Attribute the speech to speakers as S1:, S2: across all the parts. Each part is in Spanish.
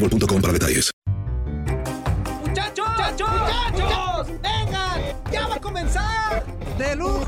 S1: boostmobile.com para detalles.
S2: ¡Muchachos! ¡Muchachos! ¡Vengan! ¡Ya va a comenzar! ¡De lujo!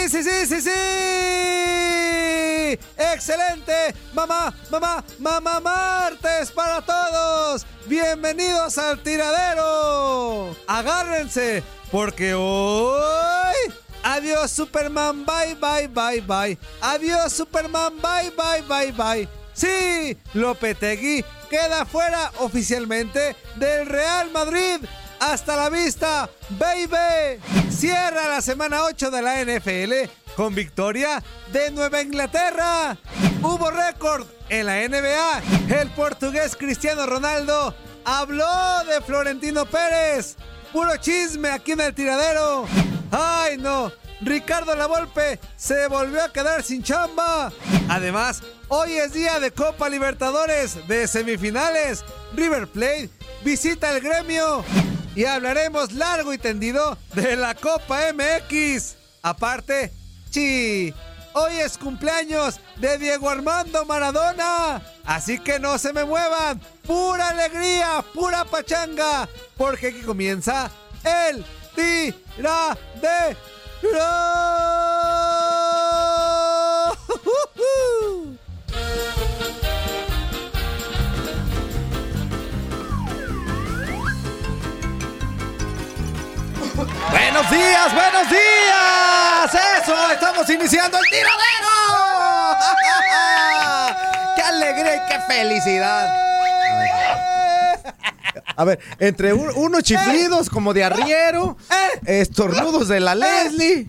S2: Sí, sí, sí, sí, sí. Excelente. Mamá, mamá, mamá martes para todos. Bienvenidos al tiradero. Agárrense porque hoy... Adiós Superman, bye, bye, bye, bye. Adiós Superman, bye, bye, bye, bye. Sí, Lopetegui queda fuera oficialmente del Real Madrid. Hasta la vista, baby. Cierra la semana 8 de la NFL con victoria de Nueva Inglaterra. Hubo récord en la NBA. El portugués Cristiano Ronaldo habló de Florentino Pérez. Puro chisme aquí en el tiradero. Ay, no. Ricardo Lavolpe se volvió a quedar sin chamba. Además, hoy es día de Copa Libertadores de semifinales. River Plate visita el gremio y hablaremos largo y tendido de la Copa MX. Aparte, sí, hoy es cumpleaños de Diego Armando Maradona. Así que no se me muevan. Pura alegría, pura pachanga. Porque aquí comienza el tiradero. Buenos días, buenos días. Eso, estamos iniciando el tiradero. ¡Qué alegría y qué felicidad!
S3: A ver, entre un- unos chiflidos como de arriero, estornudos de la Leslie.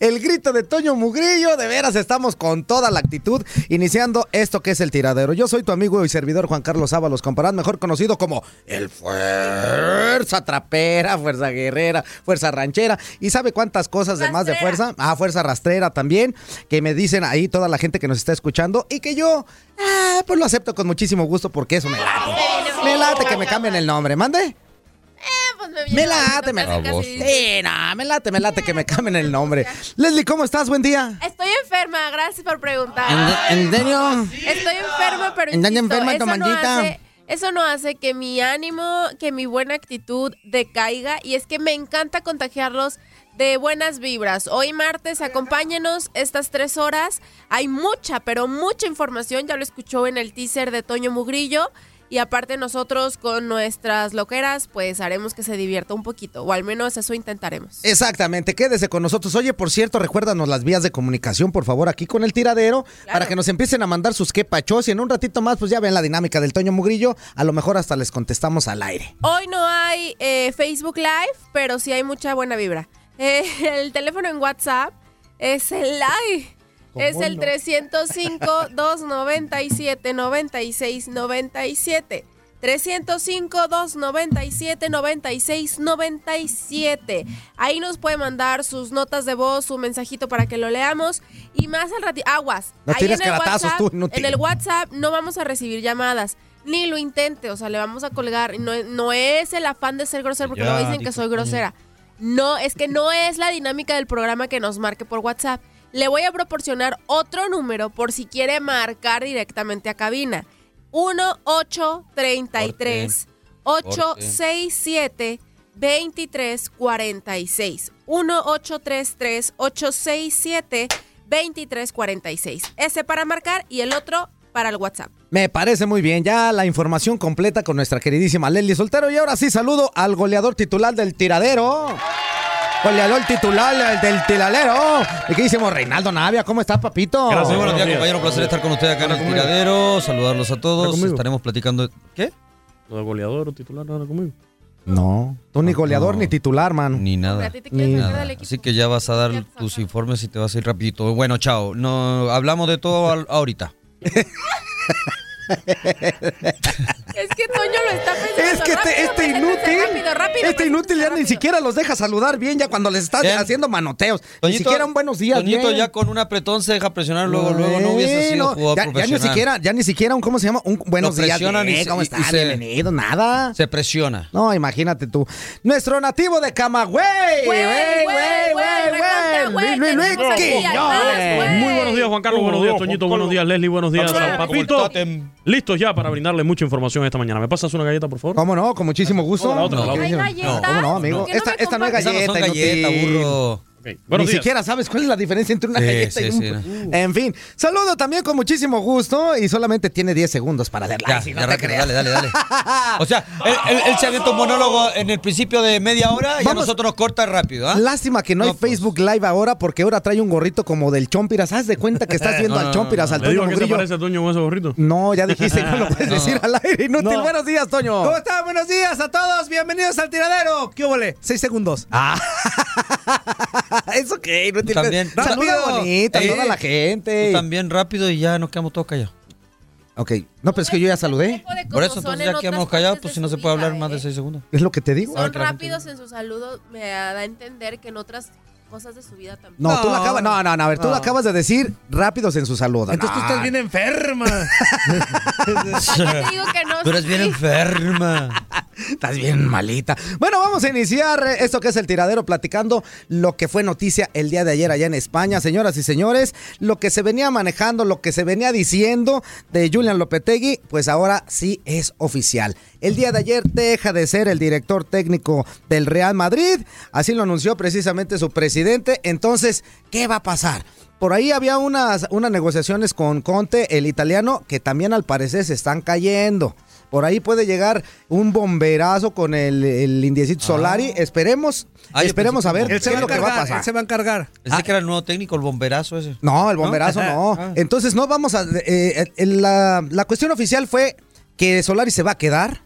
S3: El grito de Toño Mugrillo. De veras, estamos con toda la actitud iniciando esto que es el tiradero. Yo soy tu amigo y servidor Juan Carlos Ábalos Comparán, mejor conocido como el Fuerza Trapera, Fuerza Guerrera, Fuerza Ranchera. ¿Y sabe cuántas cosas de más de fuerza? Ah, Fuerza Rastrera también, que me dicen ahí toda la gente que nos está escuchando y que yo, ah, pues lo acepto con muchísimo gusto porque eso me late. Me late que me cambien el nombre. ¿Mande? Me late, me late. Sí, no, me late, me late que me cambien el nombre. Leslie, ¿cómo estás? Buen día.
S4: Estoy enferma, gracias por preguntar.
S3: ¿En, serio?
S4: Estoy enferma, pero
S3: ¿En enferma tu mandita?
S4: eso no hace que mi ánimo, que mi buena actitud decaiga y es que me encanta contagiarlos de buenas vibras. Hoy martes, acompáñenos estas tres horas. Hay mucha, pero mucha información. Ya lo escuchó en el teaser de Toño Mugrillo. Y aparte nosotros con nuestras loqueras, pues haremos que se divierta un poquito. O al menos eso intentaremos.
S3: Exactamente, quédese con nosotros. Oye, por cierto, recuérdanos las vías de comunicación, por favor, aquí con el tiradero, para que nos empiecen a mandar sus quepachos y en un ratito más, pues ya ven la dinámica del Toño Mugrillo, a lo mejor hasta les contestamos al aire.
S4: Hoy no hay eh, Facebook Live, pero sí hay mucha buena vibra. Eh, el teléfono en WhatsApp es el live. Es el
S5: no?
S4: 305-297-9697. 305-297-9697. Ahí nos puede mandar sus notas de voz, su mensajito para que lo leamos. Y más al ratito. Aguas.
S3: No
S4: Ahí
S3: tires
S4: en el WhatsApp-
S3: tú, inútil.
S4: En el WhatsApp no vamos a recibir llamadas. Ni lo intente, o sea, le vamos a colgar. No, no es el afán de ser grosero, porque
S5: Ya,
S4: luego dicen que soy grosera. No, es que no es la dinámica del programa que nos marque por WhatsApp. Le voy a proporcionar otro número por si quiere marcar directamente a cabina. 1833 867 2346. 1833 867 2346. Ese para marcar y el otro para el WhatsApp.
S3: Me parece muy bien, ya la información completa con nuestra queridísima Leslie Soltero. Y ahora sí saludo al goleador titular del tiradero. Goleador titular el del tiradero. ¿Y qué hicimos? Reinaldo Navia, ¿cómo está, papito?
S6: Muy buenos días, compañero. Un placer estar con usted acá en el tiradero. Saludarlos a todos.
S7: conmigo.
S6: Estaremos platicando. ¿Qué?
S7: Lo de goleador o titular era conmigo.
S3: No, tú ni goleador ni titular, mano.
S6: Ni nada.
S3: Ni
S6: Nada. Así que ya vas a dar tus informes y te vas a ir rapidito. Bueno, chao. No, hablamos de todo al- ahorita.
S4: Es que Toño lo está pensando.
S3: Es que este,
S4: rápido,
S3: este inútil,
S4: Rápido, rápido.
S3: este inútil ya ni siquiera los deja saludar bien ya cuando les está
S6: Bien.
S3: haciendo manoteos. ni siquiera un buenos días
S6: Toñito
S3: bien.
S6: ya con un apretón se deja presionar luego, luego no hubiese sido jugador
S3: ya, ya ni siquiera, ya ni siquiera un, ¿cómo se llama? Un buenos días, bien, ¿cómo
S6: y-
S3: está?
S6: y se-
S3: Bienvenido, nada.
S6: Se presiona.
S3: No, imagínate tú. Nuestro nativo de Camagüey.
S4: Güey,
S3: güey,
S4: güey, güey, recontra, güey,
S3: Luis, Luis.
S7: Muy buenos días, Juan Carlos. Buenos días, Toñito. Buenos días, Leslie. Buenos días. Papito. Listos ya para brindarle mucha información esta mañana. ¿Me pasas una galleta, por favor?
S3: ¿Cómo no? Con muchísimo gusto.
S7: No, la otra, la otra.
S4: ¿Hay galletas?
S3: ¿Cómo no, amigo?
S4: ¿Por qué no
S3: esta,
S4: me
S3: esta no es
S6: Esas no
S3: galleta,
S6: galleta, burro.
S3: Ni
S7: días.
S3: siquiera sabes cuál es la diferencia entre una
S6: Sí,
S3: galleta
S6: sí,
S3: y un...
S6: sí.
S3: En fin, saludo también con muchísimo gusto y solamente tiene 10 segundos para darle. Si no te
S6: dale, dale, dale. O sea, él, él- él se avienta un monólogo en el principio de media hora y a nosotros nos corta rápido, ¿ah?
S3: Lástima que no, hay
S6: pues.
S3: Facebook Live ahora porque ahora trae un gorrito como del Chompiras. Haz de cuenta que estás viendo
S6: No,
S3: al
S6: no,
S3: Chompiras, al Toño
S7: se
S3: Mugrillo.
S7: parece a Toño con ese gorrito.
S3: No, ya dijiste, no lo puedes
S6: No.
S3: decir al aire. Inútil.
S2: No.
S3: Buenos días, Toño.
S2: ¿Cómo están? Buenos días a todos. Bienvenidos al tiradero. ¿Qué huele? Seis segundos.
S3: Ah. ¿Eso qué? Inútil.
S6: También.
S3: Saluda
S2: Rápido.
S3: bonito a
S6: Eh,
S3: toda la gente.
S6: También rápido y ya nos quedamos todos callados.
S3: Ok. No, pero es que yo ya saludé.
S6: Por eso entonces
S4: en
S6: ya quedamos callados, pues si no se puede hablar más de
S4: ¿eh?
S6: seis segundos.
S3: Es lo que te digo.
S4: Son rápidos en su saludo, me da a entender que en otras cosas de su vida también.
S3: No, tú la
S2: No.
S3: acabas. No, no, no. A ver, tú
S2: No.
S3: la acabas de decir rápidos en su saludo.
S2: Entonces tú
S3: No.
S2: estás bien enferma.
S4: ¿Para qué te digo que no?
S6: Tú eres bien enferma.
S3: Estás bien malita. Bueno, vamos a iniciar esto que es el tiradero platicando lo que fue noticia el día de ayer allá en España, señoras y señores, lo que se venía manejando, lo que se venía diciendo de Julian Lopetegui, pues ahora sí es oficial. El día de ayer deja de ser el director técnico del Real Madrid, así lo anunció precisamente su presidente. Entonces, ¿qué va a pasar? Por ahí había unas, unas negociaciones con Conte, el italiano, que también al parecer se están cayendo. Por ahí puede llegar un bomberazo con el, el indiecito Solari. Esperemos,
S6: Ah, yo
S3: esperemos a ver
S6: que-
S3: qué
S2: Él se
S3: es
S2: va a
S3: lo que va a pasar.
S2: Él se va a encargar.
S6: Pensé que era el nuevo técnico, el bomberazo ese.
S3: No, el bomberazo no.
S6: Ah.
S3: Entonces no vamos a... eh, eh, la, la cuestión oficial fue que Solari se va a quedar.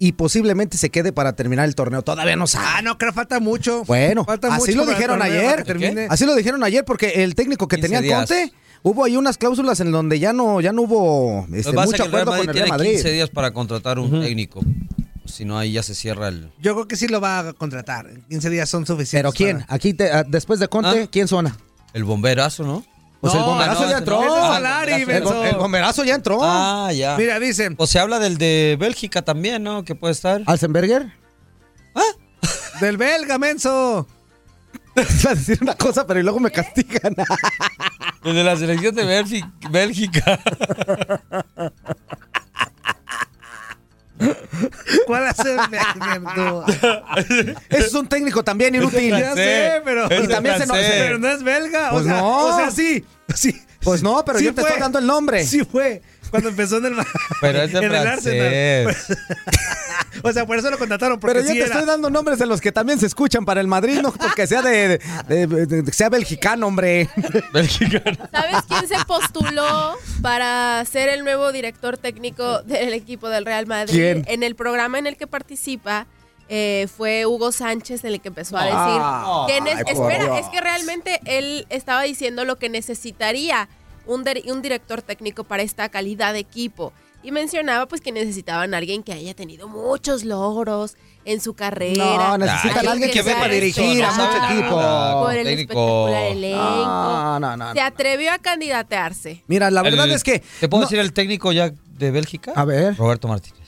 S3: y posiblemente se quede para terminar el torneo. Todavía no sabe.
S2: Ah, no, creo falta mucho.
S3: Bueno,
S2: Falta
S3: así
S2: mucho
S3: lo dijeron ayer. Así lo dijeron ayer porque el técnico que
S6: 15
S3: tenía
S6: días.
S3: Conte, hubo ahí unas cláusulas en donde ya no, ya no hubo este, mucho
S6: que el Real
S3: acuerdo
S6: Madrid
S3: con el
S6: tiene
S3: Real Madrid.
S6: 15 días para contratar un técnico. Si no, ahí ya se cierra el...
S2: Yo creo que sí lo va a contratar. En 15 días son suficientes.
S3: Pero ¿quién?
S2: para-
S3: Aquí te- ah, después de Conte,
S6: ¿Ah?
S3: ¿quién suena?
S6: El bomberazo, ¿no?
S3: Pues el
S2: No,
S3: bomberazo
S6: no,
S3: ya
S6: ese
S3: entró.
S6: no.
S2: Es
S6: Ah,
S2: Solari,
S6: el
S3: el,
S2: menso.
S3: el bomberazo ya entró.
S6: Ah, ya.
S2: Mira, dicen.
S6: O se habla del de Bélgica también, ¿no? Que puede estar.
S3: ¿Alzenberger?
S2: Del belga, menso.
S3: Iba a decir una cosa, pero luego me castigan.
S6: El de la selección de Bélgi- Bélgica.
S2: ¿Cuál hace?
S3: Ese es un técnico también inútil.
S2: Ya sé, pero.
S3: Y también se nos-
S6: francés.
S2: Pero no es belga.
S3: Pues
S2: o, sea,
S3: no.
S2: o sea, sí. sí.
S3: Pues no, pero
S2: Sí
S3: yo te estoy dando el nombre.
S2: Sí fue. Cuando empezó en el,
S6: Pero es de
S2: en el. Arsenal. O sea, por eso lo contrataron. Porque
S3: Pero yo
S2: sí
S3: te
S2: era.
S3: estoy dando nombres de los que también se escuchan para el Madrid, no porque sea de, de- de- de- sea belgicano, hombre.
S4: ¿Sabes quién se postuló para ser el nuevo director técnico del equipo del Real Madrid?
S3: ¿Quién?
S4: En el programa en el que participa eh, fue Hugo Sánchez el que empezó a decir
S3: Ah,
S4: que
S3: ay,
S4: espera,
S3: Dios.
S4: es que realmente él estaba diciendo lo que necesitaría un, dir- un director técnico para esta calidad de equipo. Y mencionaba pues que necesitaban a alguien que haya tenido muchos logros en su carrera.
S3: No, necesitan alguien que
S6: ve
S3: sepa
S6: para
S3: dirigir a
S6: eso, no
S3: mucho equipo.
S4: por el
S6: técnico.
S4: espectacular elenco.
S3: No, no, no.
S4: Se atrevió a candidatearse.
S3: Mira, la verdad
S6: El-
S3: es que.
S6: ¿Te puedo
S3: no-
S6: decir el técnico ya de Bélgica?
S3: A ver.
S6: Roberto Martínez.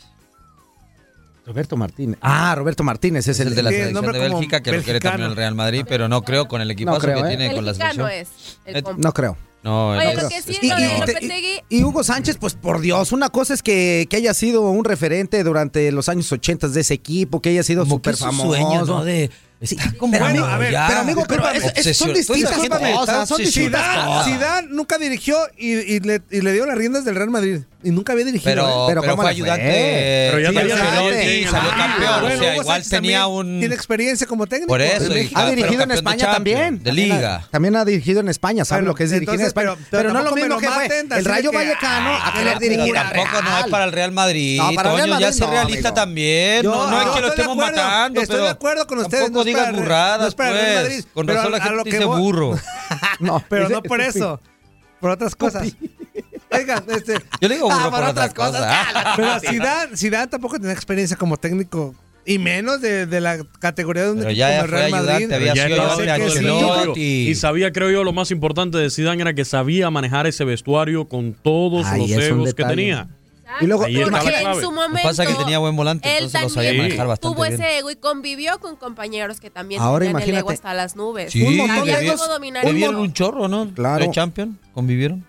S3: Roberto Martínez. Ah, Roberto Martínez es,
S6: Es el de la selección de Bélgica que lo quiere también el Real Madrid, pero no creo con el equipazo
S3: creo,
S6: que
S3: ¿eh?
S6: tiene con la selección.
S4: es. el compa.
S3: No creo.
S6: No,
S4: Oye,
S6: él
S4: lo
S6: es-
S4: que sí,
S6: es
S4: lo de
S6: español.
S4: Lopetegui,
S3: Y Hugo Sánchez, pues por Dios, una cosa es que, que haya sido un referente durante los años 80 de ese equipo, que haya sido súper famoso.
S6: sueño, ¿no? De estar como
S3: pero amigo,
S6: ya,
S3: a ver, pero amigo, pero es- es- son distintas cosas, son distintas.
S2: Zidane nunca dirigió y, y le, y le dio las riendas del Real Madrid. Y nunca había dirigido.
S6: Pero,
S2: ¿eh?
S6: pero,
S3: Pero ¿cómo
S6: fue ayudante.
S7: Pero ya
S6: Ancelotti,
S7: experiencia.
S6: salió
S7: Ah,
S6: campeón.
S2: Bueno,
S6: o sea, igual tenía un.
S2: Tiene experiencia como técnico.
S6: Por eso, y-.
S3: Ha dirigido en España también.
S6: de Liga.
S3: También ha dirigido en España, sabe lo que es dirigir en España.
S2: pero-
S3: Pero,
S2: pero
S3: no es lo mismo que fue el Rayo Vallecano
S2: ah,
S3: a querer
S2: pero
S3: dirigir
S6: Tampoco no es para el Real Madrid.
S3: No, para el Real
S6: Toño, ya
S3: no,
S6: realista también. No, es que lo estemos matando,
S2: Estoy de acuerdo con ustedes.
S6: Tampoco
S2: no es
S6: diga
S2: para el-
S6: burradas,
S2: no es para
S6: pues.
S2: Madrid,
S6: Con
S2: pero
S6: razón
S2: a-
S6: la
S2: a
S6: gente
S2: lo
S6: te
S2: que
S6: dice
S2: voy-
S6: burro.
S3: No,
S2: Pero no por eso. Por otras cosas. Oiga, este.
S6: Yo le digo burro
S3: Ah,
S6: por otras cosas. Ah.
S2: Pero Zidane, Zidane tampoco tenía experiencia como técnico. Y menos de, de la categoría de un
S6: Pero ya
S2: como el
S6: fue
S2: Real Madrid.
S6: había
S7: Ya
S6: sido a Ancelotti.
S7: Y sabía, creo yo, lo más importante de Zidane era que sabía manejar ese vestuario con todos
S3: Ahí
S7: los egos que tenía.
S3: Y luego,
S7: Ahí está la
S4: Porque
S7: clave.
S4: en su
S6: Lo que
S4: momento
S6: pasa es que tenía buen volante,
S4: él
S6: entonces lo sabía
S4: también
S6: manejar bastante
S4: tuvo
S6: bien.
S4: ego y convivió con compañeros que también
S3: Ahora
S4: tenían el ego
S3: imagínate.
S4: hasta las nubes.
S6: Sí,
S3: Un montón de
S4: cómo dominar
S3: Un
S4: el
S6: Vivieron
S4: juego.
S6: un chorro, ¿no?
S3: Claro.
S6: De Champion, convivieron.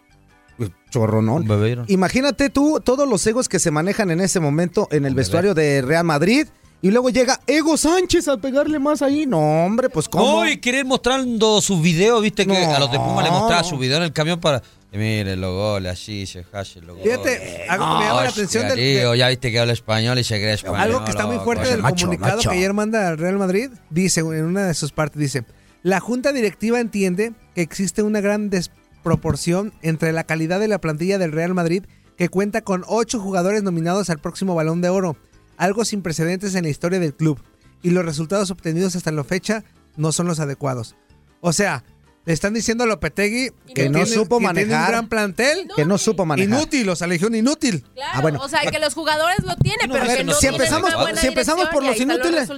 S3: chorronón.
S6: Bebieron.
S3: Imagínate tú todos los egos que se manejan en ese momento en el vestuario de Real Madrid. Y luego llega Ego Sánchez a pegarle más ahí. No, hombre, pues cómo.
S6: No, y querer mostrando sus videos, viste que
S3: No.
S6: a los de Puma le mostraba su video en el camión para. Y mire, los goles, así, se hace los goles.
S2: Fíjate, algo que me llama la atención del, de-
S6: ya viste que habla español y se cree español.
S2: algo que está muy
S6: loco.
S2: fuerte del
S3: macho,
S2: comunicado
S3: macho.
S2: que ayer manda al Real Madrid, dice en una de sus partes, dice, la junta directiva entiende que existe una gran desproporción entre la calidad de la plantilla del Real Madrid, que cuenta con ocho jugadores nominados al próximo Balón de Oro, algo sin precedentes en la historia del club, y los resultados obtenidos hasta la fecha no son los adecuados. O sea, están diciendo a Lopetegui
S3: Que no supo
S2: que tiene un
S3: manejar.
S2: gran plantel.
S3: que no supo manejar.
S2: Inútil, o sea, legión inútil.
S4: Claro,
S3: Ah, bueno.
S4: o sea, que los jugadores lo tienen,
S6: No,
S4: pero
S6: ver,
S4: que no
S3: si empezamos,
S4: una buena
S3: si empezamos por los inútiles,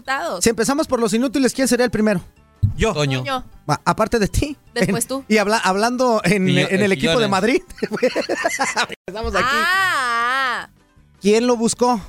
S3: si empezamos por los inútiles, ¿quién sería el primero?
S2: Yo.
S6: Toño.
S3: Aparte de ti.
S4: Después
S3: En-
S4: tú.
S3: Y habla- hablando en,
S6: Y yo-
S3: en el
S6: y
S3: equipo
S6: yo
S3: de Madrid. Empezamos aquí.
S4: Ah,
S3: ¿Quién lo buscó?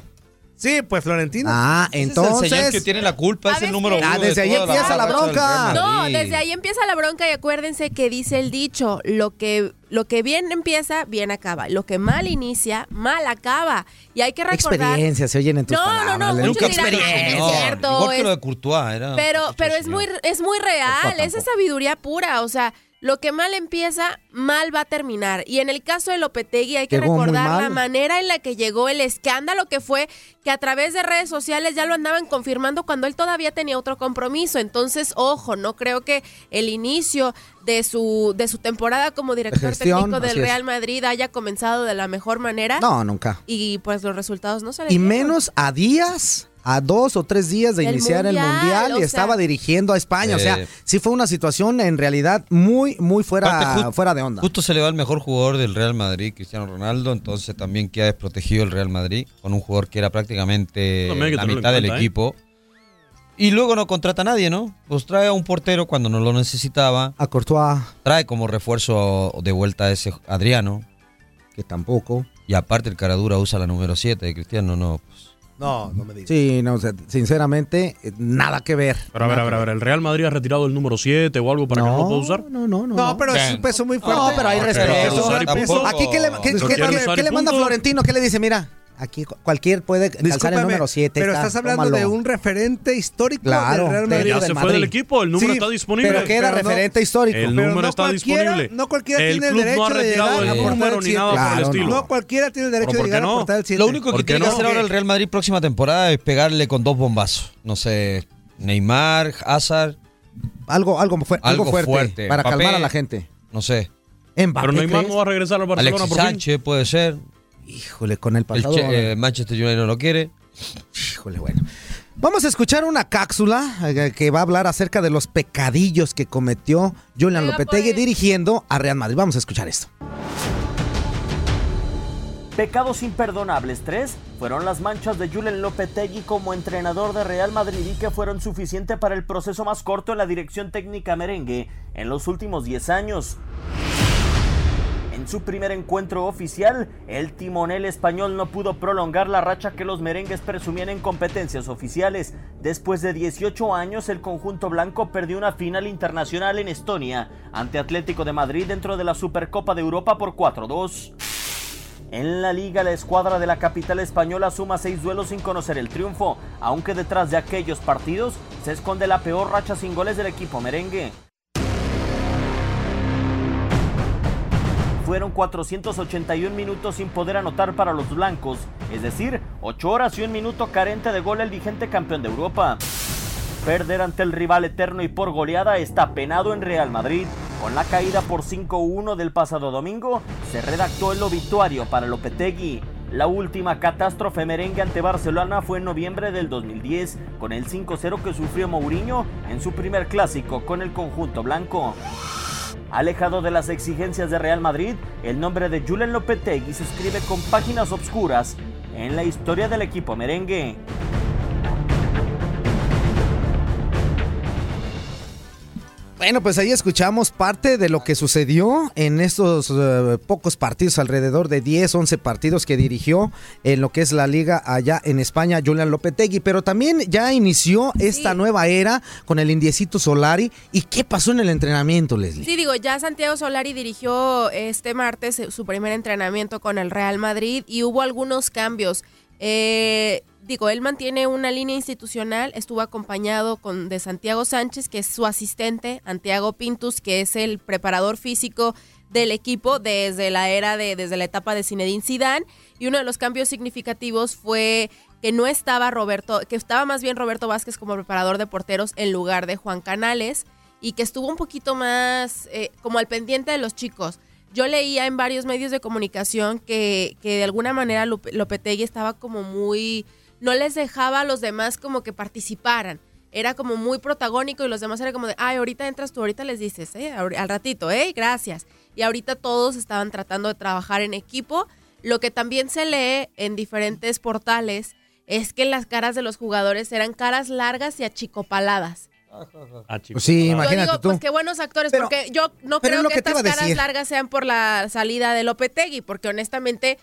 S2: Sí, pues Florentino.
S3: Ah,
S6: Ese es el señor
S3: entonces.
S6: que tiene la culpa, es
S4: ¿Sabes
S6: el número uno.
S3: Ah, desde
S6: de
S3: ahí empieza la bronca.
S4: No, desde ahí empieza la bronca y acuérdense que dice el dicho, lo que, lo que bien empieza, bien acaba. Lo que mal inicia, mal acaba. Y hay que recordar...
S3: Experiencia, se oyen en tus
S4: No, no,
S3: palabras.
S4: no,
S3: Lenny.
S4: muchos
S6: Nunca
S4: dirán,
S6: experiencia.
S4: "No, es cierto,
S6: Igual que
S4: es-
S6: lo de Courtois. Era
S4: Pero, pero es muy, es muy real,
S3: Courtois
S4: esa sabiduría pura. O sea, lo que mal empieza, mal va a terminar. Y en el caso de Lopetegui hay que
S3: Llegó
S4: recordar la manera en la que llegó el escándalo que fue que a través de redes sociales ya lo andaban confirmando cuando él todavía tenía otro compromiso. Entonces, ojo, no creo que el inicio de su, de su temporada como director
S3: gestión,
S4: técnico del. Real Madrid haya comenzado de la mejor manera.
S3: No, nunca.
S4: Y pues los resultados no se le
S3: Y menos a días, a dos o tres días de iniciar el
S4: Mundial,
S3: y
S4: o sea.
S3: estaba dirigiendo a España. O sea,
S6: Eh.
S3: sí fue una situación en realidad muy, muy fuera, fuera de onda.
S6: Justo se le va el mejor jugador del Real Madrid, Cristiano Ronaldo, entonces también queda desprotegido el Real Madrid con un jugador que era prácticamente la mitad del
S7: cuenta, ¿eh?
S6: equipo. Y luego no contrata a nadie, ¿no? Pues trae a un portero cuando no lo necesitaba.
S3: A Courtois.
S6: Trae como refuerzo de vuelta a ese Adriano.
S3: Que tampoco.
S6: Y aparte el Caradura usa la número 7 de Cristiano, no.
S2: No, no me digas.
S3: Sí, no, o sea, sinceramente, eh, nada que ver.
S7: Pero a ver, a ver, a ver, ¿el Real Madrid ha retirado el número 7 o algo para que no lo pueda usar?
S3: No, no, no.
S2: No, pero es un peso muy fuerte.
S3: No, pero hay respeto. Aquí, ¿qué le, qué- le manda. Florentino? ¿Qué le dice? Mira, aquí cu- cualquier puede calzar el número 7.
S2: Pero estás hablando de un referente histórico
S3: Claro,
S2: del Real Madrid.
S7: Ya
S3: del
S7: se fue
S3: Madrid.
S7: del equipo, el número
S2: Sí,
S7: está disponible.
S3: pero que era
S2: Pero no-
S3: referente histórico.
S7: El número
S2: no
S7: está
S2: cualquiera-
S7: disponible.
S2: no cualquiera
S7: el
S2: tiene el
S7: club no ha
S2: derecho de llegar
S7: el
S2: a
S7: número
S2: el
S7: ni nada por el
S3: Claro,
S7: estilo.
S2: No cualquiera tiene el derecho
S7: ¿Pero
S2: de llegar a
S7: no?
S2: aportar el 7.
S6: Lo único que
S7: ¿Por qué
S6: tiene que
S7: no?
S6: hacer ahora el Real Madrid próxima temporada es pegarle con dos bombazos. No sé, Neymar, Hazard,
S3: Algo, algo, fue, algo, fuerte,
S6: fuerte.
S3: para calmar a la gente.
S6: No sé.
S3: Mbappé,
S7: Pero Neymar no va a regresar al Barcelona
S6: Alexis
S7: por fin.
S6: Sánchez puede ser.
S3: Híjole, con el
S6: El
S3: pasado.
S6: Che- eh, Manchester United no lo quiere.
S3: Híjole, bueno. Vamos a escuchar una cápsula eh, que va a hablar acerca de los pecadillos que cometió Julian Lopetegui dirigiendo a Real Madrid. Vamos a escuchar esto.
S5: Pecados imperdonables 3 fueron las manchas de Julen Lopetegui como entrenador de Real Madrid y que fueron suficiente para el proceso más corto en la dirección técnica merengue en los últimos 10 años. En su primer encuentro oficial, el timonel español no pudo prolongar la racha que los merengues presumían en competencias oficiales. Después de 18 años, el conjunto blanco perdió una final internacional en Estonia ante Atlético de Madrid dentro de la Supercopa de Europa por 4-2. En la liga, la escuadra de la capital española suma seis duelos sin conocer el triunfo, aunque detrás de aquellos partidos se esconde la peor racha sin goles del equipo merengue. Fueron 481 minutos sin poder anotar para los blancos, es decir, 8 horas y un minuto carente de gol el vigente campeón de Europa. Perder ante el rival eterno y por goleada está penado en Real Madrid. Con la caída por 5-1 del pasado domingo, se redactó el obituario para Lopetegui. La última catástrofe merengue ante Barcelona fue en noviembre del 2010, con el 5-0 que sufrió Mourinho en su primer clásico con el conjunto blanco. Alejado de las exigencias de Real Madrid, el nombre de Julen Lopetegui se escribe con páginas obscuras en la historia del equipo merengue.
S3: Bueno, pues ahí escuchamos parte de lo que sucedió en estos eh, pocos partidos, alrededor de 10, 11 partidos que dirigió en lo que es la liga allá en España, Julian Lopetegui. Pero también ya inició esta nueva era con el indiecito Solari. ¿Y qué pasó en el entrenamiento, Leslie?
S4: Sí, digo, ya Santiago Solari dirigió este martes su primer entrenamiento con el Real Madrid y hubo algunos cambios. Eh, digo, él mantiene una línea institucional, estuvo acompañado con de Santiago Sánchez, que es su asistente, Santiago Pintus, que es el preparador físico del equipo desde la era de desde la etapa de Zinedine Zidane y uno de los cambios significativos fue que no estaba Roberto, que estaba más bien Roberto Vázquez como preparador de porteros en lugar de Juan Canales y que estuvo un poquito más eh, como al pendiente de los chicos. Yo leía en varios medios de comunicación que, que de alguna manera Lope- Lopetegui estaba como muy... no les dejaba a los demás como que participaran. Era como muy protagónico y los demás era como de, ay, ahorita entras tú, ahorita les dices, ¿eh? Al ratito, ¿eh? Gracias. Y ahorita todos estaban tratando de trabajar en equipo. Lo que también se lee en diferentes portales es que las caras de los jugadores eran caras largas y achicopaladas.
S3: Pues sí,
S4: Yo
S3: imagínate
S4: digo,
S3: tú.
S4: pues qué buenos actores, porque yo no
S3: pero
S4: creo que,
S3: que
S4: estas caras largas sean por la salida de Lopetegui, porque honestamente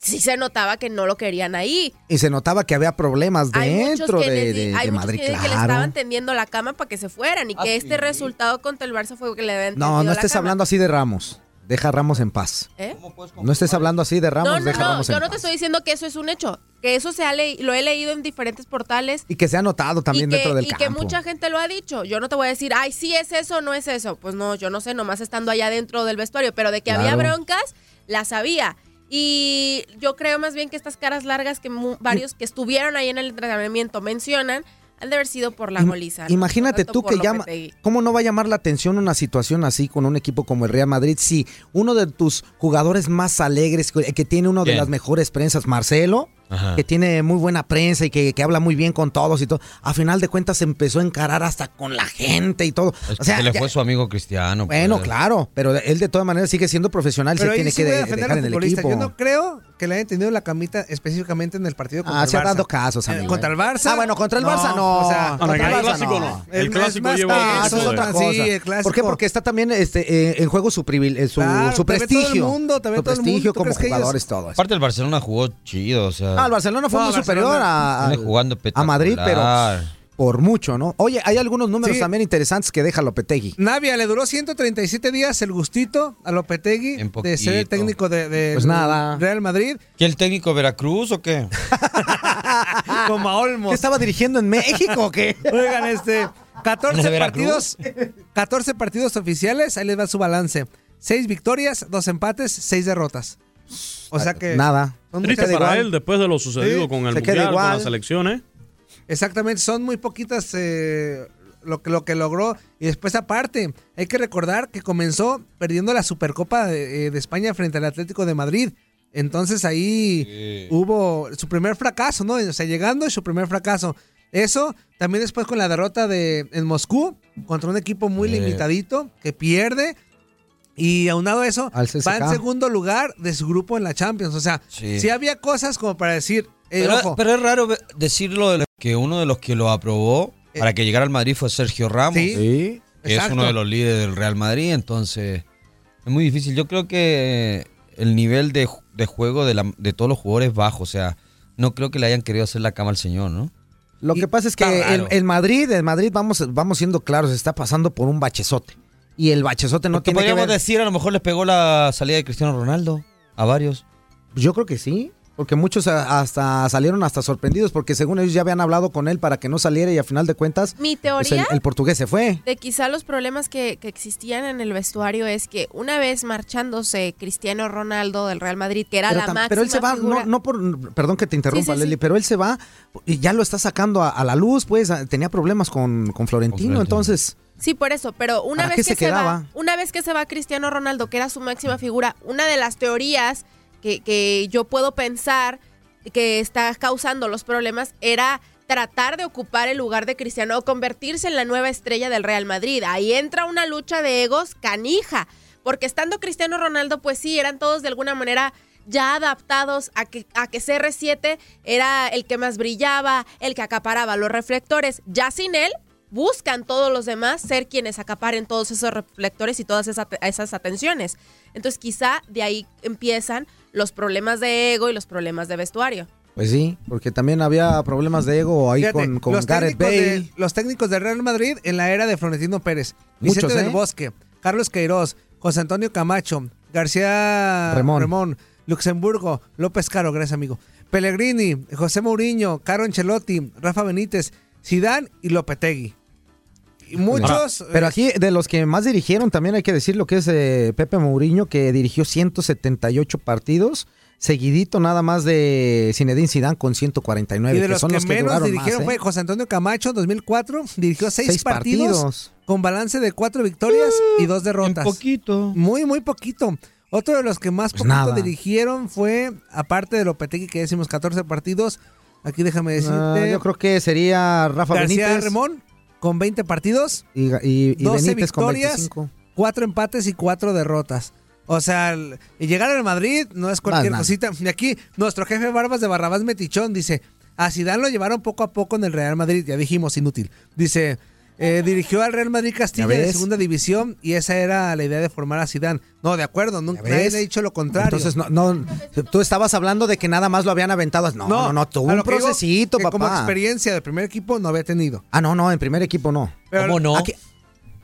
S4: sí se notaba que no lo querían ahí.
S3: Y se notaba que había problemas dentro
S4: que,
S3: de, de-
S4: hay
S3: de
S4: muchos
S3: Madrid,
S4: que dicen que le
S3: claro.
S4: estaban tendiendo la cama para que se fueran y que este resultado contra el Barça fue que le habían
S3: No, no
S4: la
S3: estés
S4: cama.
S3: hablando así de Ramos. Deja a Ramos en paz.
S4: ¿Eh?
S3: No estés hablando así de Ramos,
S4: no, no,
S3: deja a
S4: no,
S3: Ramos
S4: yo
S3: en
S4: no
S3: paz.
S4: te estoy diciendo que eso es un hecho, que eso se ha le- lo he leído en diferentes portales
S3: Y que se ha notado también
S4: y que,
S3: dentro del
S4: y que
S3: campo.
S4: mucha gente lo ha dicho. Yo no te voy a decir, ay, sí es eso o no es eso. Pues no, yo no sé, nomás estando allá dentro del vestuario, pero de que había
S3: Claro.
S4: broncas, las había. Y yo creo más bien que estas caras largas que mu- varios que estuvieron ahí en el entrenamiento mencionan, han de haber sido por la goliza. ¿no?
S3: Imagínate
S4: No
S3: tú que llama. ¿cómo no va a llamar la atención una situación así con un equipo como el Real Madrid si uno de tus jugadores más alegres, que que tiene una de las mejores prensas, Marcelo,
S6: Ajá.
S3: que tiene muy buena prensa y que, que habla muy bien con todos y todo, a final de cuentas empezó a encarar hasta con la gente y todo.
S6: Es
S3: O sea,
S6: que le
S3: ya-
S6: fue su amigo cristiano.
S3: bueno,
S6: pues.
S3: claro, pero él de todas maneras sigue siendo profesional y se tiene
S2: sí
S3: que de-
S2: defender
S3: dejar en el equipo.
S2: Yo no creo que le hayan tenido la camita específicamente en el partido contra
S3: Ah,
S2: el
S3: se ha
S2: Barça.
S3: dado casos,
S2: Eh,
S3: amigo.
S2: Contra el Barça.
S3: Ah, bueno, contra el Barça no.
S2: O sea,
S3: Contra el
S7: el
S3: Barça
S7: clásico no. El
S2: Es
S7: clásico lleva
S3: Ah, eso es otra
S2: sí,
S3: cosa.
S2: el clásico.
S3: ¿Por qué? Porque está también este, eh, en juego su, privil- eh, su,
S2: Claro,
S3: su
S2: te ve todo el
S3: prestigio.
S2: mundo,
S3: su
S2: todo el
S3: prestigio
S2: mundo. ¿Tú
S3: como
S2: ellos-
S3: jugadores, todo eso.
S6: Aparte el Barcelona jugó chido, o sea.
S3: Ah, el Barcelona fue
S2: No,
S3: muy
S2: Barcelona-
S3: superior a,
S6: jugando
S3: a Madrid, pero por mucho, ¿no? Oye, hay algunos números
S2: Sí.
S3: también interesantes que deja Lopetegui.
S2: Navia le duró 137 días el gustito a Lopetegui de ser el técnico de, de
S3: Pues nada.
S2: Real Madrid
S6: ¿Qué el técnico Veracruz o qué?
S2: como a Olmos.
S3: ¿Qué estaba dirigiendo en México o qué?
S2: Oigan, este,
S6: ¿En
S2: 14
S6: el Veracruz?
S2: partidos, 14 partidos oficiales, ahí les va su balance. 6 victorias, 2 empates, 6 derrotas. O sea que
S3: Nada.
S7: Triste para él después de lo sucedido
S2: Sí,
S7: con el Mundial, con las elecciones.
S2: Exactamente, son muy poquitas eh, lo, que, lo que logró. Y después aparte, hay que recordar que comenzó perdiendo la Supercopa de, eh, de España frente al Atlético de Madrid. Entonces ahí hubo su primer fracaso, ¿no? O sea, llegando su primer fracaso. Eso también después con la derrota de en Moscú contra un equipo muy
S6: Sí.
S2: limitadito que pierde. Y aunado a eso, va en segundo lugar de su grupo en la Champions. O sea,
S6: Sí.
S2: sí, había cosas como para decir, eh,
S6: Pero,
S2: ojo,
S6: pero es raro decirlo de que uno de los que lo aprobó
S2: Eh.
S6: para que llegara al Madrid fue Sergio Ramos,
S2: Sí.
S6: que
S2: exacto.
S6: es uno de los líderes del Real Madrid, entonces es muy difícil. Yo creo que el nivel de, de juego de, la- de todos los jugadores es bajo, o sea, no creo que le hayan querido hacer la cama al señor, ¿no?
S3: Lo
S2: Y
S3: que pasa es que el, el Madrid, el Madrid, vamos, vamos siendo claros, está pasando por un bachezote. Y el bachezote no
S6: Porque
S3: tiene que
S6: podríamos decir, a lo mejor les pegó la salida de Cristiano Ronaldo a varios.
S3: Yo creo que sí, porque muchos a- hasta salieron hasta sorprendidos porque según ellos ya habían hablado con él para que no saliera y a final de cuentas
S4: Mi
S3: pues,
S4: teoría
S3: el, el portugués se fue.
S4: de quizá los problemas que, que existían en el vestuario es que una vez marchándose Cristiano Ronaldo del Real Madrid, que era
S3: Pero,
S4: la
S3: tam-
S4: máxima
S3: pero él se va,
S4: figura-
S3: no, no por, perdón que te interrumpa,
S4: Sí, sí, sí.
S3: Leli, pero él se va y ya lo está sacando a, a la luz, pues a- tenía problemas con, con Florentino,
S6: Florentino.
S3: entonces
S4: Sí, por eso, pero una
S3: ¿Para
S4: vez que
S3: se
S4: va, una vez que se va Cristiano Ronaldo, que era su máxima figura, una de las teorías que, que yo puedo pensar que está causando los problemas era tratar de ocupar el lugar de Cristiano o convertirse en la nueva estrella del Real Madrid. Ahí entra una lucha de egos canija, porque estando Cristiano Ronaldo, pues sí, eran todos de alguna manera ya adaptados a que, a que CR7 era el que más brillaba, el que acaparaba los reflectores. Ya sin él, buscan todos los demás ser quienes acaparen todos esos reflectores y todas esa- esas atenciones. Entonces quizá de ahí empiezan los problemas de ego y los problemas de vestuario.
S3: pues sí, porque también había problemas de ego ahí
S2: Fíjate,
S3: con, con
S2: los,
S3: Gareth
S2: técnicos
S3: Bale.
S2: de, los técnicos del Real Madrid en la era de Florentino Pérez.
S3: Muchos,
S2: Vicente
S3: ¿eh?
S2: del Bosque, Carlos Queiroz, José Antonio Camacho, García
S3: Remón.
S2: Luxemburgo, López Caro, gracias amigo. Pellegrini, José Mourinho, Caro Ancelotti, Rafa Benítez, Sidán y Lopetegui. Y muchos...
S3: Pero
S2: eh,
S3: aquí, de los que más dirigieron, también hay que decir lo que es eh, Pepe Mourinho, que dirigió 178 partidos, seguidito nada más de Zinedine Zidane con 149,
S2: y de
S3: que
S2: los
S3: son
S2: que,
S3: los que
S2: menos dirigieron
S3: más, ¿eh?
S2: fue José Antonio Camacho en 2004, dirigió seis,
S3: Seis
S2: partidos,
S3: partidos.
S2: con balance de cuatro victorias y dos derrotas.
S6: poquito.
S2: Muy, muy poquito. Otro de los que más
S3: Pues
S2: poquito
S3: nada.
S2: dirigieron fue, aparte de Lopetegui, que decimos 14 partidos, aquí déjame decirte,
S3: Ah, yo creo que sería Rafa
S2: García
S3: Benítez
S2: Remón con 20 partidos,
S3: y, y- y
S2: 12
S3: Benítez con
S2: victorias,
S3: 25.
S2: cuatro empates y cuatro derrotas. O sea, el- y llegar al Madrid no es cualquier cosita. Y aquí, nuestro jefe Barbas de Barrabás Metichón dice, a Zidane lo llevaron poco a poco en el Real Madrid, ya dijimos, inútil. Dice, eh, dirigió al Real Madrid Castilla
S3: ¿Ya
S2: de segunda división y esa era la idea de formar a Zidane. No, de acuerdo, nunca
S3: ¿Ya
S2: nadie ha dicho lo contrario.
S3: Entonces, no, no, tú estabas hablando de que nada más lo habían aventado. No, no, no, tuvo
S2: a
S3: un
S2: digo,
S3: procesito,
S2: que
S3: papá.
S2: Como experiencia de primer equipo no había tenido.
S3: Ah, no, no, en primer equipo no.
S2: Pero
S6: ¿Cómo no?
S3: Aquí-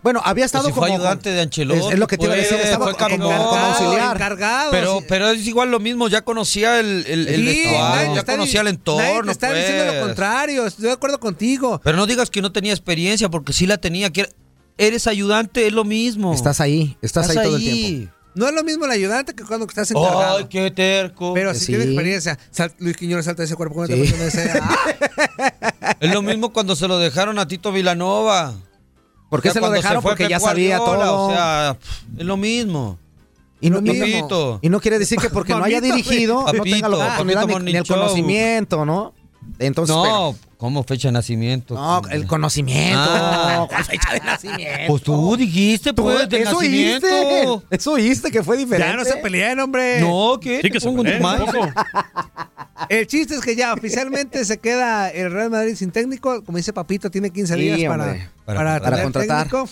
S3: Bueno, había estado
S6: Pues si fue
S3: como
S6: ayudante de Ancelotti.
S3: Es, es lo que te iba a decir,
S6: pues,
S3: estaba
S6: fue
S3: como, como auxiliar.
S2: encargado.
S6: Pero,
S2: sí.
S6: pero es igual lo mismo, ya conocía el, el, el
S2: Sí,
S6: vestuario,
S2: nadie te
S6: ya
S2: está
S6: conocía el entorno.
S2: te está diciendo lo
S6: pues.
S2: contrario. Estoy de acuerdo contigo.
S6: Pero no digas que no tenía experiencia, porque sí la tenía. que Eres ayudante, es lo mismo.
S3: Estás ahí, estás, ahí todo el tiempo.
S2: No es lo mismo el ayudante que cuando estás encargado.
S6: Ay, qué terco.
S2: Pero si
S3: Sí.
S2: tienes experiencia, sal- Luis Quiñones salta de ese cuerpo. ¿cómo te
S3: Sí.
S2: pusieron ese? Ah,
S6: Es lo mismo cuando se lo dejaron a Tito Vilanova.
S3: ¿Por qué
S6: O sea,
S3: se lo dejaron?
S6: fue
S3: Porque
S6: Pep
S3: ya sabía
S6: Guardiola,
S3: todo.
S6: O sea, es lo mismo.
S3: Y no, y,
S6: Papito.
S3: y no quiere decir que porque no haya dirigido no tenga la oportunidad ni, ni el conocimiento, ¿no? Entonces,
S6: no, ¿cómo fecha de nacimiento?
S3: No, el conocimiento.
S6: Ah.
S3: ¿Cuál fecha de nacimiento?
S6: Pues tú dijiste,
S3: Tú,
S6: pues, de
S3: eso
S6: nacimiento.
S3: oíste. Eso oíste que fue diferente.
S2: ya no se peleen, hombre.
S6: No, ¿qué?
S7: Sí, que se peleen.
S2: El chiste es que ya oficialmente se queda el Real Madrid sin técnico. Como dice Papito, tiene 15
S3: Sí,
S2: días para,
S3: hombre.
S2: para,
S3: Para- para contratar.
S2: técnico.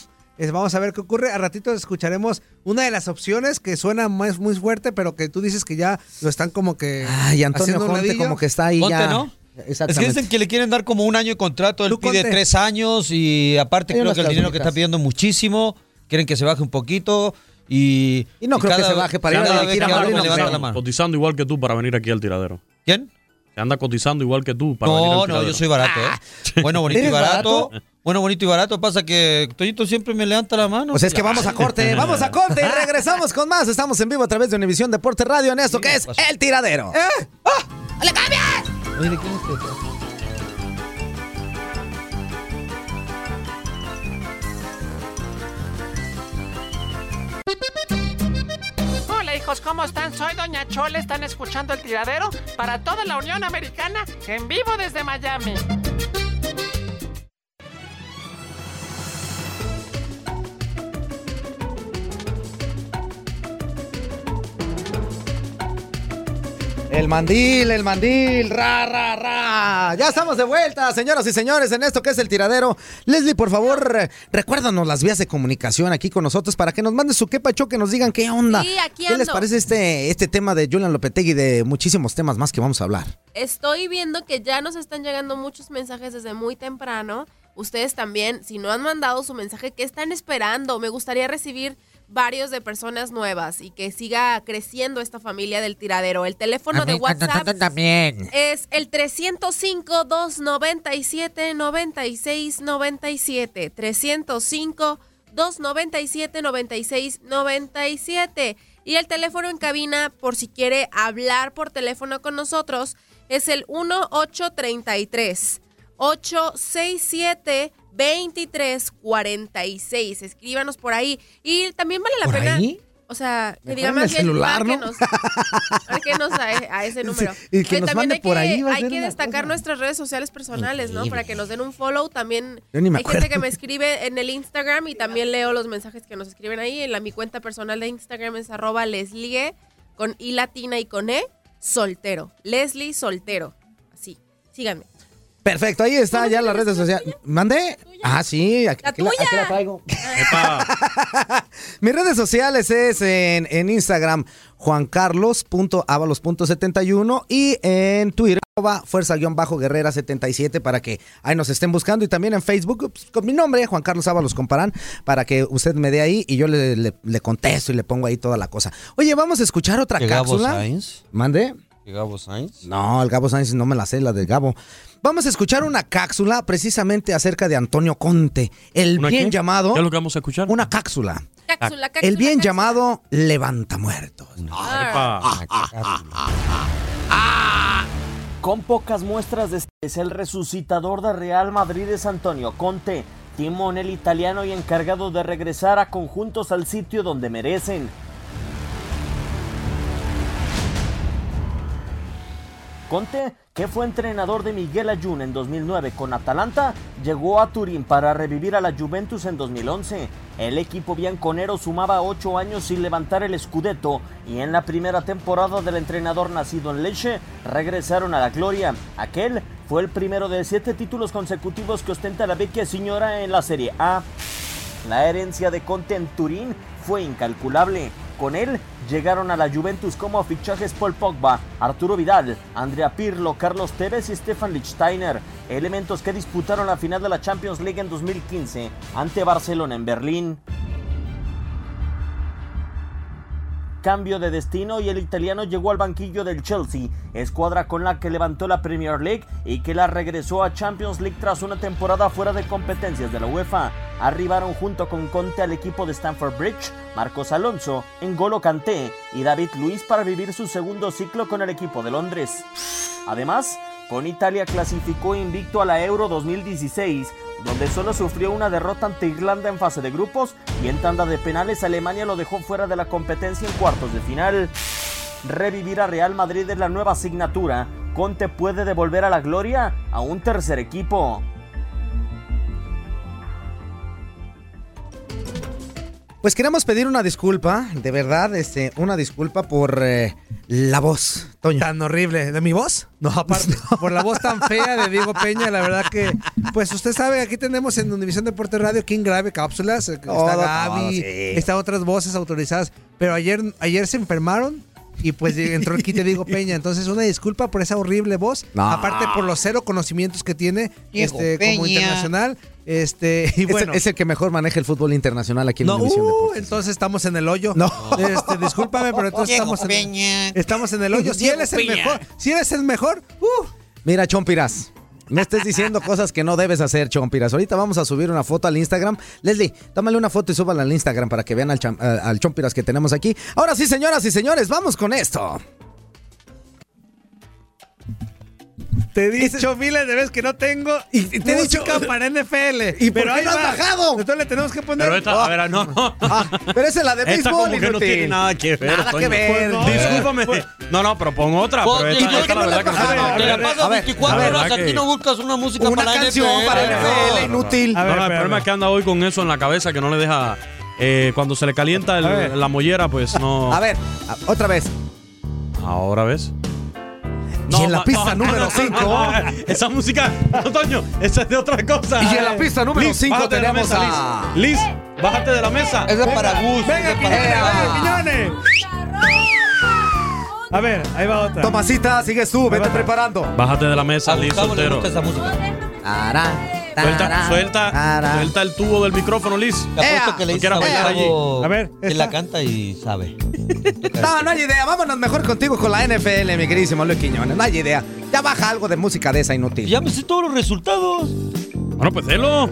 S2: Vamos a ver qué ocurre. A ratito escucharemos una de las opciones que suena más, muy fuerte, pero que tú dices que ya lo están como que.
S3: Ay, Antonio Conte como que está ahí
S6: Conte,
S3: ya.
S6: ¿no? Es que
S3: Exactamente.
S6: dicen que le quieren dar como un año de contrato, él pide tres años y aparte
S3: Hay
S6: creo que el dinero que está pidiendo muchísimo, quieren que se baje un poquito y...
S3: Y no creo que se baje para ir a dirigir a Madrid, no.
S7: Cotizando igual que tú para venir aquí al tiradero.
S6: ¿Quién?
S7: Se anda cotizando igual que tú para venir al
S6: No, no, yo soy barato, ¿eh? Bueno, bonito y
S3: ¿Eres
S6: barato.
S3: barato?
S6: Bueno, bonito y barato. Pasa que Toñito siempre me levanta la mano.
S3: Pues es que vamos a corte, vamos a corte y regresamos con más. Estamos en vivo a través de Univisión Deporte Radio en esto que es El Tiradero.
S6: Oye, ¿de quién es este?
S8: Hola hijos, ¿cómo están? Soy Doña Chole, están escuchando el tiradero para toda la Unión Americana en vivo desde Miami.
S3: El mandil, el mandil, ra, ra, ra. Ya estamos de vuelta, señoras y señores, en esto que es el tiradero. Leslie, por favor, recuérdanos las vías de comunicación aquí con nosotros para que nos manden su quepacho, que nos digan qué onda.
S4: Sí, aquí
S3: ¿Qué les
S4: ando.
S3: parece este, este tema de Julian Lopetegui y de muchísimos temas más que vamos a hablar?
S4: Estoy viendo que ya nos están llegando muchos mensajes desde muy temprano. Ustedes también, si no han mandado su mensaje, ¿qué están esperando? Me gustaría recibir varios de personas nuevas y que siga creciendo esta familia del tiradero. El teléfono de WhatsApp
S3: también.
S4: es el 305-297-9697. 305-297-9697. Y el teléfono en cabina, por si quiere hablar por teléfono con nosotros, es el 1833 867 2346. Escríbanos por ahí. Y también vale la
S3: ¿Por
S4: pena.
S3: ahí?
S4: O sea, que diga más bien,
S3: celular, ¿no?
S4: a, e- a ese número.
S3: y que
S4: Eh,
S3: nos
S4: también
S3: mande
S4: hay
S3: por
S4: que,
S3: ahí,
S4: hay que destacar
S3: cosa.
S4: nuestras redes sociales personales, ¿no? Para que nos den un follow. También
S3: Yo ni me
S4: hay gente que me escribe en el Instagram y también leo los mensajes que nos escriben ahí. En la, mi cuenta personal de Instagram es arroba leslie con i latina y con e soltero. Leslie soltero. Así. Síganme.
S3: Perfecto, ahí está ya las redes sociales. ¿Mandé? Ah, sí, aquí,
S4: La
S3: aquí la,
S4: tuya.
S3: aquí la traigo. Mis redes sociales es en, en Instagram juancarlos.avalos.71 y en Twitter arroba fuerza-guerrera77 para que ahí nos estén buscando y también en Facebook pues, con mi nombre, Juan Carlos Ábalos Comparan, para que usted me dé ahí y yo le, le- le contesto y le pongo ahí toda la cosa. Oye, vamos a escuchar otra
S6: ¿Que Gabo
S3: cápsula. ¿Mande?
S6: ¿Que Gabo Sainz?
S3: No, el Gabo Sánchez no me la sé, la del Gabo. Vamos a escuchar una cápsula precisamente acerca de Antonio Conte, el
S7: ¿Una
S3: bien
S7: qué?
S3: llamado.
S7: ¿Qué es lo que vamos a escuchar?
S3: Una cápsula.
S4: Cápsula, cápsula,
S3: El bien
S4: cápsula.
S3: llamado levanta muertos.
S7: Epa.
S5: Con pocas muestras de es el resucitador de Real Madrid es Antonio Conte, timonel italiano y encargado de regresar a conjuntos al sitio donde merecen. Conte, que fue entrenador de Miguel Ayun en 2009 con Atalanta, llegó a Turín para revivir a la Juventus en 2011. El equipo bianconero sumaba ocho años sin levantar el Scudetto y en la primera temporada del entrenador nacido en Lecce regresaron a la gloria. Aquel fue el primero de siete títulos consecutivos que ostenta la vecchia señora en la Serie A. La herencia de Conte en Turín fue incalculable. Con él llegaron a la Juventus como fichajes Paul Pogba, Arturo Vidal, Andrea Pirlo, Carlos Tevez y Stefan Lichtsteiner, elementos que disputaron la final de la Champions League en 2015 ante Barcelona en Berlín. Cambio de destino y el italiano llegó al banquillo del Chelsea, escuadra con la que levantó la Premier League y que la regresó a Champions League tras una temporada fuera de competencias de la UEFA. Arribaron junto con Conte al equipo de Stamford Bridge, Marcos Alonso, N'Golo Kanté y David Luiz para vivir su segundo ciclo con el equipo de Londres. Además, con Italia clasificó invicto a la Euro 2016, donde solo sufrió una derrota ante Irlanda en fase de grupos y en tanda de penales Alemania lo dejó fuera de la competencia en cuartos de final. Revivir a Real Madrid es la nueva asignatura. Conte puede devolver a la gloria a un tercer equipo.
S3: Pues queremos pedir una disculpa, de verdad, este, una disculpa por eh, la voz, Toño.
S2: Tan horrible. ¿De mi voz? No, aparte, por la voz tan fea de Diego Peña, la verdad que, pues usted sabe, aquí tenemos en Univisión Deporte Radio King Grave Cápsulas, eh,
S3: Todo,
S2: está
S3: todo,
S2: Gaby,
S3: sí.
S2: está otras voces autorizadas, pero ayer, ayer se enfermaron y pues entró el kit de Diego Peña, entonces una disculpa por esa horrible voz,
S3: No.
S2: aparte por los cero conocimientos que tiene
S3: Diego
S2: este, como
S3: Peña.
S2: internacional, este, y
S3: Es el-
S2: bueno.
S3: es, el que mejor maneja el fútbol internacional aquí en
S2: No,
S3: Univisión
S2: uh,
S3: Deportes.
S2: entonces estamos en el hoyo.
S3: No.
S2: Este, discúlpame, pero entonces
S3: Diego
S2: estamos en, estamos en el hoyo. Si él es el mejor, si él es el mejor, uh,
S3: Mira, Chompiras. No estés diciendo cosas que no debes hacer, Chompiras. Ahorita vamos a subir una foto al Instagram. Leslie, tómale una foto y súbala al Instagram para que vean al, al Chompiras que tenemos aquí. Ahora sí, señoras y señores, vamos con esto.
S2: Te he dicho miles de veces que no tengo y te he dicho para NFL.
S3: ¿Y por
S2: pero
S3: qué
S2: ahí
S3: no has
S2: va.
S3: bajado?
S2: Entonces le tenemos que poner.
S7: Pero esta, a ver, no, no.
S3: Pero esa es la de
S7: Esta
S3: béisbol,
S7: como que no
S3: inútil.
S7: tiene nada que ver.
S3: Nada
S7: Toño.
S3: que ver.
S7: Pues no. Discúlpame. No, no, pero pon otra.
S6: Pues,
S7: Pero
S6: y
S7: esta,
S6: yo
S7: esta
S6: que
S7: la
S6: no
S7: verdad
S6: la
S7: que no
S6: te la
S7: ver,
S6: pasas
S7: a ver,
S6: 24
S7: la
S6: horas
S7: verdad
S6: aquí
S7: que-
S6: no buscas una música
S3: Una
S6: para la
S3: canción
S6: NFL.
S3: para NFL,
S6: No.
S3: inútil.
S7: No,
S2: A ver,
S7: no, el
S2: espérame.
S7: problema es que anda hoy con eso en la cabeza que no le deja. eh, cuando se le calienta el-
S2: A ver.
S7: la mollera, pues no.
S3: A ver, a- otra vez.
S7: Ahora ves.
S3: Y en la pista
S7: no,
S3: número
S7: no,
S3: 5.
S7: no, no, esa música, Toño, esa es de otra cosa.
S3: Y en la pista número
S7: Liz,
S3: cinco
S7: bájate de la
S3: tenemos
S7: mesa,
S3: a-
S7: Liz. Liz, bájate de la mesa.
S6: Esa es para Gus.
S2: Venga,
S6: esa es para-
S2: Quiñones, venga, Quiñones. A ver, ahí va otra.
S3: Tomasita, sigues tú, vete preparando.
S7: Bájate de la mesa, Liz soltero.
S6: gusta esa música.
S3: Tarán,
S7: Suelta, suelta, suelta el tubo del micrófono, Liz.
S6: Te apuesto que le dices a
S7: bailar allí.
S6: Gustavo
S2: A ver,
S6: que la canta y sabe.
S3: No, no hay idea. Vámonos mejor contigo con la NFL, mi queridísimo Luis Quiñones. No hay idea. Ya baja algo de música de esa inútil.
S6: Ya me sé todos los resultados.
S7: Bueno, pues delo.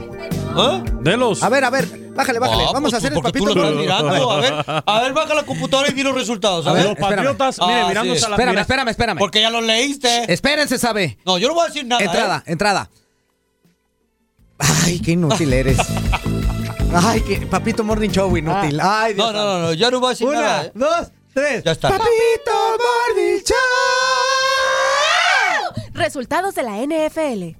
S6: ¿Ah?
S7: Delos.
S3: A ver, a ver, bájale, bájale.
S6: Ah,
S3: Vamos
S6: pues
S3: a hacer
S6: tú,
S3: el papito.
S6: tú lo estás mirando. A ver, a ver, baja la computadora y di los resultados. A
S3: A ver,
S7: Los patriotas,
S6: Ah,
S7: mire,
S6: sí.
S7: mirándose a la
S3: Espérame, espérame, espérame.
S6: Porque ya lo leíste.
S3: Espérense, sabe.
S6: No, yo no voy a decir nada.
S3: Entrada,
S6: ¿eh?
S3: entrada. Ay, qué inútil eres. Ay, qué papito morning show inútil. Ay, Dios
S6: No, no, no, no, ya no voy a decir
S2: Una,
S6: nada. ¿eh?
S2: dos, tres.
S6: Ya está.
S3: Papito morning show.
S9: Resultados de la NFL.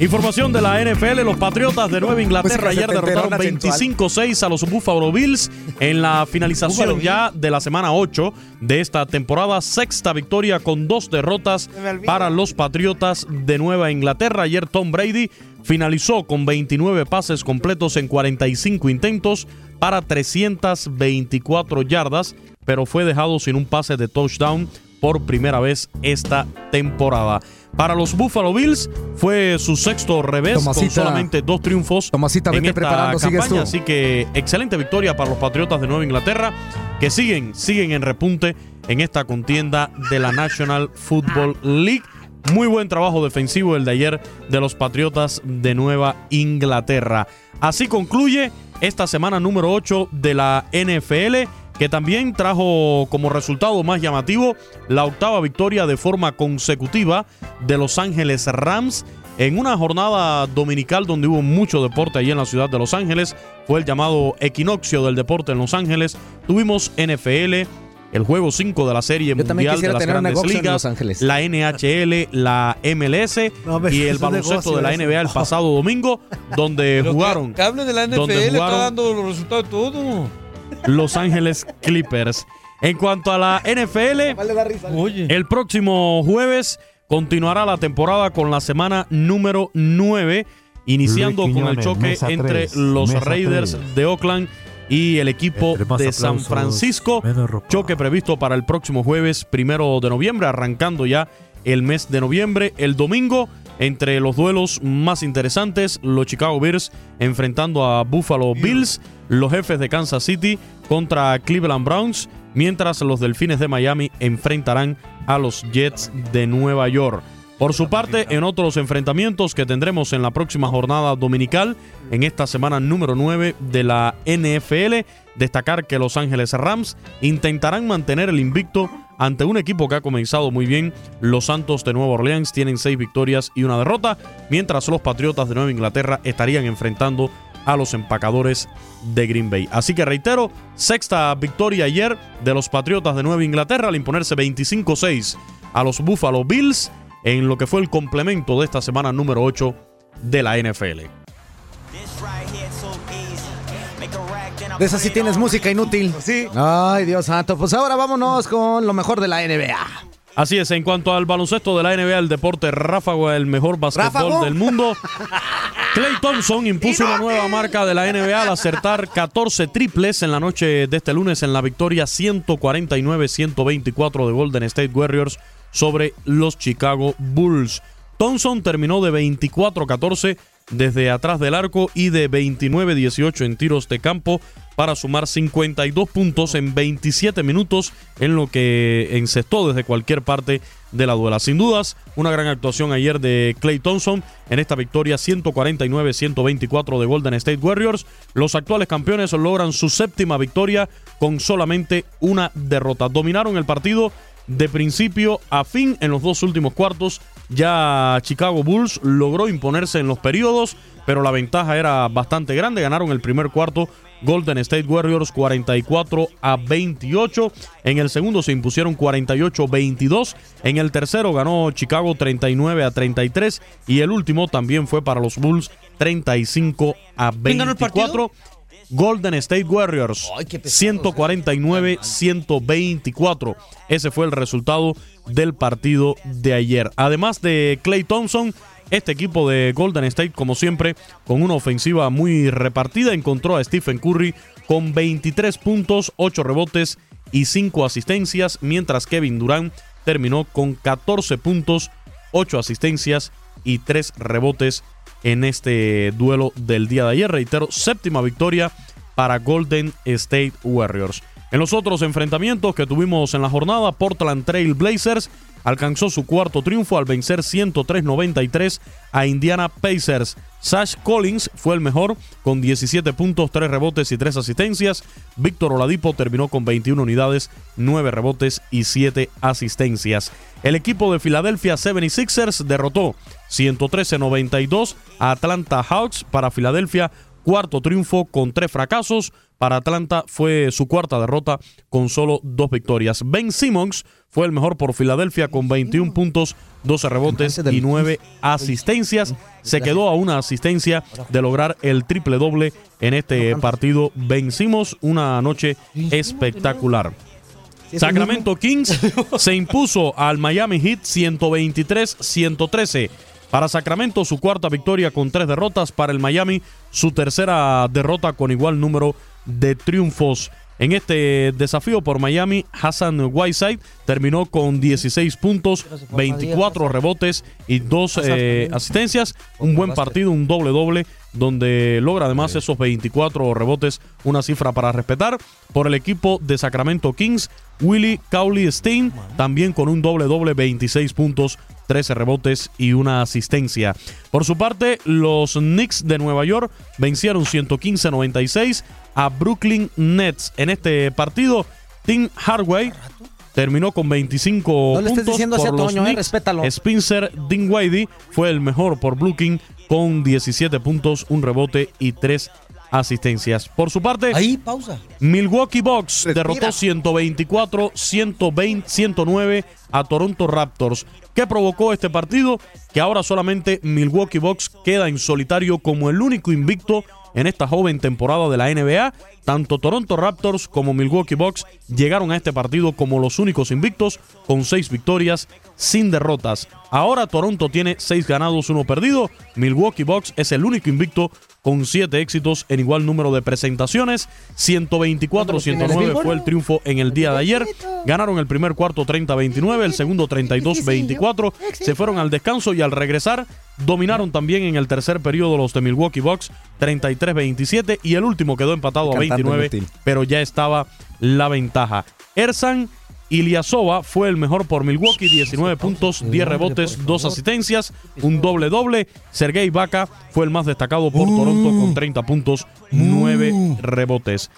S7: Información de la NFL, los Patriotas de Nueva Inglaterra
S3: Música
S7: ayer derrotaron
S3: setenterona sensual.
S7: 25-6 a los Buffalo Bills en la finalización ya de la semana 8 de esta temporada. Sexta victoria con dos derrotas para los Patriotas de Nueva Inglaterra. Ayer Tom Brady finalizó con 29 pases completos en 45 intentos para 324 yardas, pero fue dejado sin un pase de touchdown por primera vez esta temporada. Para los Buffalo Bills fue su sexto revés con solamente dos triunfos
S3: Tomasita,
S7: en esta
S3: preparando,
S7: campaña. Así que excelente victoria para los Patriotas de Nueva Inglaterra que siguen, siguen en repunte en esta contienda de la National Football League. Muy buen trabajo defensivo el de ayer de los Patriotas de Nueva Inglaterra. Así concluye esta semana número 8 de la NFL, que también trajo como resultado más llamativo la octava victoria de forma consecutiva de Los Ángeles Rams en una jornada dominical donde hubo mucho deporte allí en la ciudad de Los Ángeles. Fue el llamado equinoccio del deporte en Los Ángeles. Tuvimos NFL, el juego 5 de la Serie
S3: Yo
S7: Mundial de las Grandes Ligas,
S3: Los Ángeles.
S7: la NHL, la MLS
S2: No,
S7: y el baloncesto de la
S2: eso.
S7: NBA el pasado domingo, donde
S6: Pero
S7: jugaron
S6: Que, que hable de la NFL,
S7: donde
S6: está dando los resultados de todo.
S7: Los Ángeles Clippers. En cuanto a la NFL, el próximo jueves continuará la temporada con la semana número 9, iniciando
S10: Luis
S7: con el choque entre los
S10: mesa
S7: Raiders de Oakland y el equipo de San Francisco. Choque previsto para el próximo jueves, primero de noviembre, arrancando ya el mes de noviembre. El domingo, entre los duelos más interesantes, los Chicago Bears enfrentando a Buffalo Bills, los jefes de Kansas City contra Cleveland Browns, mientras los Delfines de Miami enfrentarán a los Jets de Nueva York. Por su parte, en otros enfrentamientos que tendremos en la próxima jornada dominical, en esta semana número 9 de la NFL, destacar que Los Ángeles Rams intentarán mantener el invicto ante un equipo que ha comenzado muy bien. Los Santos de Nueva Orleans tienen seis victorias y una derrota, mientras los Patriotas de Nueva Inglaterra estarían enfrentando a los empacadores de Green Bay. Así que reitero, sexta victoria ayer de los Patriotas de Nueva Inglaterra al imponerse 25-6 a los Buffalo Bills en lo que fue el complemento de esta semana número 8 de la NFL.
S3: De esa sí tienes música inútil. Sí. Ay, Dios santo. Pues ahora vámonos con lo mejor de la NBA.
S7: Así es, en cuanto al baloncesto de la NBA, el deporte ráfago, el mejor basquetbol
S3: ¿Ráfago?
S7: del mundo. Clay Thompson impuso una nueva marca de la NBA al acertar 14 triples en la noche de este lunes en la victoria 149-124 de Golden State Warriors sobre los Chicago Bulls. Thompson terminó de 24-14 desde atrás del arco y de 29-18 en tiros de campo para sumar 52 puntos en 27 minutos en lo que encestó desde cualquier parte de la duela. Sin dudas, una gran actuación ayer de Clay Thompson en esta victoria 149-124 de Golden State Warriors. Los actuales campeones logran su séptima victoria con solamente una derrota. Dominaron el partido de principio a fin en los dos últimos cuartos. Ya Chicago Bulls logró imponerse en los periodos, pero la ventaja era bastante grande. Ganaron el primer cuarto Golden State Warriors 44 a 28. En el segundo se impusieron 48-22. En el tercero ganó Chicago 39 a 33. Y el último también fue para los Bulls 35 a 24. Golden State Warriors 149-124. Ese fue el resultado del partido de ayer. Además de Clay Thompson, este equipo de Golden State, como siempre, con una ofensiva muy repartida, encontró a Stephen Curry con 23 puntos, 8 rebotes y 5 asistencias, mientras Kevin Durant terminó con 14 puntos, 8 asistencias y 3 rebotes en este duelo del día de ayer. Reitero, séptima victoria para Golden State Warriors. En los otros enfrentamientos que tuvimos en la jornada, Portland Trail Blazers alcanzó su cuarto triunfo al vencer 103-93 a Indiana Pacers. Sash Collins fue el mejor con 17 puntos, 3 rebotes y 3 asistencias. Víctor Oladipo terminó con 21 unidades, 9 rebotes y 7 asistencias. El equipo de Philadelphia 76ers derrotó 113-92 a Atlanta Hawks para Filadelfia. Cuarto triunfo con tres fracasos. Para Atlanta fue su cuarta derrota con solo dos victorias. Ben Simmons fue el mejor por Filadelfia con 21 puntos, 12 rebotes y 9 asistencias. Se quedó a una asistencia de lograr el triple doble en este partido. Vencimos una noche espectacular. Sacramento Kings se impuso al Miami Heat 123-113. Para Sacramento, su cuarta victoria con tres derrotas. Para el Miami, su tercera derrota con igual número de triunfos. En este desafío por Miami, Hassan Whiteside terminó con 16 puntos, 24 rebotes y 2 eh, asistencias. Un buen partido, un doble-doble, donde logra además esos 24 rebotes, una cifra para respetar. Por el equipo de Sacramento Kings, Willie Cowley Stein, también con un doble-doble, 26 puntos, 13 rebotes y una asistencia. Por su parte, los Knicks de Nueva York vencieron 115-96 a Brooklyn Nets. En este partido, Tim Hardaway terminó con 25
S3: No le
S7: puntos
S3: diciendo
S7: por los
S3: Toño, eh, respétalo.
S7: Spencer Dinwiddie fue el mejor por Brooklyn con 17 puntos, un rebote y 3 asistencias. Por su parte,
S6: Ahí, pausa.
S7: Milwaukee Bucks derrotó 124, 120, 109 a Toronto Raptors. ¿Qué provocó este partido? Que ahora solamente Milwaukee Bucks queda en solitario como el único invicto en esta joven temporada de la NBA. Tanto Toronto Raptors como Milwaukee Bucks llegaron a este partido como los únicos invictos con seis victorias sin derrotas. Ahora Toronto tiene seis ganados, uno perdido. Milwaukee Bucks es el único invicto con siete éxitos en igual número de presentaciones. 124-109 fue el triunfo en el día de ayer. Ganaron el primer cuarto 30-29, el segundo 32-24. Se fueron al descanso y al regresar dominaron también en el tercer periodo los de Milwaukee Bucks 33-27 y el último quedó empatado a
S3: Cantando
S7: 29,
S3: inútil.
S7: pero ya estaba la ventaja. Ersan Ilyasova fue el mejor por Milwaukee, 19 puntos, 10 rebotes, 2 asistencias, un doble doble. Sergei Vaca fue el más destacado por Toronto con 30 puntos, 9 rebotes.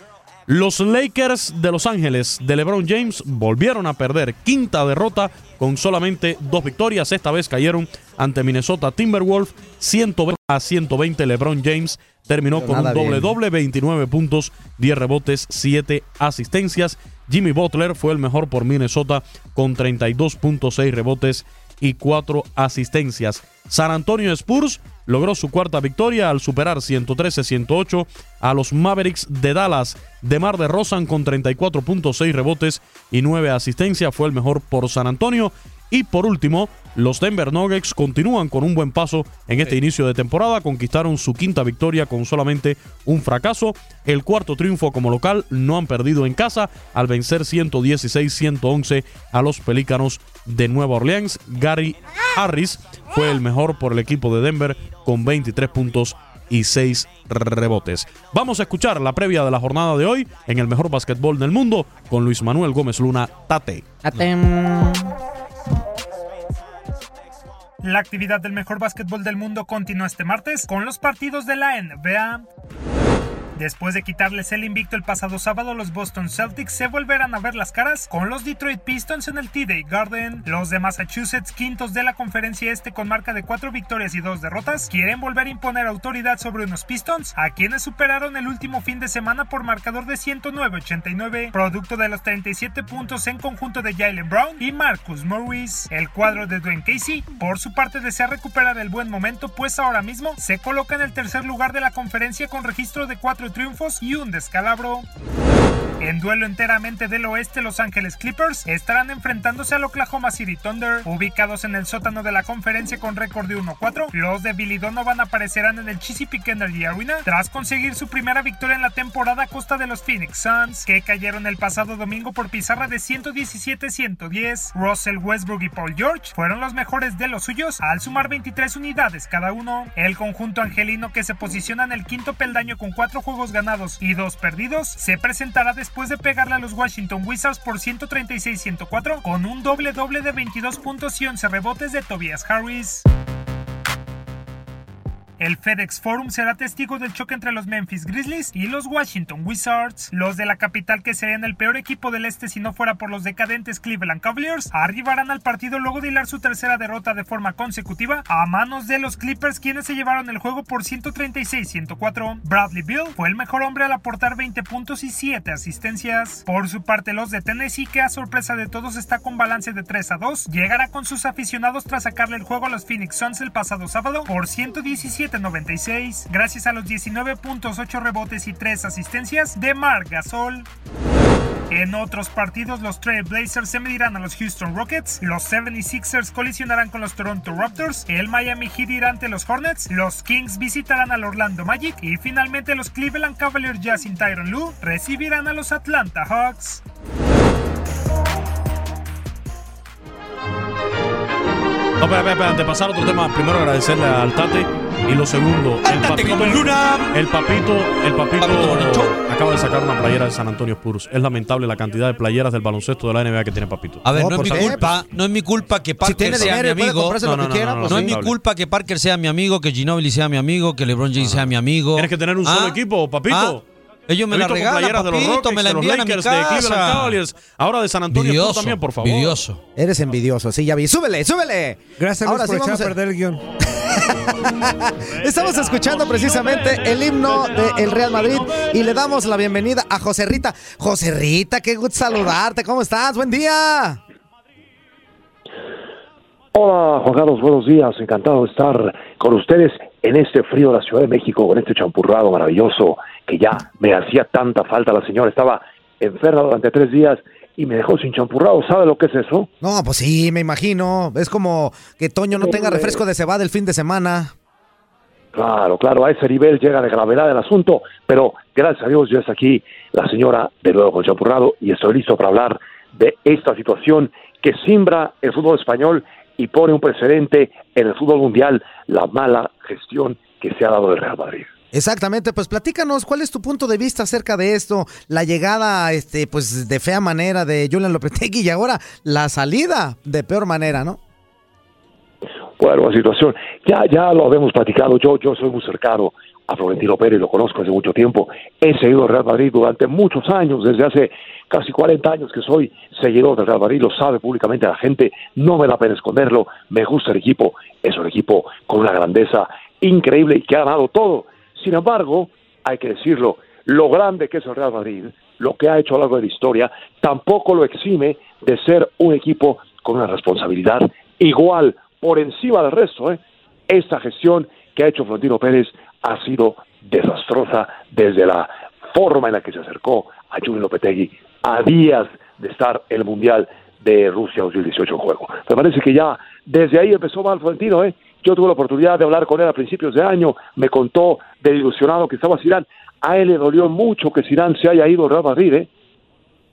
S7: Los Lakers de Los Ángeles de LeBron James volvieron a perder quinta derrota con solamente dos victorias. Esta vez cayeron ante Minnesota Timberwolves 120 a 120. LeBron James terminó
S3: Pero
S7: con un
S3: nada bien.
S7: doble doble, 29 puntos, 10 rebotes, 7 asistencias. Jimmy Butler fue el mejor por Minnesota con 32.6 rebotes y 4 asistencias. San Antonio Spurs logró su cuarta victoria al superar 113-108 a los Mavericks de Dallas. De Mar de Rosan con 34.6 rebotes y 9 asistencias fue el mejor por San Antonio. Y por último, los Denver Nuggets continúan con un buen paso en este inicio de temporada. Conquistaron su quinta victoria con solamente un fracaso. El cuarto triunfo como local no han perdido en casa al vencer 116-111 a los Pelícanos de Nueva Orleans. Gary Harris fue el mejor por el equipo de Denver con 23 puntos y 6 rebotes. Vamos a escuchar la previa de la jornada de hoy en el mejor básquetbol del mundo con Luis Manuel Gómez Luna Tate.
S10: La actividad del mejor básquetbol del mundo continúa este martes con los partidos de la NBA. Después de quitarles el invicto el pasado sábado, los Boston Celtics se volverán a ver las caras con los Detroit Pistons en el T-Day Garden. Los de Massachusetts, quintos de la conferencia este con marca de cuatro victorias y dos derrotas, quieren volver a imponer autoridad sobre unos Pistons, a quienes superaron el último fin de semana por marcador de 109-89, producto de los 37 puntos en conjunto de Jalen Brown y Marcus Morris. El cuadro de Dwayne Casey, por su parte, desea recuperar el buen momento, pues ahora mismo se coloca en el tercer lugar de la conferencia con registro de triunfos y un descalabro. En duelo enteramente del oeste, Los Ángeles Clippers estarán enfrentándose al Oklahoma City Thunder, ubicados en el sótano de la conferencia con récord de 1-4. Los de Billy Donovan aparecerán en el Chesapeake Energy Arena tras conseguir su primera victoria en la temporada a costa de los Phoenix Suns, que cayeron el pasado domingo por pizarra de 117-110. Russell Westbrook y Paul George fueron los mejores de los suyos al sumar 23 unidades cada uno. El conjunto angelino que se posiciona en el quinto peldaño con cuatro juegos ganados y dos perdidos se presentará después de pegarle a los Washington Wizards por 136-104 con un doble doble de 22 puntos y 11 rebotes de Tobias Harris. El FedEx Forum será testigo del choque entre los Memphis Grizzlies y los Washington Wizards. Los de la capital, que serían el peor equipo del este si no fuera por los decadentes Cleveland Cavaliers, arribarán al partido luego de hilar su tercera derrota de forma consecutiva a manos de los Clippers, quienes se llevaron el juego por 136-104. Bradley Bill fue el mejor hombre al aportar 20 puntos y 7 asistencias. Por su parte, los de Tennessee, que a sorpresa de todos está con balance de 3 a 2, llegará con sus aficionados tras sacarle el juego a los Phoenix Suns el pasado sábado por 117 96 gracias a los 19 puntos, 8 rebotes y 3 asistencias de Marc Gasol. En otros partidos, los Trail Blazers se medirán a los Houston Rockets, los 76ers colisionarán con los Toronto Raptors, el Miami Heat irá ante los Hornets, los Kings visitarán al Orlando Magic y finalmente los Cleveland Cavaliers ya sin Tyron Lue recibirán a los Atlanta Hawks.
S7: No, espera, espera, antes de pasar otro tema, primero agradecerle al Tate y lo segundo, el papito, el papito, el papito acaba de sacar una playera de San Antonio Spurs. Es lamentable la cantidad de playeras del baloncesto de la NBA que tiene papito.
S6: A ver, no, es mi culpa, no es mi culpa que Parker
S7: tiene
S6: sea
S7: dinero
S6: mi amigo.
S7: quiera, pues
S6: no es mi culpa que Parker sea mi amigo, que Ginobili sea mi amigo, que LeBron James sea mi amigo.
S7: Tienes que tener un solo
S6: Ah,
S7: equipo, papito.
S6: ah, Ellos me la regalan,
S7: playeras de los
S6: papito,
S7: Rockets,
S6: me la
S7: de los
S6: envían a mi
S7: Lakers, de Cleveland
S6: casa.
S7: Cavaliers, ahora de San Antonio también, por favor.
S6: envidioso.
S3: Eres envidioso, sí, ya vi. ¡Súbele, súbele!
S2: Gracias
S3: Ahora
S2: Luis, por
S3: sí
S2: echar
S3: vamos
S2: a
S3: a-
S2: perder el guion.
S3: Estamos escuchando precisamente el himno del Real Madrid y le damos la bienvenida a José Rita. José Rita, qué gusto saludarte. ¿Cómo estás? Buen día.
S11: Hola, Juan Carlos, buenos días. Encantado de estar con ustedes en este frío de la Ciudad de México, con este champurrado maravilloso que ya me hacía tanta falta la señora. Estaba enferma durante tres días y me dejó sin champurrado. ¿Sabe lo que es eso?
S3: No, pues sí, me imagino. Es como que Toño no tenga refresco de cebada el fin de semana.
S11: Claro, claro, a ese nivel llega de gravedad el asunto, pero gracias a Dios ya está aquí la señora de nuevo con Champurrado y estoy listo para hablar de esta situación que simbra el fútbol español y pone un precedente en el fútbol mundial, la mala gestión que se ha dado del Real Madrid.
S3: Exactamente, pues platícanos, ¿cuál es tu punto de vista acerca de esto? La llegada, este, pues, de fea manera de Julian Lopetegui y ahora la salida de peor manera, ¿no?
S11: Bueno, la situación, ya, ya lo habíamos platicado, yo, yo soy muy cercano a Florentino Pérez, lo conozco hace mucho tiempo, he seguido Real Madrid durante muchos años, desde hace casi 40 años que soy seguidor del Real Madrid, lo sabe públicamente la gente, no me da pena esconderlo, me gusta el equipo, es un equipo con una grandeza increíble y que ha ganado todo. Sin embargo, hay que decirlo, lo grande que es el Real Madrid, lo que ha hecho a lo largo de la historia, tampoco lo exime de ser un equipo con una responsabilidad igual por encima del resto. ¿eh? Esta gestión que ha hecho Florentino Pérez ha sido desastrosa desde la forma en la que se acercó a Julio Lopetegui a días de estar el Mundial de Rusia 2018 en juego. Me parece que ya desde ahí empezó mal Florentino, ¿eh? Yo tuve la oportunidad de hablar con él a principios de año, me contó del ilusionado que estaba Zidane. A él le dolió mucho que Zidane se haya ido al Real Madrid, ¿eh?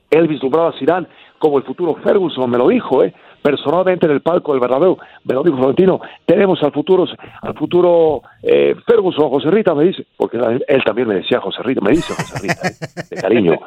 S11: Él vislumbraba a Zidane como el futuro Ferguson, me lo dijo, ¿eh? Personalmente en el palco del Bernabéu, dijo Florentino, tenemos al futuro, al futuro eh, Ferguson, José Rita, me dice, porque él también me decía José Rita, me dice José Rita, ¿eh? de cariño,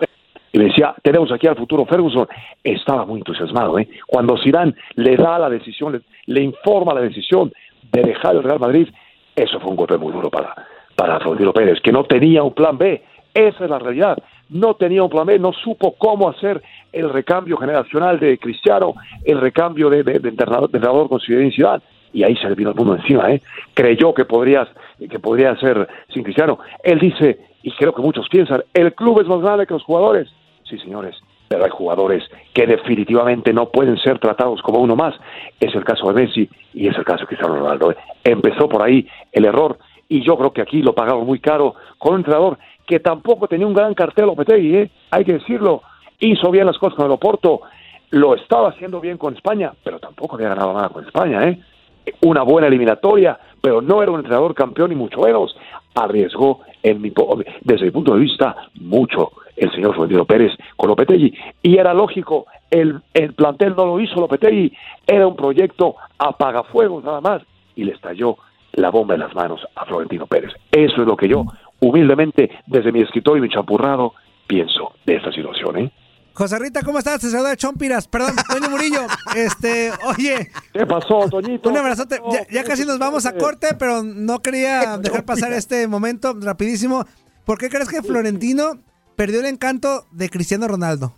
S11: y me decía, tenemos aquí al futuro Ferguson, estaba muy entusiasmado, ¿eh? cuando Zidane le da la decisión, le, le informa la decisión de dejar el Real Madrid, eso fue un golpe muy duro para, para Florentino Pérez, que no tenía un plan B, esa es la realidad, no tenía un plan B, no supo cómo hacer el recambio generacional de Cristiano, el recambio de, de, de entrenador, de entrenador Zidane, y ahí se le vino el mundo encima, ¿eh? Creyó que podría, que podría ser sin Cristiano. Él dice, y creo que muchos piensan, el club es más grande que los jugadores. Sí, señores, pero hay jugadores que definitivamente no pueden ser tratados como uno más. Es el caso de Messi y es el caso de Cristiano Ronaldo. ¿eh? Empezó por ahí el error y yo creo que aquí lo pagaron muy caro con un entrenador que tampoco tenía un gran cartel ¿eh? hay que decirlo. Hizo bien las cosas con el Oporto, lo estaba haciendo bien con España, pero tampoco había ganado nada con España, ¿eh? Una buena eliminatoria, pero no era un entrenador campeón y mucho menos. Arriesgó, en mi, desde mi punto de vista, mucho el señor Florentino Pérez con Lopetegui. Y era lógico, el, el plantel no lo hizo Lopetegui, era un proyecto apagafuegos nada más, y le estalló la bomba en las manos a Florentino Pérez. Eso es lo que yo, humildemente, desde mi escritorio y mi champurrado, pienso de esta situación, ¿eh?
S2: José Rita, ¿cómo estás? Te saluda Chompiras. Perdón, Toño Murillo. Este, oye.
S11: ¿Qué pasó, Toñito?
S2: Un abrazote. Ya, ya casi nos vamos a corte, pero no quería dejar pasar este momento rapidísimo. ¿Por qué crees que Florentino perdió el encanto de Cristiano Ronaldo?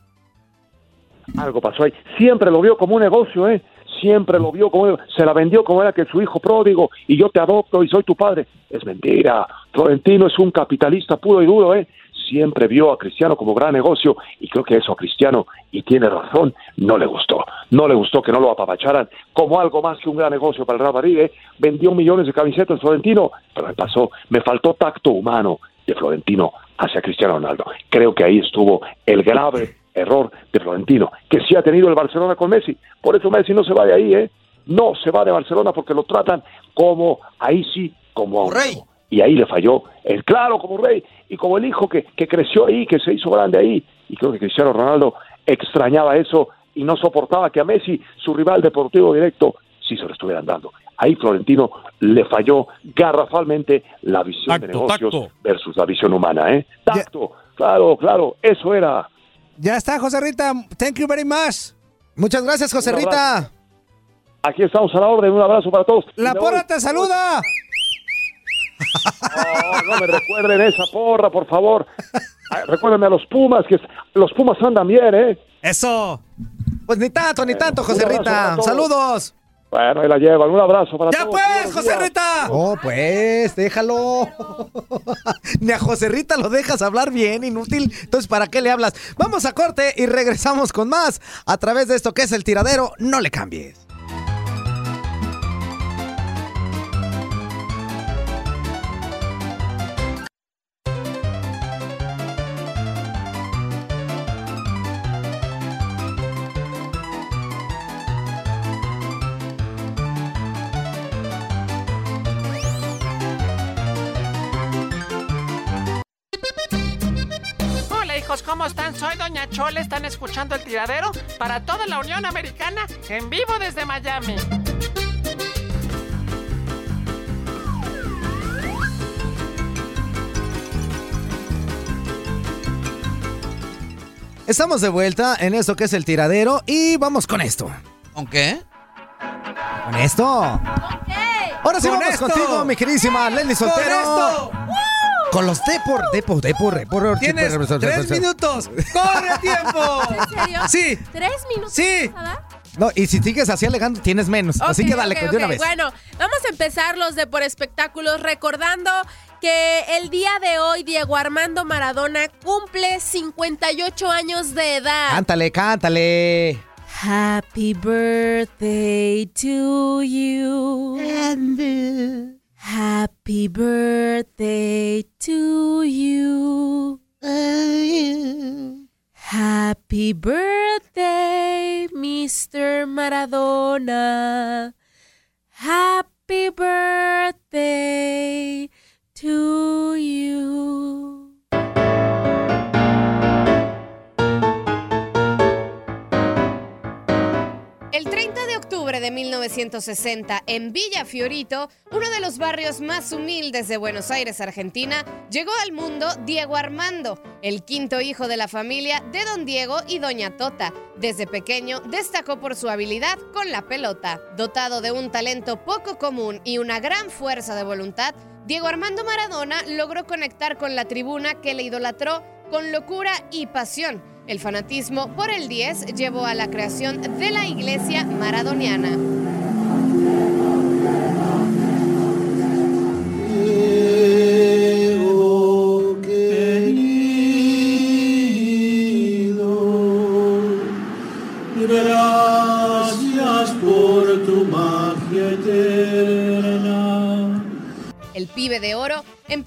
S11: Algo pasó ahí. Siempre lo vio como un negocio, ¿eh? Siempre lo vio como se la vendió como era que su hijo pródigo y yo te adopto y soy tu padre. Es mentira. Florentino es un capitalista puro y duro, ¿eh? Siempre vio a Cristiano como gran negocio y creo que eso a Cristiano, y tiene razón, no le gustó. No le gustó que no lo apapacharan como algo más que un gran negocio para el Real Madrid. ¿eh? Vendió millones de camisetas Florentino, pero me pasó, me faltó tacto humano de Florentino hacia Cristiano Ronaldo. Creo que ahí estuvo el grave error de Florentino, que sí ha tenido el Barcelona con Messi. Por eso Messi no se va de ahí, ¿eh? No se va de Barcelona porque lo tratan como, ahí sí, como a un rey. Y ahí le falló, el claro, como rey, y como el hijo que, que creció ahí, que se hizo grande ahí. Y creo que Cristiano Ronaldo extrañaba eso y no soportaba que a Messi, su rival deportivo directo, sí se lo estuvieran dando. Ahí Florentino le falló garrafalmente la visión de negocios
S7: tacto.
S11: versus la visión humana, ¿eh? Tacto, claro, claro, eso era.
S2: Ya está, José Rita. Thank you very much.
S3: Muchas gracias, José. Rita.
S11: Aquí estamos a la orden, un abrazo para todos.
S2: La porra te saluda.
S11: No, no me recuerden esa porra, por favor. Recuérdenme a los Pumas, que los Pumas andan bien, ¿eh?
S2: Eso.
S3: Pues ni tanto, ni tanto, José Rita. Saludos.
S11: Bueno, ahí la llevan. Un abrazo para
S2: ¡Ya
S11: todos.
S2: pues,
S11: Buenos
S2: José
S11: días.
S2: Rita!
S3: Oh, pues, déjalo. Ni a José Rita lo dejas hablar bien, inútil. Entonces, ¿para qué le hablas? Vamos a corte y regresamos con más a través de esto que es el tiradero. No le cambies.
S8: Doña Chole, están escuchando el tiradero para toda la Unión Americana en vivo desde Miami.
S3: Estamos de vuelta en esto que es el tiradero y vamos con esto.
S6: ¿Con qué?
S3: Con esto. Ahora sí
S2: Con
S3: vamos
S2: esto.
S3: contigo, mi queridísima Leslie
S2: Con
S3: Soltero.
S2: esto.
S3: Con los Depor, Depor, Depor, Depor.
S2: Tienes tres minutos. ¡Corre tiempo!
S4: ¿En serio?
S3: Sí.
S4: ¿Tres minutos?
S3: Sí.
S4: vas a dar?
S3: No, y si sigues así alegando, tienes menos. así que dale,
S4: ok,
S3: pues, de una vez.
S4: Bueno, vamos a empezar los de por espectáculos recordando que el día de hoy Diego Armando Maradona cumple 58 años de edad.
S3: Cántale, cántale.
S4: Happy birthday to you. Happy birthday to you. Happy birthday, Mr. Maradona. Happy birthday to you.
S12: De 1960, en Villa Fiorito, uno de los barrios más humildes de Buenos Aires, Argentina, llegó al mundo Diego Armando, el quinto hijo de la familia de don Diego y doña Tota. Desde pequeño destacó por su habilidad con la pelota. Dotado de un talento poco común y una gran fuerza de voluntad, Diego Armando Maradona logró conectar con la tribuna que le idolatró con locura y pasión. El fanatismo por el 10 llevó a la creación de la iglesia maradoniana.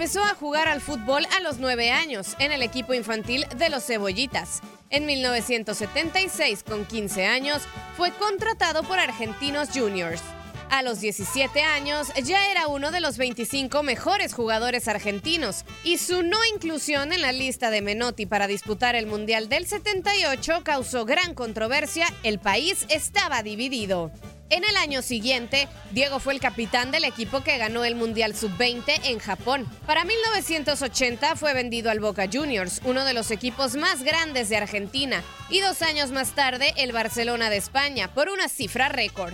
S12: Empezó a jugar al fútbol a los 9 años en el equipo infantil de los Cebollitas. En 1976, con 15 años, fue contratado por Argentinos Juniors. A los 17 años ya era uno de los 25 mejores jugadores argentinos y su no inclusión en la lista de Menotti para disputar el Mundial del 78 causó gran controversia, el país estaba dividido. En el año siguiente, Diego fue el capitán del equipo que ganó el Mundial Sub-20 en Japón. Para 1980 fue vendido al Boca Juniors, uno de los equipos más grandes de Argentina, y dos años más tarde el Barcelona de España, por una cifra récord.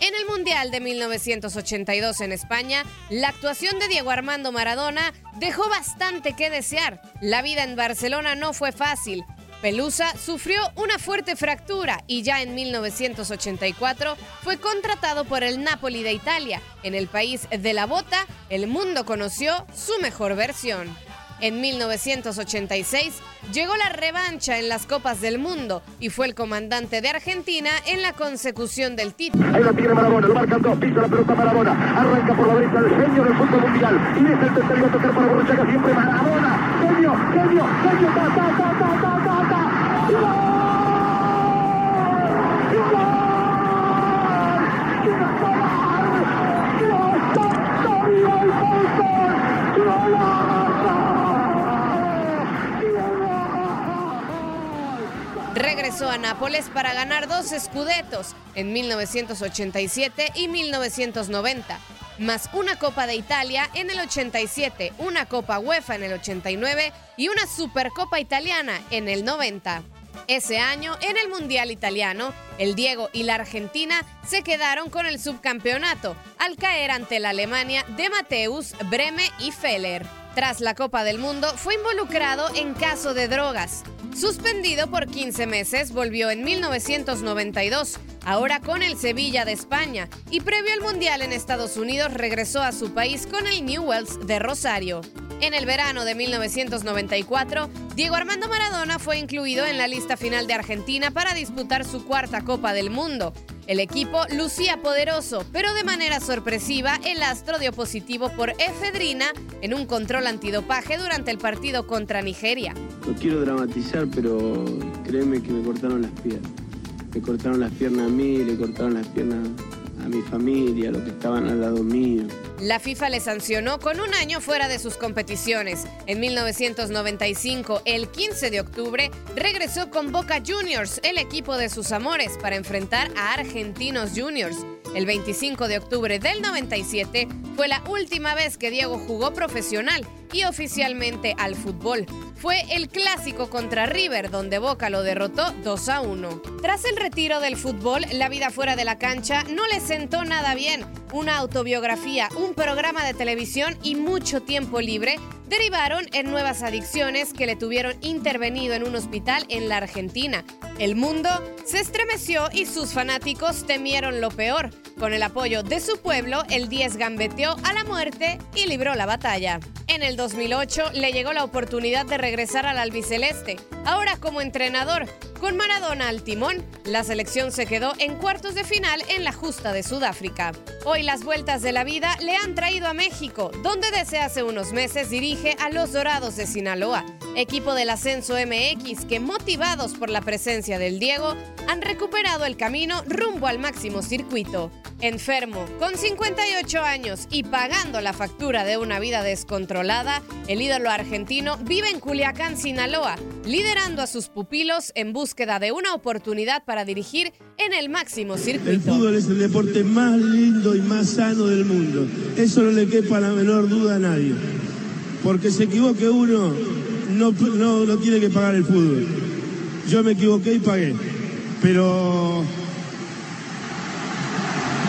S12: En el Mundial de 1982 en España, la actuación de Diego Armando Maradona dejó bastante que desear. La vida en Barcelona no fue fácil. Pelusa sufrió una fuerte fractura y ya en 1984 fue contratado por el Napoli de Italia. En el país de la bota, el mundo conoció su mejor versión. En 1986 llegó la revancha en las Copas del Mundo y fue el comandante de Argentina en la consecución del título.
S13: Ahí lo tiene Marabona, lo marcan dos, pisa la pelota Marabona, arranca por la derecha el genio del fútbol mundial y es el tercero a tocar para Borruchaga siempre Marabona, genio, genio, genio, ta, ta, ta, ta, ta, ta, ta.
S12: A Nápoles para ganar dos escudetos en 1987 y 1990, más una Copa de Italia en el 87, una Copa UEFA en el 89 y una Supercopa Italiana en el 90. Ese año, en el Mundial Italiano, el Diego y la Argentina se quedaron con el subcampeonato al caer ante la Alemania de Mateus, Breme y Feller. Tras la Copa del Mundo, fue involucrado en caso de drogas. Suspendido por 15 meses, volvió en 1992, ahora con el Sevilla de España, y previo al Mundial en Estados Unidos regresó a su país con el Newells de Rosario. En el verano de 1994, Diego Armando Maradona fue incluido en la lista final de Argentina para disputar su cuarta Copa del Mundo. El equipo lucía poderoso, pero de manera sorpresiva el astro dio positivo por efedrina en un control antidopaje durante el partido contra Nigeria.
S14: No quiero dramatizar, pero créeme que me cortaron las piernas. Me cortaron las piernas a mí, le cortaron las piernas mi familia, los que estaban al lado mío.
S12: La FIFA le sancionó con un año fuera de sus competiciones. En 1995, el 15 de octubre, regresó con Boca Juniors, el equipo de sus amores, para enfrentar a Argentinos Juniors. El 25 de octubre del 97 fue la última vez que Diego jugó profesional y oficialmente al fútbol. Fue el clásico contra River, donde Boca lo derrotó 2 a 1. Tras el retiro del fútbol, la vida fuera de la cancha no le sentó nada bien. Una autobiografía, un programa de televisión y mucho tiempo libre derivaron en nuevas adicciones que le tuvieron intervenido en un hospital en la Argentina. El mundo se estremeció y sus fanáticos temieron lo peor. Con el apoyo de su pueblo, el 10 gambeteó a la muerte y libró la batalla. En el 2008 le llegó la oportunidad de regresar al albiceleste, ahora como entrenador. Con Maradona al timón, la selección se quedó en cuartos de final en la justa de Sudáfrica. Hoy las vueltas de la vida le han traído a México, donde desde hace unos meses dirige a los Dorados de Sinaloa, equipo del ascenso MX que motivados por la presencia del Diego han recuperado el camino rumbo al máximo circuito. Enfermo, con 58 años y pagando la factura de una vida descontrolada, el ídolo argentino vive en Culiacán, Sinaloa, liderando a sus pupilos en búsqueda de una oportunidad para dirigir en el máximo
S15: El
S12: circuito.
S15: fútbol es el deporte más lindo y más sano del mundo. Eso no le quepa la menor duda a nadie. Porque se equivoque uno, no, no, no tiene que pagar el fútbol. Yo me equivoqué y pagué. Pero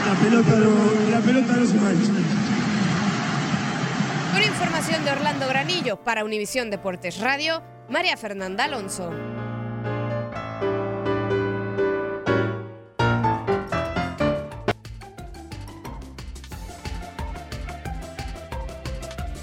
S15: la pelota no, la mancha.
S12: Con información de Orlando Granillo para Univisión Deportes Radio, María Fernanda Alonso.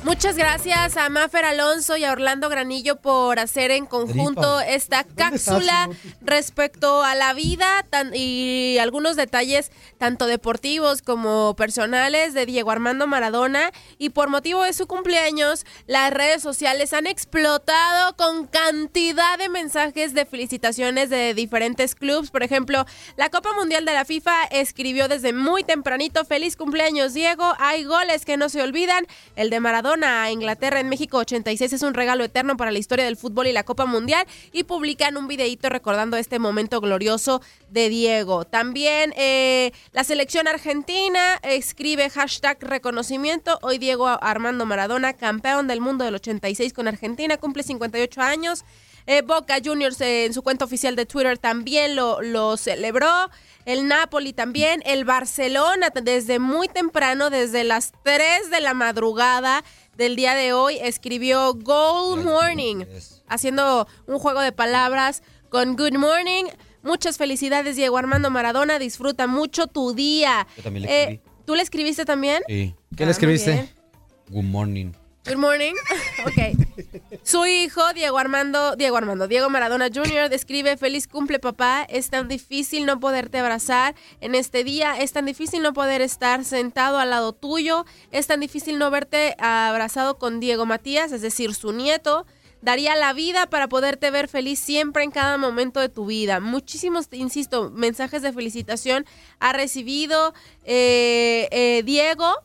S4: Muchas gracias a Mafer Alonso y a Orlando Granillo por hacer en conjunto
S16: Gripa.
S4: esta
S16: ¿Dónde
S4: cápsula respecto a la vida tan- y algunos detalles tanto deportivos como personales de Diego Armando Maradona. Y por motivo de su cumpleaños, las redes sociales han explotado con cantidad de mensajes de felicitaciones de diferentes clubes. Por ejemplo, la Copa Mundial de la FIFA escribió desde muy tempranito, feliz cumpleaños Diego, hay goles que no se olvidan. El de Maradona a Inglaterra en México 86 es un regalo eterno para la historia del fútbol y la Copa Mundial y publican un videíto recordando este momento glorioso de Diego. También eh, la selección argentina escribe hashtag reconocimiento. Hoy Diego Armando Maradona, campeón del mundo del 86 con Argentina, cumple 58 años. Eh, Boca Juniors eh, en su cuenta oficial de Twitter también lo, lo celebró. El Napoli también. El Barcelona desde muy temprano, desde las 3 de la madrugada del día de hoy, escribió Gold Morning, haciendo un juego de palabras con Good Morning. Muchas felicidades, Diego Armando Maradona. Disfruta mucho tu día.
S6: Yo también le
S4: Eh,
S6: escribí.
S4: ¿Tú le escribiste también?
S6: Sí.
S3: ¿Qué
S4: Ah,
S3: le escribiste?
S4: muy bien.
S6: Good morning.
S4: Good morning. Ok. Su hijo, Diego Armando, Diego Armando, Diego Maradona Jr., describe, feliz cumple papá, es tan difícil no poderte abrazar en este día, es tan difícil no poder estar sentado al lado tuyo, es tan difícil no verte abrazado con Diego Matías, es decir, su nieto. Daría la vida para poderte ver feliz siempre en cada momento de tu vida. Muchísimos, insisto, mensajes de felicitación ha recibido eh, eh, Diego.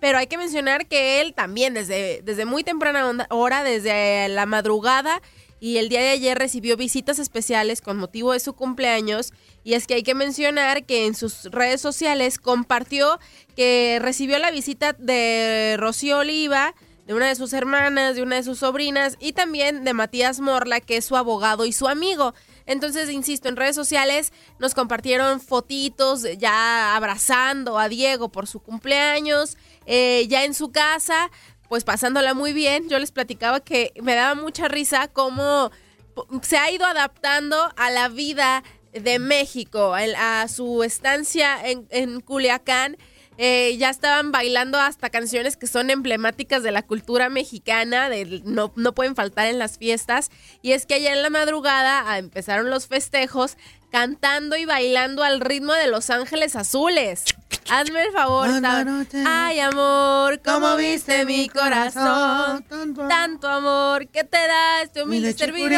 S4: Pero hay que mencionar que él también desde, desde muy temprana hora, desde la madrugada y el día de ayer recibió visitas especiales con motivo de su cumpleaños. Y es que hay que mencionar que en sus redes sociales compartió que recibió la visita de Rocío Oliva, de una de sus hermanas, de una de sus sobrinas y también de Matías Morla, que es su abogado y su amigo. Entonces, insisto, en redes sociales nos compartieron fotitos ya abrazando a Diego por su cumpleaños, eh, ya en su casa, pues pasándola muy bien. Yo les platicaba que me daba mucha risa cómo se ha ido adaptando a la vida de México, a su estancia en, Culiacán. Eh, ya estaban bailando hasta canciones que son emblemáticas de la cultura mexicana, de, no, no pueden faltar en las fiestas. Y es que ayer en la madrugada empezaron los festejos cantando y bailando al ritmo de Los Ángeles Azules. Hazme el favor. Ay, amor, ¿cómo viste mi corazón? Tanto amor que te da este humilde servidor.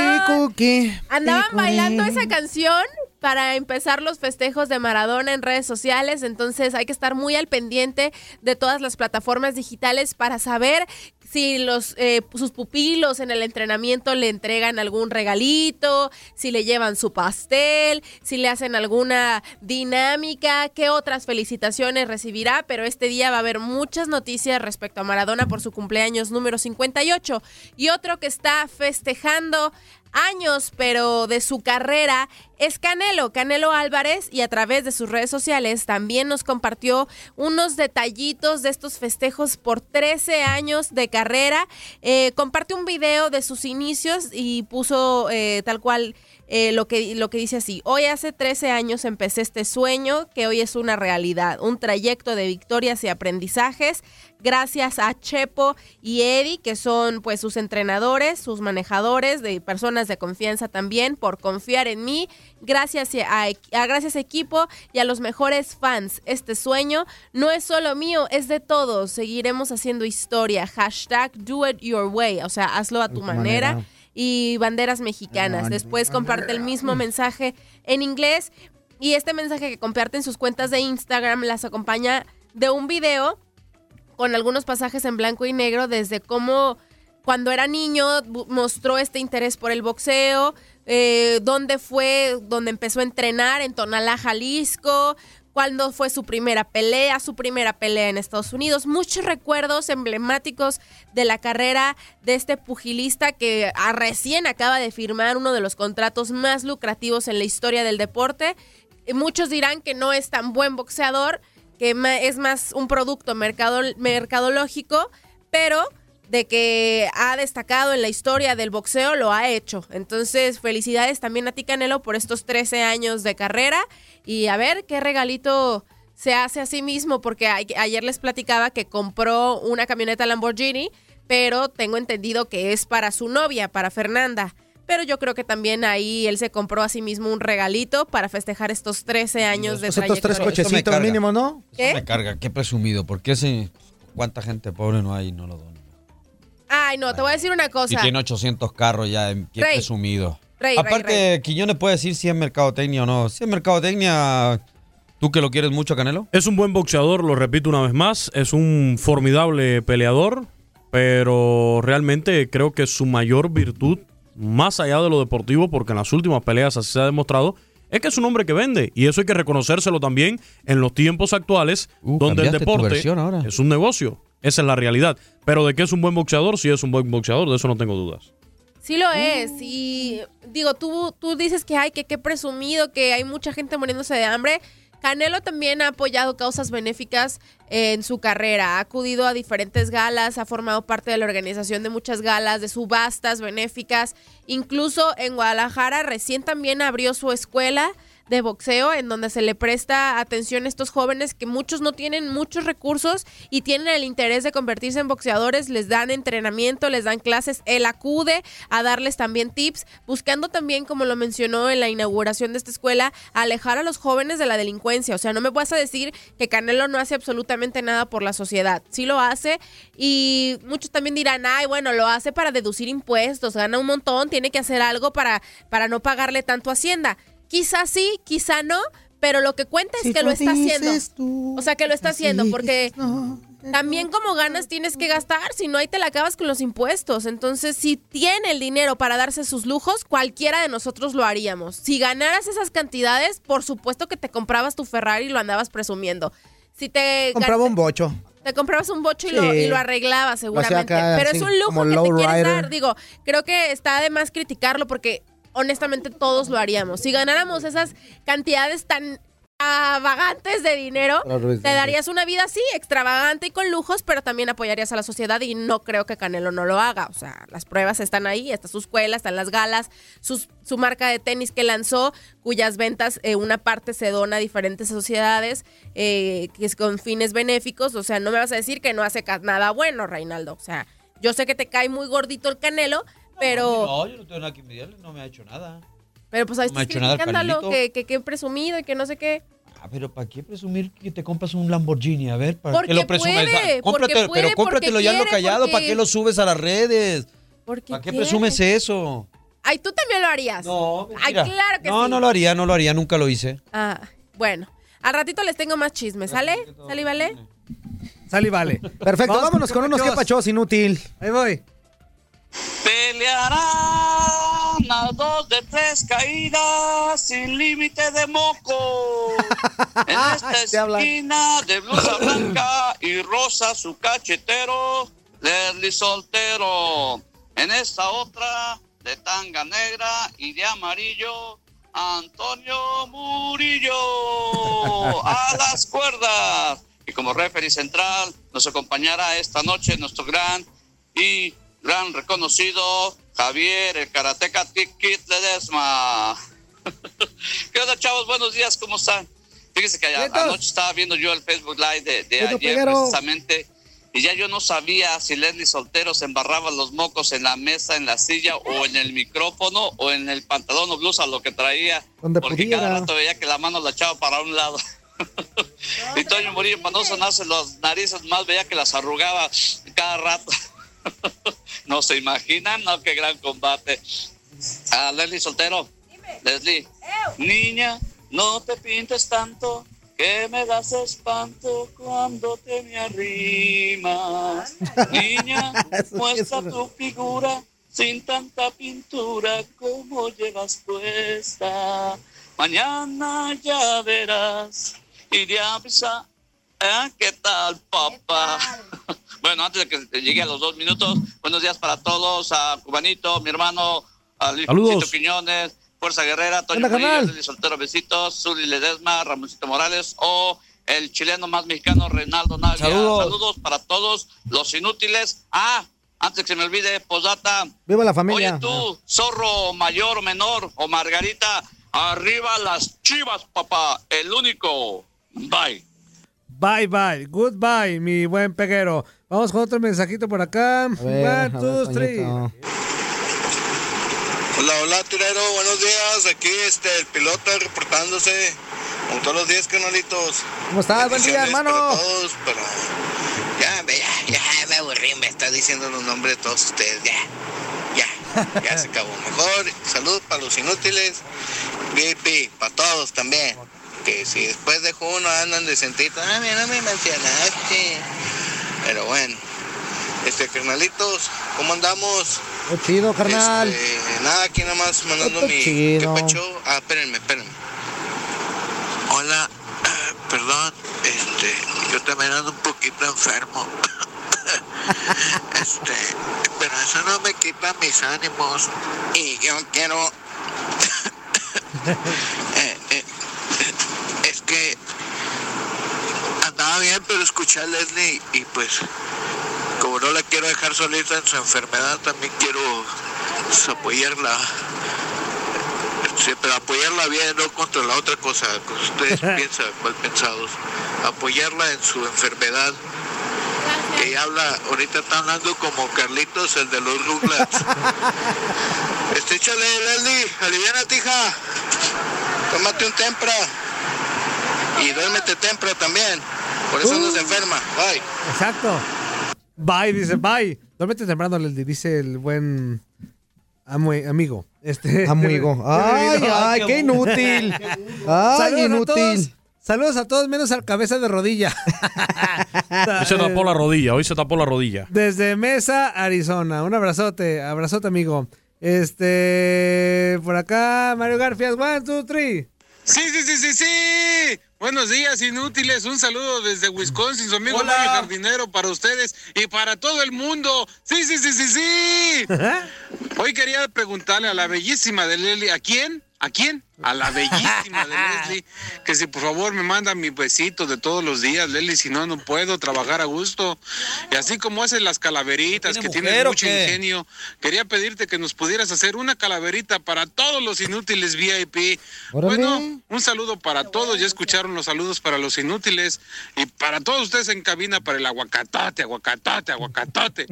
S4: Andaban bailando esa canción para empezar los festejos de Maradona en redes sociales, entonces hay que estar muy al pendiente de todas las plataformas digitales para saber si los eh, sus pupilos en el entrenamiento le entregan algún regalito, si le llevan su pastel, si le hacen alguna dinámica, qué otras felicitaciones recibirá, pero este día va a haber muchas noticias respecto a Maradona por su cumpleaños número 58 y otro que está festejando años, pero de su carrera es Canelo, Canelo Álvarez, y a través de sus redes sociales también nos compartió unos detallitos de estos festejos por 13 años de carrera. Eh, comparte un video de sus inicios y puso eh, tal cual eh, lo, que, lo que dice así, hoy hace 13 años empecé este sueño que hoy es una realidad, un trayecto de victorias y aprendizajes gracias a Chepo y Eddie, que son pues sus entrenadores, sus manejadores, de personas de confianza también, por confiar en mí. Gracias a, a, gracias equipo y a los mejores fans. Este sueño no es solo mío, es de todos. Seguiremos haciendo historia. Hashtag do it your way. O sea, hazlo a tu manera. manera. Y banderas mexicanas. Después comparte el mismo mensaje en inglés. Y este mensaje que comparte en sus cuentas de Instagram las acompaña de un video con algunos pasajes en blanco y negro desde cómo cuando era niño mostró este interés por el boxeo, eh, dónde fue, donde empezó a entrenar, en Tonalá, Jalisco, cuándo fue su primera pelea, su primera pelea en Estados Unidos, muchos recuerdos emblemáticos de la carrera de este pugilista que a recién acaba de firmar uno de los contratos más lucrativos en la historia del deporte. Muchos dirán que no es tan buen boxeador, que es más un producto mercado, mercadológico, pero de que ha destacado en la historia del boxeo, lo ha hecho. Entonces, felicidades también a ti, Canelo, por estos 13 años de carrera. Y a ver qué regalito se hace a sí mismo, porque ayer les platicaba que compró una camioneta Lamborghini, pero tengo entendido que es para su novia, para Fernanda. Pero yo creo que también ahí él se compró a sí mismo un regalito para festejar estos 13 años de
S3: Estos tres cochecitos mínimo, ¿no?
S4: ¿Qué?
S6: me carga, qué presumido. Porque ese, cuánta gente pobre no hay y no lo dona.
S4: Ay, no, te voy a decir una cosa.
S6: Y tiene 800 carros ya, qué
S4: Rey.
S6: presumido.
S4: Rey,
S6: Aparte, Quiñones puede decir si es mercadotecnia o no. Si es mercadotecnia, ¿tú que lo quieres mucho, Canelo?
S7: Es un buen boxeador, lo repito una vez más. Es un formidable peleador, pero realmente creo que su mayor virtud, más allá de lo deportivo, porque en las últimas peleas así se ha demostrado, es que es un hombre que vende. Y eso hay que reconocérselo también en los tiempos actuales, donde el deporte
S6: ahora.
S7: es un negocio. Esa es la realidad. Pero de que es un buen boxeador, sí es un buen boxeador, de eso no tengo dudas.
S4: Sí lo es. Y digo, tú, tú dices que hay que qué presumido, que hay mucha gente muriéndose de hambre. Canelo también ha apoyado causas benéficas en su carrera. Ha acudido a diferentes galas, ha formado parte de la organización de muchas galas, de subastas benéficas. Incluso en Guadalajara recién también abrió su escuela de boxeo en donde se le presta atención a estos jóvenes que muchos no tienen muchos recursos y tienen el interés de convertirse en boxeadores, les dan entrenamiento, les dan clases, él acude a darles también tips, buscando también, como lo mencionó en la inauguración de esta escuela, alejar a los jóvenes de la delincuencia. O sea, no me vas a decir que Canelo no hace absolutamente nada por la sociedad. Sí lo hace y muchos también dirán, ay, bueno, lo hace para deducir impuestos, gana un montón, tiene que hacer algo para, para no pagarle tanto Hacienda. Quizá sí, quizá no, pero lo que cuenta es
S3: Si
S4: que lo está haciendo.
S3: tú,
S4: o sea, que lo está haciendo,
S3: dices
S4: porque también como ganas tienes que gastar, si no ahí te la acabas con los impuestos. Entonces, si tiene el dinero para darse sus lujos, cualquiera de nosotros lo haríamos. Si ganaras esas cantidades, por supuesto que te comprabas tu Ferrari y lo andabas presumiendo. Si te
S3: Compraba un bocho.
S4: te comprabas un bocho y, lo, y lo arreglabas seguramente.
S3: acá,
S4: Pero es un lujo que te quieres
S3: rider.
S4: dar. Digo, creo que está de más criticarlo porque honestamente todos lo haríamos. Si ganáramos esas cantidades tan extravagantes de dinero, te darías una vida así, extravagante y con lujos, pero también apoyarías a la sociedad y no creo que Canelo no lo haga. O sea, las pruebas están ahí, está su escuela, están las galas, sus- su marca de tenis que lanzó, cuyas ventas, eh, una parte se dona a diferentes sociedades, eh, que es con fines benéficos. O sea, no me vas a decir que no hace nada bueno, Reinaldo. O sea, yo sé que te cae muy gordito el Canelo, pero...
S6: No, yo no tengo nada que envidiarle, no me ha hecho nada.
S4: Pero pues ahí
S6: No nada el Canelito.
S4: que, que, que presumido y que no sé qué.
S6: Ah, pero ¿para qué presumir que te compras un Lamborghini? A ver, ¿para
S4: Porque
S6: qué lo presumes?
S4: puede,
S6: Ah, cómprate-
S4: puede,
S6: pero cómpratelo ya lo callado, ¿para qué lo subes a las redes?
S4: Porque
S6: ¿Para qué
S4: quiere.
S6: presumes eso?
S4: Ay, tú también lo harías. No, Ay,
S6: Mira,
S4: claro que
S6: no,
S4: sí.
S6: no lo haría, no lo haría, nunca lo hice.
S4: Ah, bueno. Al ratito les tengo más chismes, ¿sale? ¿Sale y vale?
S2: Sal y vale.
S3: Perfecto, vámonos con unos que pachos inútil.
S2: Ahí voy.
S17: Pelearán a dos de tres caídas sin límite de moco. En esta esquina de blusa blanca y rosa su cachetero, Leslie soltero. En esta otra de tanga negra y de amarillo, Antonio Murillo. A las cuerdas. Y como referee central nos acompañará esta noche nuestro gran y gran reconocido Javier, el karateca Kit Ledesma. ¿Qué onda, chavos? Buenos días, ¿cómo están? Fíjense que a- anoche estaba viendo yo el Facebook Live de, de ayer
S3: Peguero.
S17: precisamente y ya yo no sabía si Leslie Soltero se embarraba los mocos en la mesa, en la silla o en el micrófono o en el pantalón o blusa, lo que traía.
S3: Donde
S17: porque cada rato veía que la mano la echaba para un lado. y Toño Murillo, para no sonarse las narices más, veía que las arrugaba cada rato. no se imaginan, no, qué gran combate. A Leslie Soltero. Leslie, niña, no te pintes tanto, que me das espanto cuando te me arrimas. Niña, muestra tu figura sin tanta pintura como llevas puesta. Mañana ya verás. Iré a avisar. ¿Eh? ¿Qué tal, papá? Bueno, antes de que llegue a los dos minutos, buenos días para todos, a Cubanito, mi hermano, a Luis
S7: Saludos.
S17: Quiñones, Fuerza Guerrera, Toño Murillo, Soltero, besitos, Zuli Ledesma, Ramoncito Morales o el chileno más mexicano, Reinaldo Navia.
S6: Saludos.
S17: Saludos para todos los inútiles. Ah, antes que se me olvide, posdata.
S3: Viva la familia.
S17: Oye tú, zorro mayor o menor o Margarita, arriba las chivas, papá, el único. Bye.
S2: Bye, bye. Goodbye, mi buen peguero. Vamos con otro mensajito por acá.
S3: Ver,
S2: One,
S3: ver,
S2: two, three.
S16: Hola, hola, tirero, buenos días. Aquí este, el piloto reportándose. Como todos los días, canalitos.
S3: ¿Cómo estás? Buen día, hermano.
S16: para todos, pero ya, ya, ya me aburrí, me está diciendo los nombres de todos ustedes, ya, ya, ya se acabó. Mejor, salud para los inútiles, VIP, para todos también. Que si después dejo uno andan de sentito, ah, mira, no me mencionaste. Pero bueno, este, carnalitos, ¿cómo andamos?
S3: Qué chido, carnal.
S16: Este, nada, aquí nada más mandando mi
S3: chido.
S16: ¿qué pacho? Ah, espérenme, espérenme. Hola, eh, perdón, este, yo también ando un poquito enfermo. este, pero eso no me quita mis ánimos. Y yo quiero. Eh, eh, que andaba bien, pero escuché a Leslie y pues como no la quiero dejar solita en su enfermedad, también quiero pues, apoyarla. Sí, pero apoyarla bien, no contra la otra cosa que ustedes piensan, mal pensados. Apoyarla en su enfermedad. Ella habla, ahorita está hablando como Carlitos, el de los Rugrats. este, échale, Leslie, aliviana, tija. Tómate un tempra. Y duérmete tempra también. Por eso no se enferma. Bye.
S2: Exacto. Bye, dice, bye. Duérmete temprano, Leslie, dice el buen amigo. Este,
S3: Amigo. Ay, ay, qué inútil. Ay,
S2: Saludos a
S3: inútil.
S2: todos. Saludos a todos, menos al cabeza de rodilla.
S7: Hoy se tapó la rodilla, hoy se tapó la rodilla.
S2: Desde Mesa, Arizona. Un abrazote, abrazote, amigo. Este, por acá, Mario Garfias, one, two, three.
S18: Sí, sí, sí, sí, sí. Buenos días, inútiles. Un saludo desde Wisconsin, su amigo
S2: Hola.
S18: Mario Jardinero para ustedes y para todo el mundo. Sí, sí, sí, sí, sí. Hoy quería preguntarle a la bellísima de Leslie, ¿a quién? ¿A quién? A la bellísima de Leslie, que si por favor me manda mi besito de todos los días, Leslie, si no, no puedo trabajar a gusto. Y así como hacen las calaveritas, que
S6: ¿Tiene
S18: tienen mucho ingenio, quería pedirte que nos pudieras hacer una calaverita para todos los inútiles VIP.
S3: Órale.
S18: Bueno, un saludo para todos, ya escucharon los saludos para los inútiles y para todos ustedes en cabina para el aguacatote, aguacatote, aguacatote.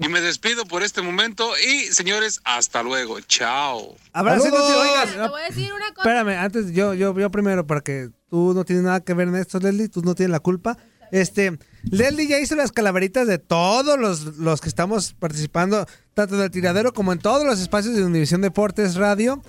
S18: Y me despido por este momento y señores, hasta luego. Chao.
S2: Abrazo, oigan,
S4: Te voy a decir una cosa.
S2: Espérame, antes yo, yo, yo primero, para que tú no tienes nada que ver en esto, Leslie, tú no tienes la culpa. Este, Leslie ya hizo las calaveritas de todos los, los que estamos participando, tanto del tiradero como en todos los espacios de Univisión Deportes Radio.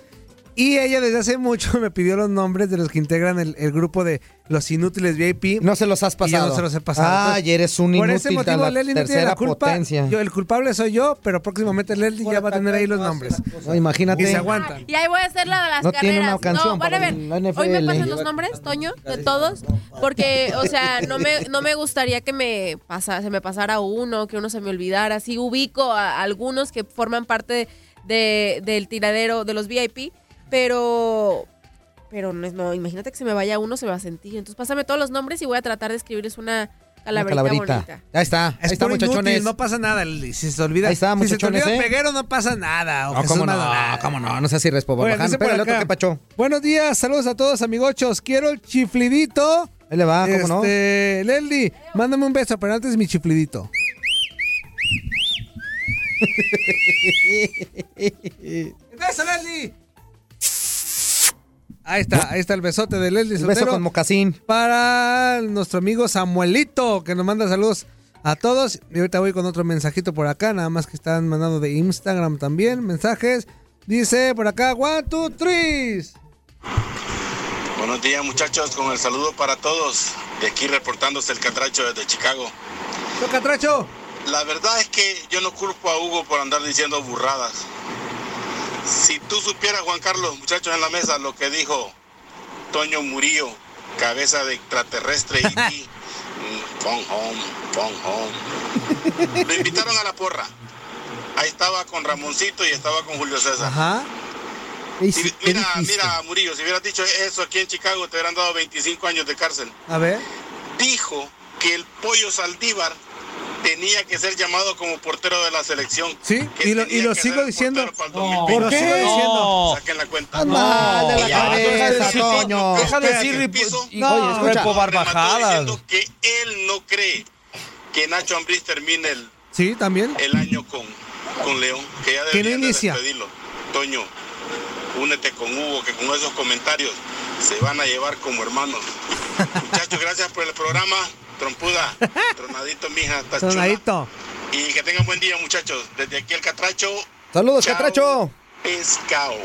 S2: Y ella desde hace mucho me pidió los nombres de los que integran el, el grupo de los inútiles VIP.
S3: No se los has
S2: Y yo
S3: pasado.
S2: no se los he pasado.
S3: Ah,
S2: Entonces,
S3: y eres un
S2: Por ese
S3: inútil,
S2: motivo,
S3: la
S2: Leslie no tiene
S3: tercera
S2: la culpa.
S3: potencia.
S2: Yo, el culpable soy yo, pero próximamente Leslie ya va a tener ahí los nombres.
S3: No, imagínate.
S2: Y se aguantan.
S4: Y ahí voy a hacer la de las
S3: No
S4: carreras.
S3: tiene una canción
S4: no, van a
S3: para
S4: ver.
S3: la
S4: Hoy me pasan los nombres, Toño, de todos, porque, o sea, no me, no me gustaría que me pasa, se me pasara uno, que uno se me olvidara. Así ubico a algunos que forman parte de, del tiradero de los VIP, pero, pero no, es- no, imagínate que se me vaya uno, se me va a sentir. Entonces pásame todos los nombres y voy a tratar de escribirles una
S3: Una
S4: calaverita,
S3: calaverita.
S4: bonita.
S3: Ahí está, ahí
S2: Es
S3: está,
S2: inútil,
S3: muchachones.
S2: no pasa nada. Si se olvida,
S3: Ahí está,
S2: si se te
S3: muchachones,
S2: olvida
S3: ¿eh?
S2: Peguero, no pasa nada. o
S3: No, cómo no,
S2: Maldonado.
S3: cómo no, no seas irrespo,
S2: Oigan,
S3: babaján.
S2: dice por
S3: Espérale, otro que pacho.
S2: Buenos días, saludos a todos, amigochos. Quiero el chiflidito.
S3: Ahí le va, cómo no.
S2: Este, Leslie, mándame un beso, pero antes mi chiflidito. ¡Beso, Leslie! Ahí está, ahí está el besote de Leslie
S3: El beso con mocasín.
S2: Para nuestro amigo Samuelito, que nos manda saludos a todos. Y ahorita voy con otro mensajito por acá, nada más que están mandando de Instagram también, mensajes. Dice por acá, one, two, three.
S19: Buenos días muchachos, con el saludo para todos. De aquí reportándose el Catracho desde Chicago.
S2: ¡Yo, Catracho!
S19: La verdad es que yo no culpo a Hugo por andar diciendo burradas. Si tú supieras, Juan Carlos, muchachos en la mesa, lo que dijo Toño Murillo, cabeza de extraterrestre y Phone home, phone home. Lo invitaron a la porra. Ahí estaba con Ramoncito y estaba con Julio César.
S2: Ajá.
S19: Y mira, mira, Murillo, si hubieras dicho eso aquí en Chicago, te hubieran dado 25 años de cárcel.
S2: A ver.
S19: Dijo que el pollo Saldívar tenía que ser llamado como portero de la selección.
S2: Sí, y lo, y lo sigo diciendo.
S19: ¿Por
S2: Lo
S19: qué?
S2: sigo diciendo.
S19: Saquen la cuenta.
S3: mal de la
S19: Ya,
S3: cabeza,
S19: deja de decir-
S3: Toño.
S19: Deja de decir
S3: No, Oye,
S6: barbajadas.
S19: que él no cree que Nacho Ambriz termine el,
S2: Sí, también.
S19: el año con, con León, que ya
S2: Que no
S19: deberían de
S2: inicia.
S19: despedirlo. Toño, únete con Hugo, que con esos comentarios se van a llevar como hermanos. Muchachos, gracias por el programa. Trompuda, tronadito, mija, estás chula.
S2: Sonadito.
S19: Y que tengan buen día, muchachos. Desde aquí el Catracho.
S3: Saludos,
S19: Chao,
S3: Catracho.
S19: Pescao.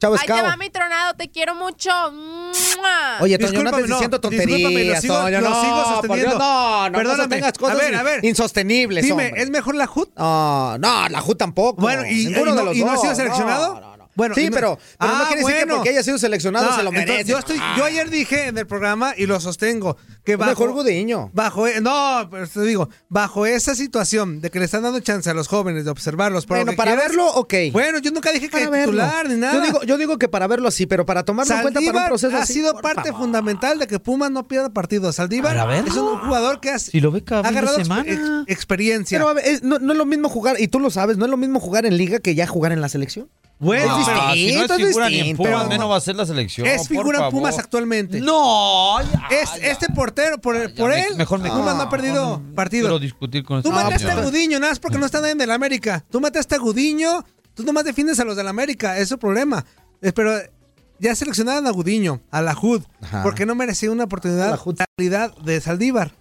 S3: Chao,
S4: Ahí te va mi tronado, te quiero mucho. ¡Mua!
S3: Oye, Toño, no andes
S2: no,
S3: diciendo tonterías,
S2: sigo-
S3: Toño. no,
S2: sigo sosteniendo.
S3: Dios, no, no,
S2: Perdóname.
S3: no tengas cosas
S2: A ver, a ver.
S3: insostenibles,
S2: Dime,
S3: hombre.
S2: ¿es mejor la HUD?
S3: No, no, la JU tampoco.
S2: Bueno, y,
S3: Ninguno
S2: y
S3: de
S2: no,
S3: los
S2: y no ha sido seleccionado.
S3: No, no, no.
S2: Bueno,
S3: sí,
S2: no-
S3: pero, pero no
S2: Ah,
S3: quiere decir que
S2: bueno.
S3: porque haya sido seleccionado
S2: No,
S3: se lo
S2: entonces,
S3: merece.
S2: Yo, estoy, yo ayer dije en el programa y lo sostengo que bajo,
S3: mejor Gudiño.
S2: bajo no, pero te digo, bajo esa situación de que le están dando chance a los jóvenes de observarlos, por lo
S3: Bueno,
S2: que
S3: para
S2: quieras-
S3: verlo, ok.
S2: Bueno, yo nunca dije que
S3: Para verlo.
S2: titular ni nada.
S3: Yo digo, yo digo que para verlo así, pero para tomarlo en cuenta para un proceso
S2: ha
S3: así.
S2: sido parte
S3: favor.
S2: fundamental de que Pumas no pierda partidos. Saldívar
S6: Para
S2: es un jugador que ha,
S6: Si lo ve cada
S2: ha agarrado
S6: semana.
S2: ex- experiencia.
S3: Pero a ver, es- no, no es lo mismo jugar, y tú lo sabes, no es lo mismo jugar en liga que ya jugar en la selección.
S2: Bueno,
S3: es
S6: Ah, si no es
S3: distinto, es
S6: figura ni en
S3: distinto.
S6: Pumas,
S2: Pero-
S6: menos va a ser la selección.
S2: es figura en. Pumas actualmente.
S6: No, ya,
S2: Es,
S6: ya.
S2: este portero, por,
S6: Ya,
S2: por
S6: me-
S2: él,
S6: mejor me
S2: Pumas no ha perdido
S6: Quiero
S2: partidos.
S6: discutir con
S2: Tú
S6: este
S2: mataste a. Gudiño, nada más porque no está nadie del América. Tú mataste a Gudiño, tú nomás defiendes a los del América, es su problema. Eh, Pero ya seleccionaron a Gudiño, a la JUD,
S3: Ajá.
S2: porque no merecía una oportunidad
S3: La
S2: de calidad de Saldívar.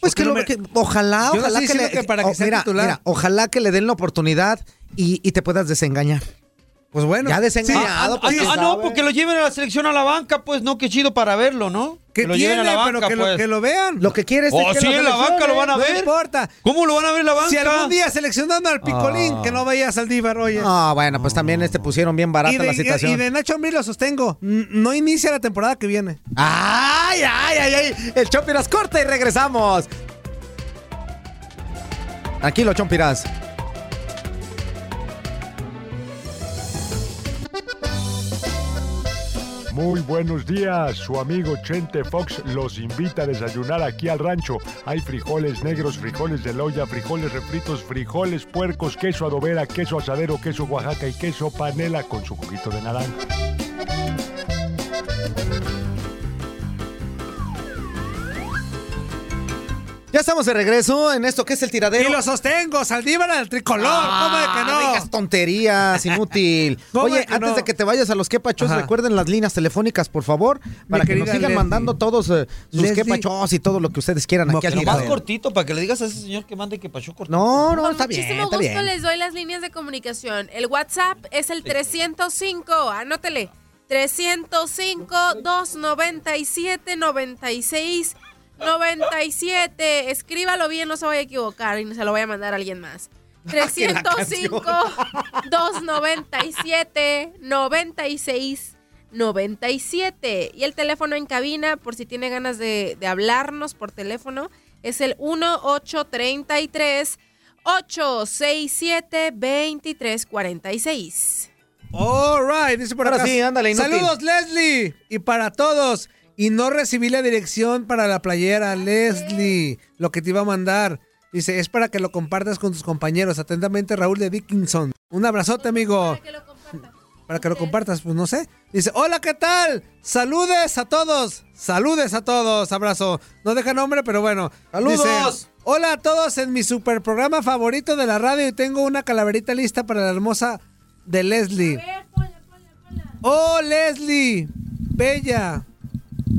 S3: Pues que,
S2: no
S3: lo-
S2: me-
S3: que- ojalá,
S2: no
S3: ojalá que, le,
S2: diciendo que para que sea
S3: mira,
S2: titular.
S3: mira, ojalá que le den la oportunidad y, y te puedas desengañar.
S2: Pues bueno.
S3: Ya
S6: Ah,
S3: desengañado,
S6: ah,
S3: pues,
S6: ah, ah, no, porque lo lleven a la selección a la banca, pues no, qué chido para verlo, ¿no?
S2: Que
S6: lo lleven
S2: tiene,
S6: a la
S2: pero
S6: banca,
S2: que,
S6: pues.
S2: lo, que lo vean.
S3: Lo que quieres es
S6: Oh,
S3: que
S6: sí, en la banca lo van a
S2: no
S6: ver.
S2: importa.
S6: ¿Cómo lo van a ver en la banca?
S2: Si algún día seleccionando al Picolín,
S6: Ah.
S2: que no vaya a Saldívar, oye.
S3: Ah, bueno, pues también este pusieron bien barata
S2: de,
S3: la situación.
S2: y de Nacho Ambriz lo sostengo. No inicia la temporada que viene.
S3: ¡Ay, ay, ay, ay! El Chompiras corta y regresamos. Tranquilo, Chompiras.
S20: Muy buenos días, su amigo Chente Fox los invita a desayunar aquí al rancho. Hay frijoles negros, frijoles de loya, frijoles refritos, frijoles puercos, queso adobera, queso asadero, queso Oaxaca y queso panela con su juguito de naranja.
S3: Ya estamos de regreso en esto que es el tiradero.
S2: Y lo sostengo, Saldívar al tricolor. ¿Cómo de que no?
S3: Ah, digas tonterías, inútil.
S2: ¿Cómo
S3: Oye,
S2: de
S3: antes
S2: no?
S3: de que te vayas a los quepachos,
S2: Ajá.
S3: recuerden las líneas telefónicas, por favor, para que nos sigan
S2: Leslie.
S3: mandando todos eh, sus
S2: Leslie.
S3: quepachos y todo lo que ustedes quieran aquí al
S6: Lo más cortito para que le digas a ese señor que mande que pasó cortito.
S3: No, no,
S4: Con
S3: está bien,
S4: muchísimo gusto
S3: bien.
S4: les doy las líneas de comunicación. El WhatsApp es el 305, anótele. 305-297-96 97. Escríbalo bien, no se vaya a equivocar y se lo voy a mandar a alguien más. 305 297 96 97. Y el teléfono en cabina, por si tiene ganas de, de hablarnos por teléfono, es el 1833 867 2346.
S2: All right, dice por
S3: Ahora
S2: acá.
S3: sí, ándale, inútil.
S2: Saludos, Leslie. Y para todos. Y no recibí la dirección para la playera, Leslie. Lo que te iba a mandar. Dice, es para que lo compartas con tus compañeros. Atentamente, Raúl de Dickinson. Un abrazote, amigo. Para que lo compartas, pues no sé. Dice, hola, ¿qué tal? Saludes a todos. Saludes a todos. Abrazo. No deja nombre, pero bueno.
S3: ¡Saludos!
S2: Dice, hola a todos en mi super programa favorito de la radio y tengo una calaverita lista para la hermosa de Leslie. Oh, Leslie, bella.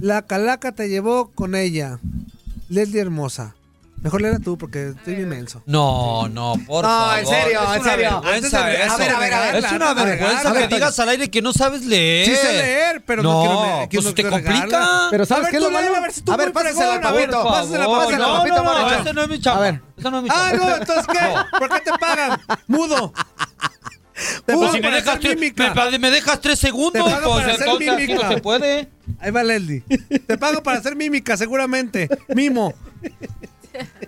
S2: La calaca te llevó con ella. Leslie hermosa. Mejor léela tú porque estoy inmenso.
S6: No, no, por
S2: No,
S6: favor.
S2: en serio,
S6: es
S2: en serio.
S6: vergüenza
S2: Antes de-
S6: eso.
S2: a ver, a ver, a ver,
S6: es una vergüenza que digas al aire que no sabes leer.
S2: Sí sé leer, pero no quiero me- quiero
S6: pues
S2: que
S6: te complica.
S3: Pero ¿sabes qué es
S2: tú
S3: lo malo?
S2: a ver si tú
S3: A ver, pásasela al papito.
S2: pásasela, pásasela,
S3: no,
S2: papito,
S3: no, no,
S6: ese no es mi chamba.
S3: A ver.
S6: Esa no es mi
S2: Ah,
S6: chamba.
S2: no, entonces ¿qué? ¿Por qué te pagan? Mudo. Te
S6: Pues si me dejas, tres, me, me dejas tres segundos,
S2: Te pago
S6: pues entonces no se puede.
S2: Ahí va Leslie. Te pago para hacer mímica, seguramente. Mimo.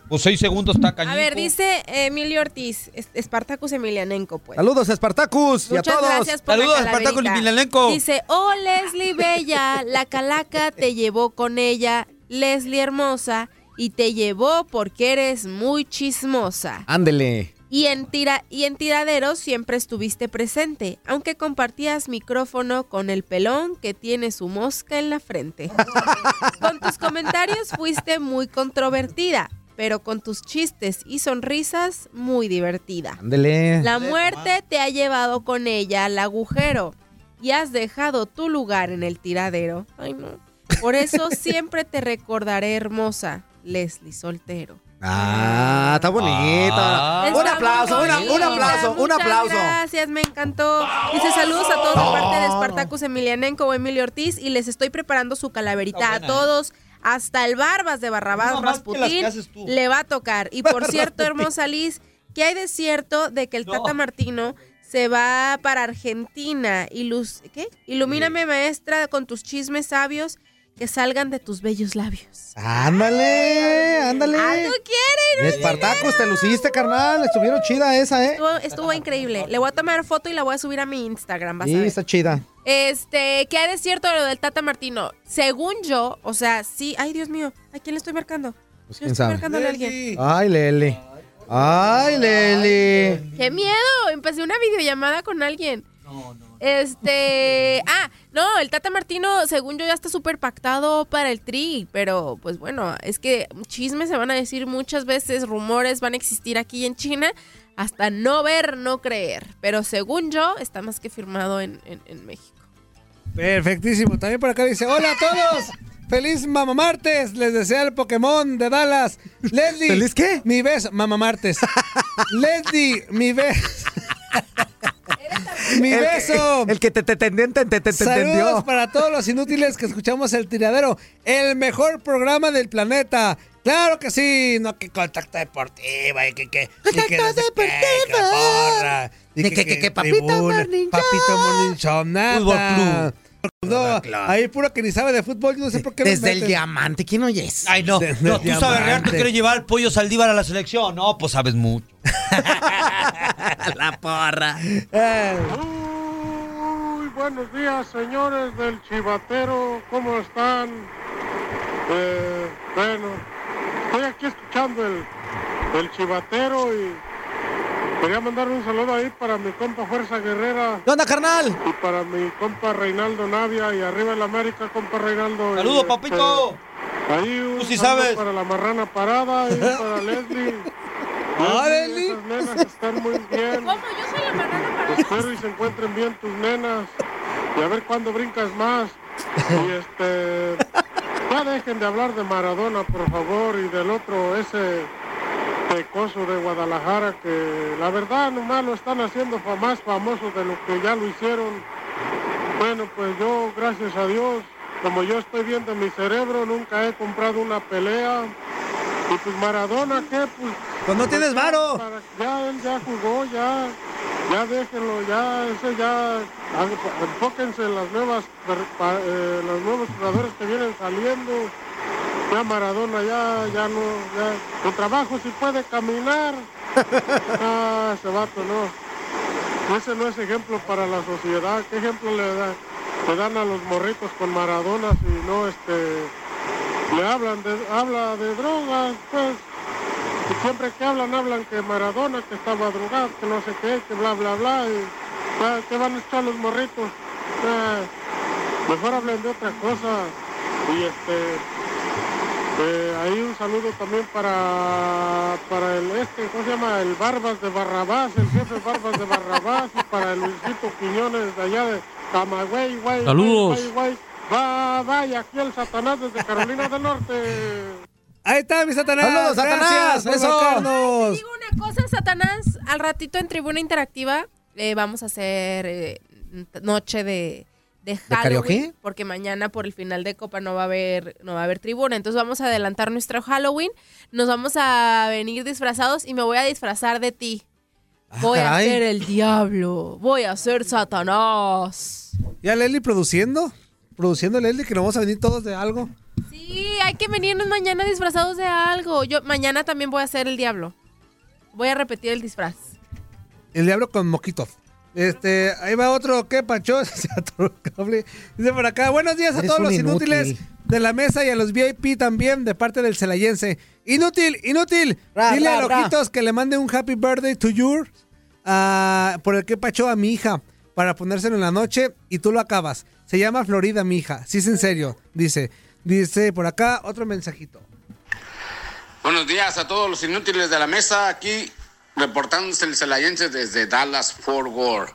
S6: Pues seis segundos está cañón.
S4: A ver, dice Emilio Ortiz, Spartacus Emilianenko, pues.
S3: Saludos, Spartacus, y a
S4: Muchas
S3: todos.
S4: gracias por
S6: Saludos,
S4: la.
S6: Spartacus Emilianenko.
S4: Dice, oh Leslie Bella, la calaca te llevó con ella, Leslie hermosa, y te llevó porque eres muy chismosa.
S3: Ándele.
S4: Y en, tira y en tiradero siempre estuviste presente, aunque compartías micrófono con el pelón que tiene su mosca en la frente. con tus comentarios fuiste muy controvertida, pero con tus chistes y sonrisas muy divertida.
S3: Ándele.
S4: La muerte te ha llevado con ella al agujero y has dejado tu lugar en el tiradero. Ay, no. Por eso siempre te recordaré hermosa, Leslie Soltero.
S3: Ah, está bonita. un
S4: Está
S3: aplauso, una- un aplauso, un
S4: muchas
S3: aplauso.
S4: Gracias, me encantó. Dice saludos a todos de parte de Spartacus Emilianenko o Emilio Ortiz y les estoy preparando su calaverita a todos. Hasta el Barbas de Barrabás
S6: No,
S4: Rasputín le va a tocar. Y por cierto, hermosa Liz, ¿qué hay de cierto de que el Tata Martino se va para Argentina? Y luz, ¿Qué? Ilumíname, maestra, con tus chismes sabios que salgan de tus bellos labios.
S3: Ándale, ándale.
S4: ¿Algo quiere?
S3: Espartacus, te luciste, carnal. Estuvieron chida esa, ¿eh?
S4: Estuvo, estuvo increíble. Le voy a tomar foto y la voy a subir a mi Instagram. Vas a
S3: Sí,
S4: ver.
S3: está chida.
S4: Este, ¿qué hay de cierto de lo del Tata Martino? Según yo, o sea, sí. Ay, Dios mío, ¿a quién le estoy marcando?
S3: Pues
S4: Yo
S3: quién
S4: estoy
S3: sabe.
S4: marcándole a alguien.
S3: Ay, Leli. Ay, Leli.
S4: ¡Qué miedo! Empecé una videollamada con alguien. Este. Ah, no, el Tata Martino, según yo, ya está súper pactado para el Tri. Pero, pues bueno, es que chismes se van a decir muchas veces, rumores van a existir aquí en China. Hasta no ver, no creer. Pero según yo, está más que firmado en, en- en México.
S2: Perfectísimo. También por acá dice, hola a todos. Feliz Mamá Martes. Les desea el Pokémon de Dallas. Leslie.
S3: ¿Feliz qué?
S2: Mi beso. Mamá Martes. Leslie, mi beso. Mi
S3: El que-
S2: beso.
S3: El que te, te, te, te, te, te, te
S2: Saludos para todos los inútiles que escuchamos el tiradero. El mejor programa del planeta. Claro que sí. No que contacto deportiva y que que. y que no sé qué, que y
S3: De que- que- que Papito
S2: tribuna,
S3: Morning Show.
S2: Papito Morning Show. Nada.
S3: Fútbol
S2: No, ahí puro que ni sabe de fútbol. Yo no sé por qué.
S3: Desde el diamante, ¿quién oye eso?
S6: Ay, no. No, tú sabes real, tú
S2: diamante.
S6: quieres llevar al pollo Saldívar a la selección. No, pues sabes mucho.
S3: La porra.
S21: Muy buenos días, señores del Chivatero. ¿Cómo están? Eh, bueno, estoy aquí escuchando el, el Chivatero y quería mandar un saludo ahí para mi compa Fuerza Guerrera
S3: ¿Qué onda, carnal?
S21: y para mi compa Reinaldo Navia y arriba el América, compa Reinaldo.
S6: Saludos,
S21: Y,
S6: papito.
S21: este, Ahí un
S6: Tú sí
S21: saludo
S6: sabes.
S21: para la marrana parada y para Leslie.
S2: Ah,
S21: Leslie, Esas nenas están muy bien.
S4: ¿Cómo? Yo soy la marrana parada.
S21: Espero y se encuentren bien tus nenas. Y a ver cuándo brincas más. Y este. Ya dejen de hablar de Maradona, por favor, y del otro, ese pecoso de Guadalajara, que la verdad nomás lo están haciendo más famoso de lo que ya lo hicieron. Bueno, pues yo, gracias a Dios, como yo estoy bien de mi cerebro, nunca he comprado una pelea. Y pues Maradona, ¿qué? Pues
S2: Pues no tienes varo.
S21: para- ya él ya jugó, ya, ya déjenlo, ya, ese ya, enfóquense en las nuevas, eh, los nuevos jugadores que vienen saliendo. Ya Maradona, ya, ya no, ya, su trabajo si puede caminar. Ah, ese vato no. Ese no es ejemplo para la sociedad. ¿Qué ejemplo le, da, le dan a los morritos con Maradona si no, este, le hablan de, habla de drogas, pues? Y siempre que hablan, hablan que Maradona, que estaba drogado, que no sé qué, que bla, bla, bla. Y, ah, ¿Qué van a echar los morritos? Ah, mejor hablen de otra cosa. Y este, eh, ahí un saludo también para, para el este, ¿cómo se llama? El Barbas de Barrabás, el jefe Barbas de Barrabás, y para el Luisito Quiñones de allá de Camagüey, güey.
S7: Saludos.
S21: güey, güey. Va, vaya, aquí el Satanás desde Carolina del Norte.
S2: Ahí está, mi Satanás.
S3: Saludos, Satanás,
S2: Gracias
S3: eso.
S4: Digo una cosa, Satanás, al ratito en Tribuna Interactiva eh, vamos a hacer eh, noche de, de Halloween.
S3: karaoke?
S4: Porque mañana por el final de Copa no va a haber, no va a haber tribuna. Entonces vamos a adelantar nuestro Halloween. Nos vamos a venir disfrazados y me voy a disfrazar de ti. Voy a ser el diablo. Voy a ser Satanás.
S2: ¿Ya Leslie produciendo? Produciendo Leslie, que nos vamos a venir todos de algo.
S4: Sí, hay que venirnos mañana disfrazados de algo. Yo mañana también voy a ser el diablo. Voy a repetir el disfraz.
S2: El diablo con moquitos. Este, ahí va otro, ¿qué pacho? Se cable. Dice por acá, buenos días a
S3: Eres
S2: todos los inútiles
S3: inútil.
S2: de la mesa y a los VIP también de parte del celayense. Inútil, inútil.
S3: Ra,
S2: Dile
S3: ra,
S2: a
S3: ra.
S2: Lojitos que le mande un happy birthday to you ah, por el que pacho a mi hija para ponérselo en la noche y tú lo acabas. Se llama Florida, mi hija. Sí, es en serio. Dice, dice por acá otro mensajito.
S18: Buenos días a todos los inútiles de la mesa. Aquí reportándose el celayense desde Dallas, Fort Worth.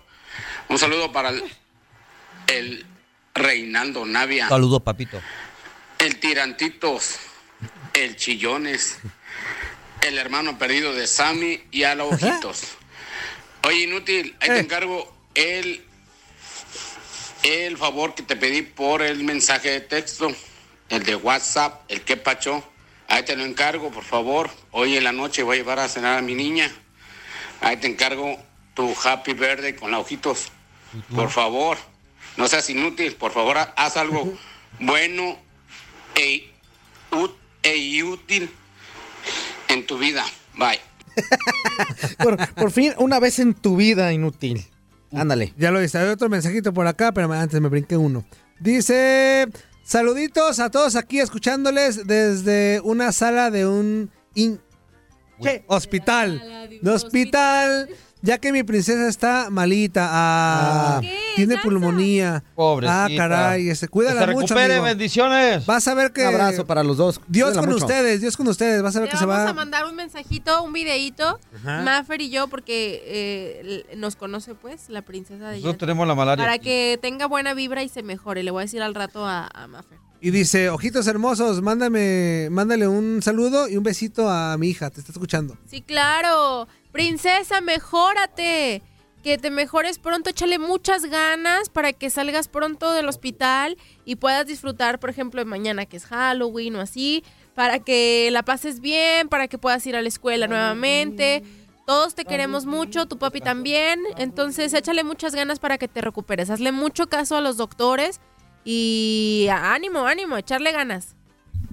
S18: Un saludo para el, el Reinaldo Navia,
S6: Saludos, papito.
S18: el Tirantitos, el Chillones, el hermano perdido de Sammy y a los ojitos. Oye, inútil, ahí te encargo el, el favor que te pedí por el mensaje de texto, el de WhatsApp, el que pacho. Ahí te lo encargo, por favor. Hoy en la noche voy a llevar a cenar a mi niña. Ahí te encargo tu happy birthday con los ojitos. Por favor, no seas inútil. Por favor, haz algo bueno e, e útil en tu vida. Bye.
S3: Por, por fin, una vez en tu vida, inútil. Ándale.
S2: Ya lo hice. Hay otro mensajito por acá, pero antes me brinqué uno. Dice: Saluditos a todos aquí escuchándoles desde una sala de un in- ¿qué? hospital. De hospital. Ya que mi princesa está malita. Ah, tiene pulmonía.
S6: Pobrecita.
S2: Ah, caray. Ese,
S6: Que
S2: cuídala
S6: se
S2: mucho.
S6: recupere,
S2: amigo.
S6: bendiciones.
S2: Vas a ver que.
S3: Un abrazo para los dos.
S2: Dios
S3: Cuídala
S2: con
S3: mucho.
S2: ustedes, Dios con ustedes. Vas a ver
S4: Le
S2: que se
S4: vamos
S2: va.
S4: a mandar un mensajito, un videíto.
S6: Ajá.
S4: Maffer y yo, porque eh, l- nos conoce, pues, la princesa de
S6: Nosotros tenemos la malaria.
S4: Para
S6: aquí.
S4: que tenga buena vibra y se mejore. Le voy a decir al rato a, a Maffer.
S2: Y dice, ojitos hermosos, mándame, mándale un saludo y un besito a mi hija, te está escuchando.
S4: Sí, claro. Princesa, mejórate. Que te mejores pronto, échale muchas ganas para que salgas pronto del hospital y puedas disfrutar, por ejemplo, de mañana que es Halloween o así, para que la pases bien, para que puedas ir a la escuela nuevamente. Todos te queremos mucho, tu papi también. Entonces, échale muchas ganas para que te recuperes. Hazle mucho caso a los doctores y ánimo, ánimo, echarle ganas.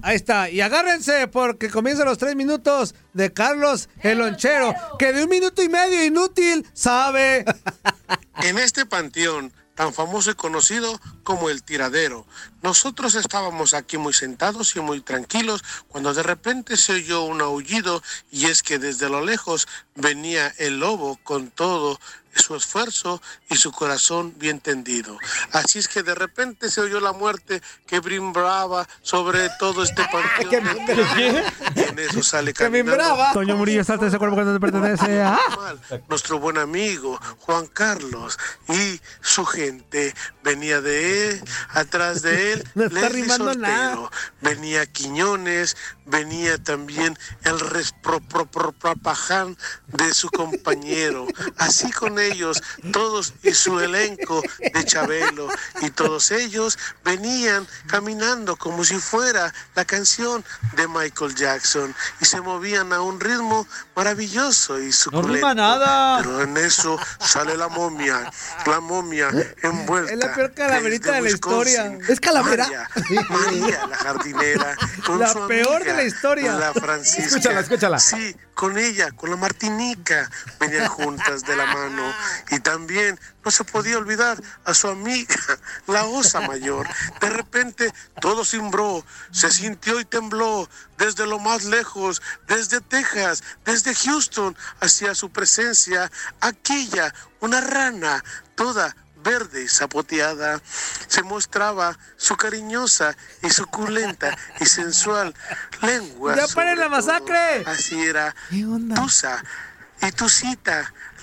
S2: Ahí está, y agárrense porque comienzan los tres minutos de Carlos el Lonchero, que de un minuto y medio inútil sabe.
S21: En este panteón tan famoso y conocido como el tiradero, nosotros estábamos aquí muy sentados y muy tranquilos cuando de repente se oyó un aullido y es que desde lo lejos venía el lobo con todo
S22: su esfuerzo y su corazón bien tendido. Así es que de repente se oyó la muerte que brimbraba sobre todo este panteón. Y en eso sale caminando
S2: Toño Murillo, salta de ese cuerpo que no te pertenece. Ah.
S22: nuestro buen amigo Juan Carlos y su gente venía de él, atrás de él,
S2: No está
S22: Soltero,
S2: nada.
S22: venía Quiñones, venía también el respropropropapaján de su compañero, así con ellos, todos y su elenco de Chabelo, y todos ellos venían caminando como si fuera la canción de Michael Jackson, y se movían a un ritmo maravilloso y suculento.
S6: rima nada.
S22: Pero en eso sale la momia, la momia envuelta.
S2: Es la peor calaverita
S22: desde
S2: de la historia. ¿Es calavera?
S22: María, María, la jardinera. con
S2: La
S22: su
S2: peor
S22: amiga,
S2: de la historia.
S22: La Francisca.
S3: Escúchala, escúchala.
S22: Sí, con ella, con la Martinica, venían juntas de la mano. Y también no se podía olvidar a su amiga, la osa mayor. De repente todo cimbró, se sintió y tembló desde lo más lejos, desde Texas, desde Houston, hacia su presencia, aquella, una rana, toda verde y zapoteada, se mostraba su cariñosa y suculenta y sensual lengua.
S2: ¡Ya paren la
S22: todo.
S2: masacre!
S22: Así era Tusa y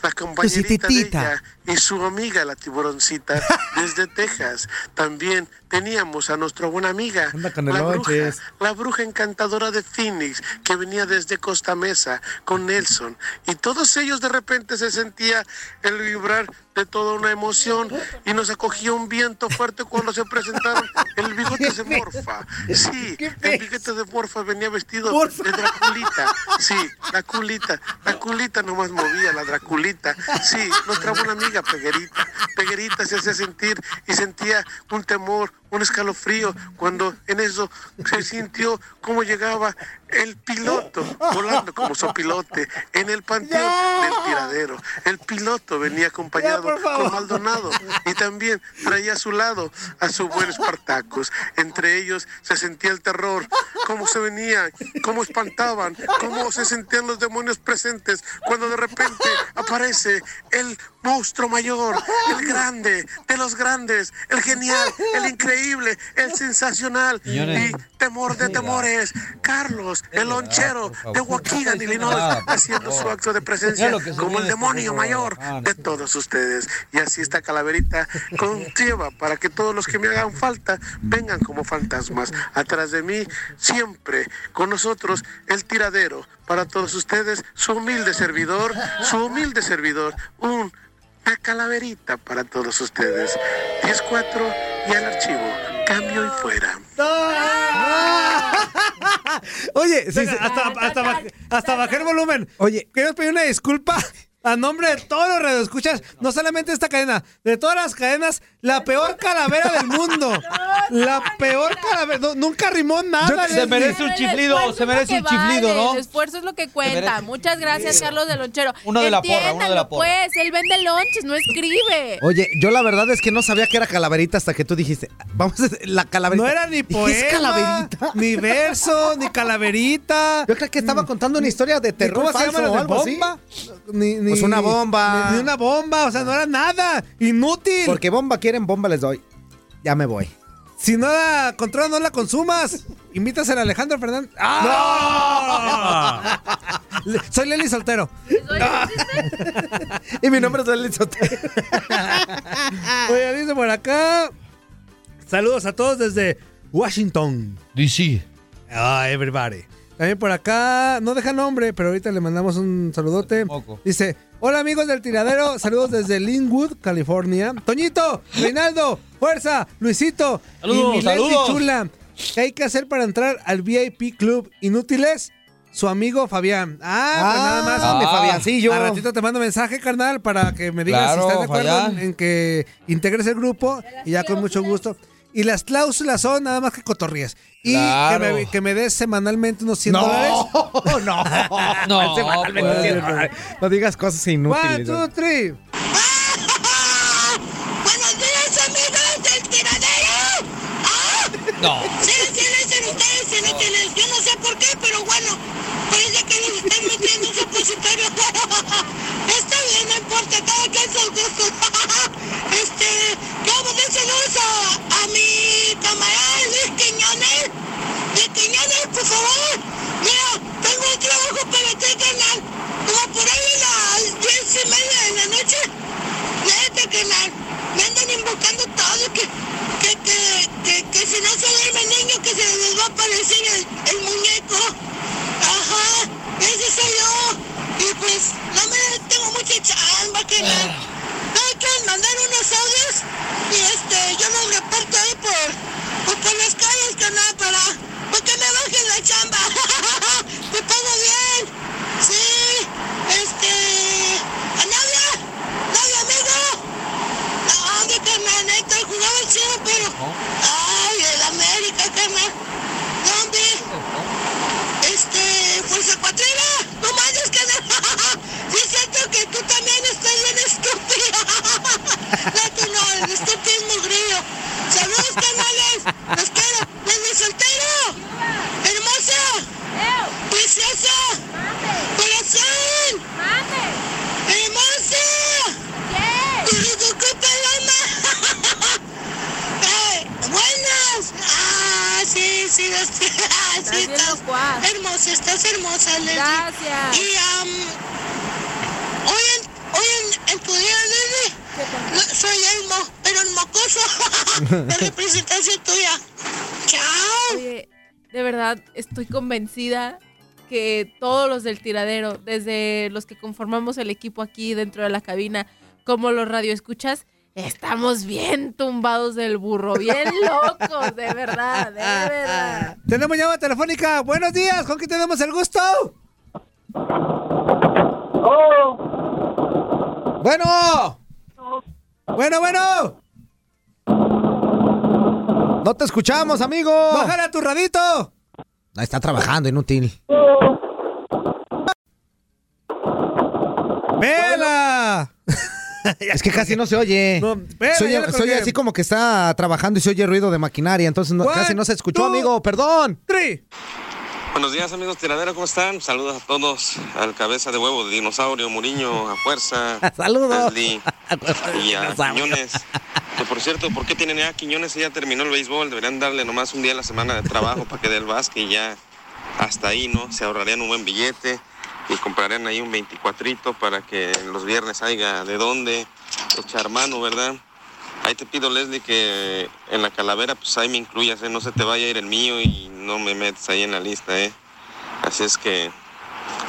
S22: Tusita, la compañerita de
S3: Tusititita.
S22: ella y su amiga la tiburoncita desde Texas. También teníamos a nuestra buena amiga, la bruja, la bruja encantadora de Phoenix, que venía desde Costa Mesa con Nelson. Y todos ellos de repente se sentía el vibrar de toda una emoción y nos acogía un viento fuerte cuando se presentaron el bigote de Morfa. Sí, el bigote de Morfa venía vestido de Draculita. Sí, la culita, la culita nomás movía, la Draculita. Sí, nuestra buena amiga Peguerita. Peguerita se hacía sentir y sentía un temor, un escalofrío cuando en eso se sintió cómo llegaba el piloto volando como sopilote en el panteón del tiradero. El piloto venía acompañado con Maldonado y también traía a su lado a su buen Espartacus. Entre ellos se sentía el terror, cómo se venían, cómo espantaban, cómo se sentían los demonios presentes cuando de repente aparece el monstruo mayor, el grande de los grandes, el genial, el increíble, el sensacional
S6: Señores.
S22: y temor de temores. Carlos, el lonchero de Waukegan, Illinois,
S6: por
S22: haciendo su acto de presencia como el demonio mayor
S6: Ah, no.
S22: de todos ustedes. Y así esta calaverita conlleva para que todos los que me hagan falta vengan como fantasmas. Atrás de mí, siempre con nosotros, el tiradero. Para todos ustedes, su humilde servidor, su humilde servidor, un una calaverita para todos ustedes. 10-4 y al archivo. Cambio y fuera.
S2: Oye, sí, sí, hasta, hasta, baj- hasta bajé el volumen.
S3: Oye.
S2: quiero pedir una disculpa a nombre de todos los radioescuchas, no solamente esta cadena, de todas las cadenas, la peor calavera del mundo. La peor calavera. no, nunca rimó nada.
S6: Se merece un chiflido, se merece un chiflido, ¿no?
S4: El esfuerzo es lo que cuenta. Muchas gracias, Carlos de Lonchero.
S6: Uno de la porra, uno de la porra.
S4: pues, él vende lonches, no escribe.
S3: Oye, yo la verdad es que no sabía que era calaverita hasta que tú dijiste, vamos a la calaverita.
S2: No era ni poema,
S3: ¿Es calaverita?
S2: ni verso, ni calaverita.
S3: Yo creo que estaba contando una historia de
S2: ¿Ni
S3: terror
S2: ¿Cómo se
S3: falso
S2: llama
S3: o
S2: la de
S3: algo así.
S2: Ni, ni-
S3: Pues una bomba.
S2: Ni, ni una bomba, o sea, no era nada. Inútil.
S3: Porque bomba quieren, bomba les doy. Ya me voy.
S2: Si no la controlas, no la consumas. Invítasela a Alejandro Fernández. ¡Ah! Le- Soy Leli Soltero.
S3: y mi nombre es Leli Sotero.
S2: Oye, dice por acá. Saludos a todos desde Washington.
S6: DC.
S2: Ah, everybody. También por acá, no deja nombre, pero ahorita le mandamos un saludote. Dice, hola amigos del tiradero, saludos desde Linwood, California. Toñito, Reinaldo, Fuerza, Luisito
S6: Saludos,
S2: y
S6: saludos.
S2: Chula. ¿Qué hay que hacer para entrar al VIP Club Inútiles? Su amigo Fabián. Ah, pues nada más.
S3: Ah, mi Fabiancillo.
S2: A ratito te mando mensaje, carnal, para que me digas
S6: Claro,
S2: si estás de acuerdo en,
S6: Fabián.
S2: en que integres el grupo y ya con mucho gusto. Y las cláusulas son nada más que cotorrías. Y
S6: Claro.
S2: que, me, que me des semanalmente unos 100
S3: No,
S2: dólares.
S3: no.
S6: No,
S3: Semanalmente,
S6: pues.
S3: cien dólares. No digas cosas
S2: One,
S3: inútiles.
S2: two, three.
S23: Buenos días, amigos del tiradero. ¡Ah!
S6: No.
S23: Sí, sí, dicen ustedes inútiles. Yo no sé por qué, pero bueno, que les están metiendo un supositorio. Está bien, no importa, cada esos gustos. este, quiero mandar saludos a, a mi camarada Luis Quiñones. Luis Quiñones, por favor. Mira, tengo un trabajo para ti, canal. Como por ahí a las diez y media de la noche. Neta, canal. Me andan invocando todo que, que, que, que, que si no se duerme el niño que se les va a aparecer el, el muñeco. Ajá, ese soy yo. Y pues no me tengo mucha chamba, canal. No hay que mandar unos audios y este, yo los reparto ahí por, por, por las calles, canal, para, para que me bajen la chamba. Te pago bien. Sí, este, ¿a Nadia? ¿Nadia, amigo? No, de carnal, neta, jugaba el cielo, pero... Ay, el América, carnal. ¿Dónde? Este, Fuerza Cuatrera. No manches, carnal. Sí es cierto que tú también estás bien estúpida. No, tú no, el estúpido grillo. Saludos, canales. Los quiero. Desde soltero. Hermosa. Preciosa. Corazón. Hermosa. Curucucú paloma. Ay, Buenas. Sí, sí, sí, estás
S4: locuaz.
S23: hermosa, estás hermosa, Leslie.
S4: Gracias.
S23: Y, am, hoy en, hoy en, en tu día, Leslie, no, soy Elmo, pero el mocoso. La representación tuya. Chao.
S4: Oye, de verdad, estoy convencida que todos los del tiradero, desde los que conformamos el equipo aquí dentro de la cabina, como los radioescuchas, estamos bien tumbados del burro, bien locos, de verdad, de verdad.
S2: Tenemos llamada telefónica. Buenos días, ¿con quién tenemos el gusto? Bueno. Bueno, bueno.
S3: No te escuchamos, amigo.
S2: Bájale a tu radito.
S3: Ahí está trabajando, inútil.
S2: ¡Vela!
S3: Es que casi no se oye.
S2: espera,
S3: se oye
S2: colgué.
S3: así como que está trabajando y se oye ruido de maquinaria, entonces no-
S2: One,
S3: casi no se escuchó,
S2: two,
S3: amigo. Perdón.
S2: Three.
S24: Buenos días amigos tiradero, ¿cómo están? Saludos a todos, al cabeza de huevo de dinosaurio, Muriño, a Fuerza,
S3: Saludos.
S24: Leslie y a. Quiñones. Que por cierto, ¿por qué tienen ya a Quiñones ya terminó el béisbol? Deberían darle nomás un día a la semana de trabajo para que dé el básquet y ya hasta ahí, ¿no? Se ahorrarían un buen billete y comprarían ahí un 24 para que los viernes haya de dónde echar mano, ¿verdad? Ahí te pido, Leslie, que en la calavera, pues ahí me incluyas, ¿eh? No se te vaya a ir el mío y no me metes ahí en la lista, ¿eh? Así es que,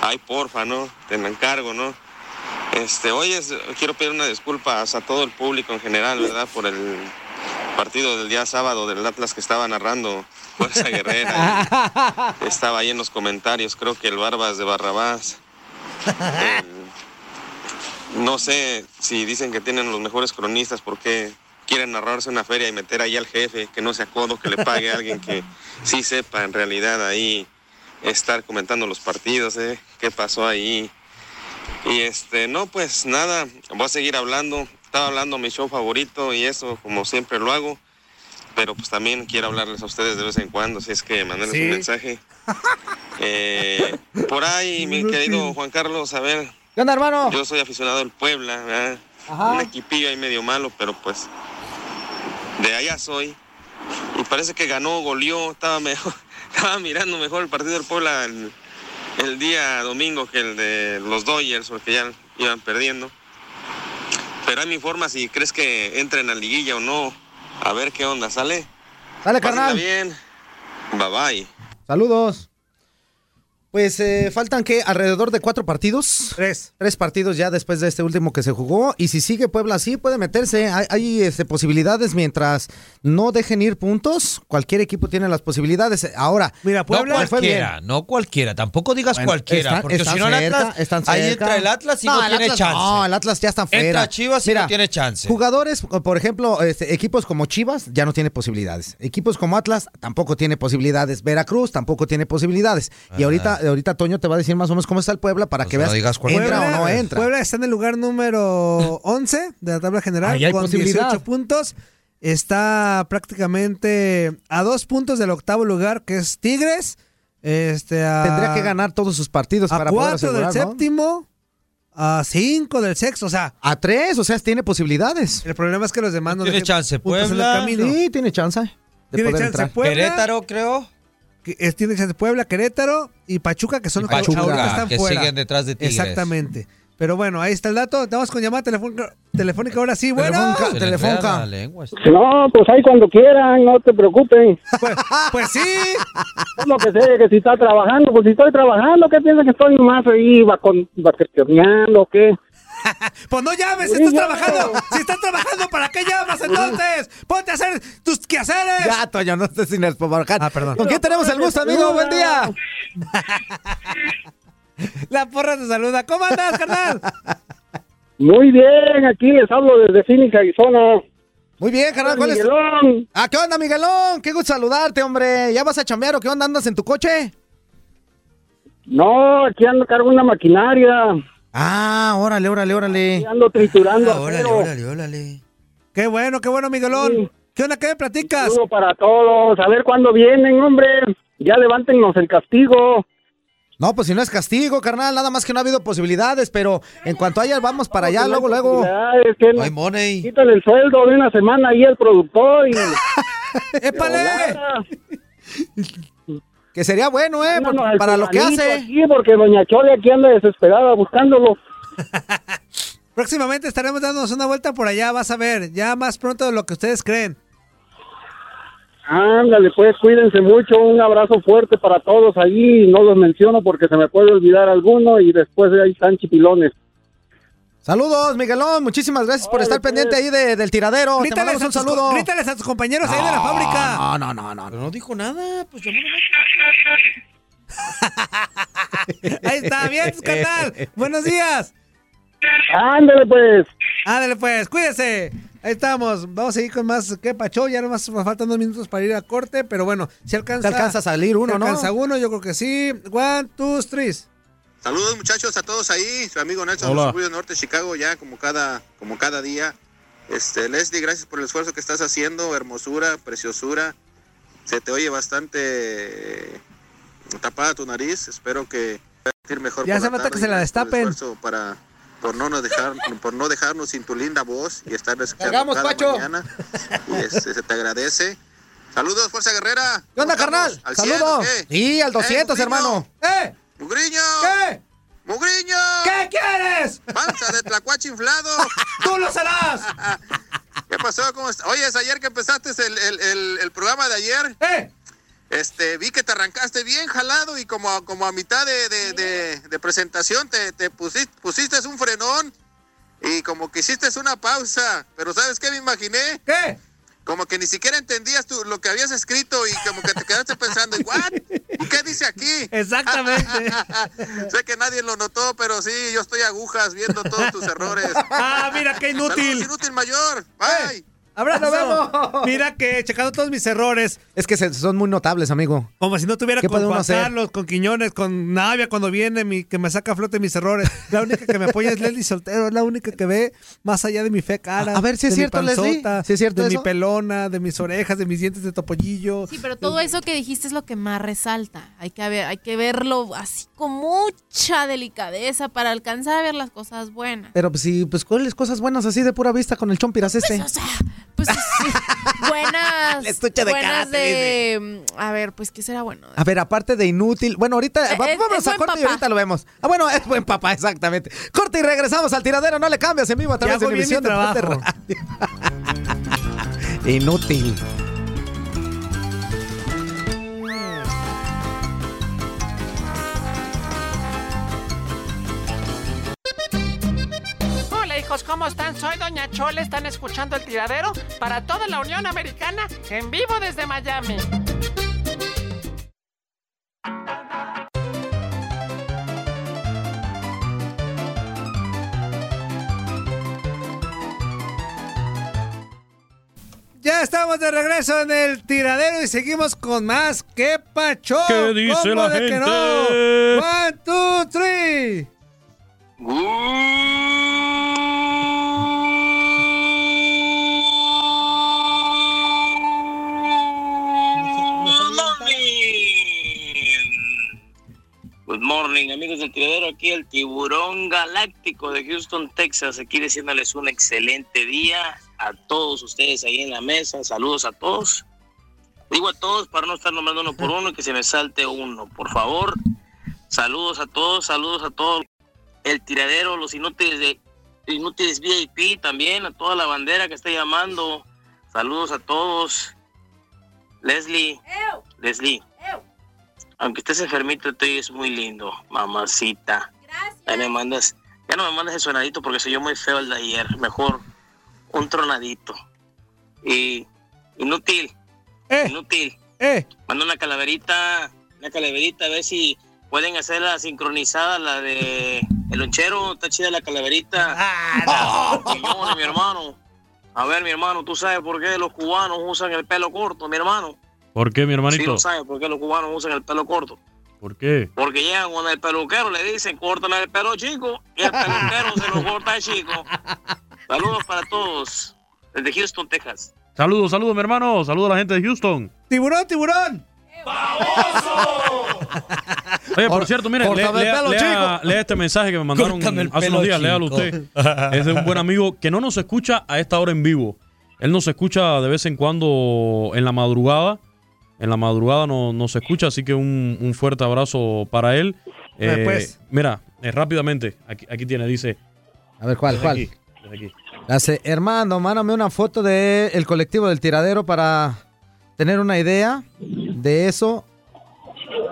S24: ay, porfa, ¿no? Te encargo, ¿no? Este, oye, quiero pedir una disculpa a todo el público en general, ¿verdad? Por el partido del día sábado del Atlas que estaba narrando Fuerza Guerrera. estaba ahí en los comentarios, creo que el Barbas de Barrabás. El- no sé si dicen que tienen los mejores cronistas, ¿por qué quieren narrarse una feria y meter ahí al jefe, que no sea codo, que le pague a alguien que sí sepa en realidad ahí estar comentando los partidos, ¿eh? ¿Qué pasó ahí? Y este, no, pues nada, voy a seguir hablando. Estaba hablando mi show favorito y eso, como siempre lo hago. Pero pues también quiero hablarles a ustedes de vez en cuando, si es que mandarles
S25: Sí.
S24: un mensaje. Eh, por ahí, mi querido Juan Carlos, a ver.
S3: ¿Qué onda, hermano?
S24: Yo soy aficionado al Puebla, ¿verdad?
S3: Ajá.
S24: Un equipillo ahí medio malo, pero pues de allá soy. Y parece que ganó, goleó, estaba mejor, estaba mirando mejor el partido del Puebla el, el día domingo que el de los Dodgers, porque ya iban perdiendo. Pero ahí me informa si crees que entren a liguilla o no. A ver qué onda, ¿sale?
S3: Dale,
S24: Pásenla
S3: carnal.
S24: bien. Bye bye.
S3: Saludos. Pues eh, faltan que alrededor de cuatro partidos.
S2: Tres.
S3: Tres partidos ya después de este último que se jugó. Y si sigue Puebla así, puede meterse. Hay, hay, este, posibilidades mientras no dejen ir puntos. Cualquier equipo tiene las posibilidades. Ahora,
S2: Mira,
S6: No cualquiera, no cualquiera. Tampoco digas
S3: Bueno,
S6: cualquiera,
S3: están-
S6: porque
S3: están
S6: si no el
S3: cerca,
S6: Atlas,
S3: están
S6: ahí
S3: cerca.
S6: entra el Atlas y no, tiene
S3: Atlas
S6: chance.
S3: No, el Atlas ya está fuera.
S6: Entra Chivas y no tiene chance.
S3: Jugadores, por ejemplo, este, equipos como Chivas ya no tiene posibilidades. Equipos como Atlas tampoco tiene posibilidades. Veracruz tampoco tiene posibilidades. Y ahorita, ahorita Toño te va a decir más o menos cómo está el Puebla para
S6: Pues
S3: que
S6: no
S3: veas
S6: digas
S3: entra o no
S2: Puebla-
S3: entra.
S2: Puebla está en el lugar número 11 de la tabla general
S3: Ahí hay
S2: con
S3: posibilidad.
S2: 18 puntos. Está prácticamente a dos puntos del octavo lugar, que es Tigres. Este, a-
S3: Tendría que ganar todos sus partidos
S2: a
S3: para poder
S2: cuatro del
S3: asegurar, ¿no?
S2: séptimo. a cinco del sexto, o sea.
S3: A tres, o sea, tiene posibilidades.
S2: El problema es que los demás no,
S6: Tiene chance,
S2: puntos en el
S6: Puebla.
S2: camino.
S3: Sí, tiene chance. De
S2: Tiene
S3: poder
S2: chance
S3: entrar.
S2: Puebla.
S6: Querétaro, creo.
S2: Que es- tiene chance Puebla, Querétaro y Pachuca, que son
S6: Y
S2: los que
S6: Pachuca,
S2: ahorita están
S6: que
S2: fuera.
S6: siguen detrás de Tigres.
S2: Exactamente. Pero bueno, ahí está el dato. Vamos con llamada telefónica, telefónica ahora sí. Bueno,
S6: lengua.
S26: No, pues ahí cuando quieran, no te preocupen.
S2: Pues, pues sí.
S26: Es lo que sé, que si está trabajando, pues si estoy trabajando, ¿qué piensa que estoy nomás ahí va con vacacionando o qué?
S2: Pues no llames,
S26: Sí,
S2: estás
S26: ya.
S2: trabajando. Si estás trabajando, ¿para qué llamas entonces? Ponte a hacer tus quehaceres.
S3: Ya, Toño, no estés sin despobarcar.
S2: Ah, perdón.
S3: ¿Con quién tenemos el gusto, amigo? Buen día.
S2: La porra te saluda. ¿Cómo andas, carnal?
S26: Muy bien, aquí les hablo desde Phoenix, Arizona.
S3: Muy bien, carnal. ¿Cuál es?
S26: Miguelón.
S3: Ah, ¿qué onda, Miguelón? Qué gusto saludarte, hombre. ¿Ya vas a chambear o qué onda? ¿Andas en tu coche?
S26: No, aquí ando cargo una maquinaria.
S3: Ah, órale, órale, órale.
S26: Ando triturando.
S6: Ah, órale, órale, órale.
S2: Qué bueno, qué bueno, Miguelón. ¿Qué onda? ¿Qué me platicas?
S26: Saludo para todos. A ver cuándo vienen, hombre. Ya levántenos el castigo.
S3: No, pues si no es castigo, carnal, nada más que no ha habido posibilidades, pero en cuanto haya, vamos para allá, luego, luego.
S26: Ya, es que
S6: No hay money.
S26: quítale el sueldo de una semana ahí el productor y...
S2: ¡Épale!
S3: Que sería bueno, ¿eh? Por- para lo que hace.
S26: Aquí porque doña Chole aquí anda desesperada buscándolo.
S2: Próximamente estaremos dándonos una vuelta por allá, vas a ver. Ya más pronto de lo que ustedes creen.
S26: Ándale, pues cuídense mucho. Un abrazo fuerte para todos ahí. No los menciono porque se me puede olvidar alguno y después ahí están chipilones.
S3: Saludos, Miguelón. Muchísimas gracias por estar pendiente ahí de- del tiradero. Te
S2: Grítales
S3: mandamos
S2: a,
S3: un
S2: tus,
S3: saludo.
S2: grítales a tus compañeros ahí de la fábrica.
S3: No, no, no, no.
S6: Pero no dijo nada, pues llamó
S2: Ahí está, bien, carnal. Buenos días.
S26: Ándale, pues.
S2: Ándale, pues, cuídese. Ahí estamos. Vamos a seguir con más que Pacho. Ya nomás nos faltan dos minutos para ir a corte, pero bueno, si alcanza.
S3: Te alcanza a salir uno,
S2: si
S3: ¿no?
S2: alcanza uno, yo creo que sí. One, two, three.
S27: Saludos muchachos a todos ahí, su amigo Nelson
S7: Hola.
S27: de los Suburbios Norte de Chicago, ya como cada, como cada día. Este, Leslie, gracias por el esfuerzo que estás haciendo, hermosura, preciosura. Se te oye bastante eh, tapada tu nariz, espero que sentir mejor.
S2: Ya
S27: por
S2: se
S27: la
S2: nota que se la destapen.
S27: para por no nos dejar, por no dejarnos sin tu linda voz y estar escuchando cada
S3: Pacho.
S27: mañana. Y este, se te agradece. Saludos, Fuerza Guerrera.
S3: ¿Qué onda,
S27: ¿Cómo
S3: carnal?
S27: ¿Al 100 o
S3: Saludos.
S27: qué?
S3: Sí, al 200,
S27: Mugriño.
S3: hermano.
S2: ¡Eh!
S27: ¡Mugriño!
S2: ¿Qué?
S27: ¡Mugriño!
S2: ¿Qué quieres?
S27: ¡Panza de tlacuache inflado!
S2: ¡Tú lo serás!
S27: ¿Qué pasó? ¿Cómo está? Oye, es ayer que empezaste el, el- el- el programa de ayer.
S2: ¡Eh!
S27: Este, vi que te arrancaste bien jalado y como, a- como a mitad de, de- de- de presentación te, te pusiste, pusiste un frenón y como que hiciste una pausa. Pero ¿sabes qué me imaginé?
S2: ¿Qué?
S27: Como que ni siquiera entendías tú lo que habías escrito y como que te quedaste pensando, ¿what? ¿Y qué dice aquí?
S2: Exactamente.
S27: sé que nadie lo notó, pero sí, yo estoy agujas viendo todos tus errores.
S2: Ah, mira qué inútil.
S27: Saludos, inútil mayor. Bye.
S2: Abrazo.
S3: Nos vemos.
S2: Mira que checando todos mis errores,
S3: Es que se- son muy notables, amigo.
S2: como si no tuviera
S3: ¿Qué
S2: con
S3: puede uno
S2: Juan
S3: hacer?
S2: Carlos, con Quiñones, con Navia cuando viene, mi, que me saca a flote mis errores. La única que me apoya es Leslie Soltero, es la única que ve más allá de mi fe cara.
S3: A- a ver, ¿sí es
S2: de mi
S3: cierto, Leslie?
S2: panzota,
S3: ¿Sí es cierto
S2: De
S3: eso?
S2: mi pelona, de mis orejas, de mis dientes de topollillo.
S4: Sí, pero todo eso que dijiste es lo que más resalta. Hay que ver, hay que verlo así con mucha delicadeza para alcanzar a ver las cosas buenas.
S3: Pero pues sí, pues ¿cuáles cosas buenas así de pura vista con el chompiras este?
S4: o sea, pues sí, buenas,
S3: El estuche de
S4: buenas
S3: karate,
S4: de, mm, a ver, pues qué será bueno.
S3: A ver, aparte de inútil. Bueno, ahorita
S4: Eh, es-
S3: vámonos
S4: es
S3: a corte y ahorita lo vemos. Ah, bueno, es buen papá, exactamente. Corte y regresamos al tiradero. No le cambias en vivo a
S2: Ya
S3: través de
S2: hago bien mi trabajo.
S3: Radio. Inútil.
S8: ¿Cómo están? Soy Doña Chole, están escuchando el tiradero para toda la Unión Americana en vivo desde Miami.
S2: Ya estamos de regreso en el tiradero y seguimos con más. ¿Qué pacho?
S7: ¿Qué dice
S2: ¿Cómo
S7: la
S2: de que
S7: gente?
S2: no? One, two, three.
S28: Good morning.
S29: amigos del tiradero. Aquí el tiburón galáctico de Houston, Texas. Aquí diciéndoles un excelente día a todos ustedes ahí en la mesa. Saludos a todos. Digo a todos para no estar nombrando uno por uno y que se me salte uno, por favor. Saludos a todos, saludos a todos. El tiradero, los inútiles de inútiles VIP también, a toda la bandera que está llamando. Saludos a todos. Leslie, Leslie, aunque estés enfermito, te es muy lindo, mamacita. Ya me mandas, ya no me mandas el sonadito porque soy yo muy feo el de ayer. Mejor un tronadito. Y inútil, inútil. Manda una calaverita, una calaverita, a ver si pueden hacer la sincronizada, la de el lonchero, está chida la calaverita. Ah, no. mi hermano. A ver, mi hermano, ¿tú sabes por qué los cubanos usan el pelo corto, mi hermano?
S7: ¿Por qué, mi
S29: Sí,
S7: hermanito?
S29: lo sabes por qué los cubanos usan el pelo corto.
S7: ¿Por qué?
S29: Porque llegan con el peluquero, le dicen, córtame el pelo chico, y el peluquero se lo corta el chico. Saludos para todos, desde Houston, Texas.
S7: Saludos, saludos, mi hermano. Saludos a la gente de Houston.
S3: ¡Tiburón, tiburón!
S7: Oye, por cierto, mire, lea,
S3: córtame el
S7: lea-
S3: pelo,
S7: lea-
S3: chico.
S7: lea este mensaje que me mandaron hace unos días. Léalo usted. Es de un buen amigo que no nos escucha a esta hora en vivo. Él nos escucha de vez en cuando en la madrugada. En la madrugada no- nos escucha, así que un, un fuerte abrazo para él.
S3: Eh,
S7: Eh,
S3: pues.
S7: Mira, eh, rápidamente, aquí, aquí tiene, dice.
S3: A ver, ¿cuál,
S7: desde
S3: cuál?
S7: aquí, desde aquí.
S3: Hace, hermano, mándame una foto del el colectivo del tiradero para tener una idea de eso.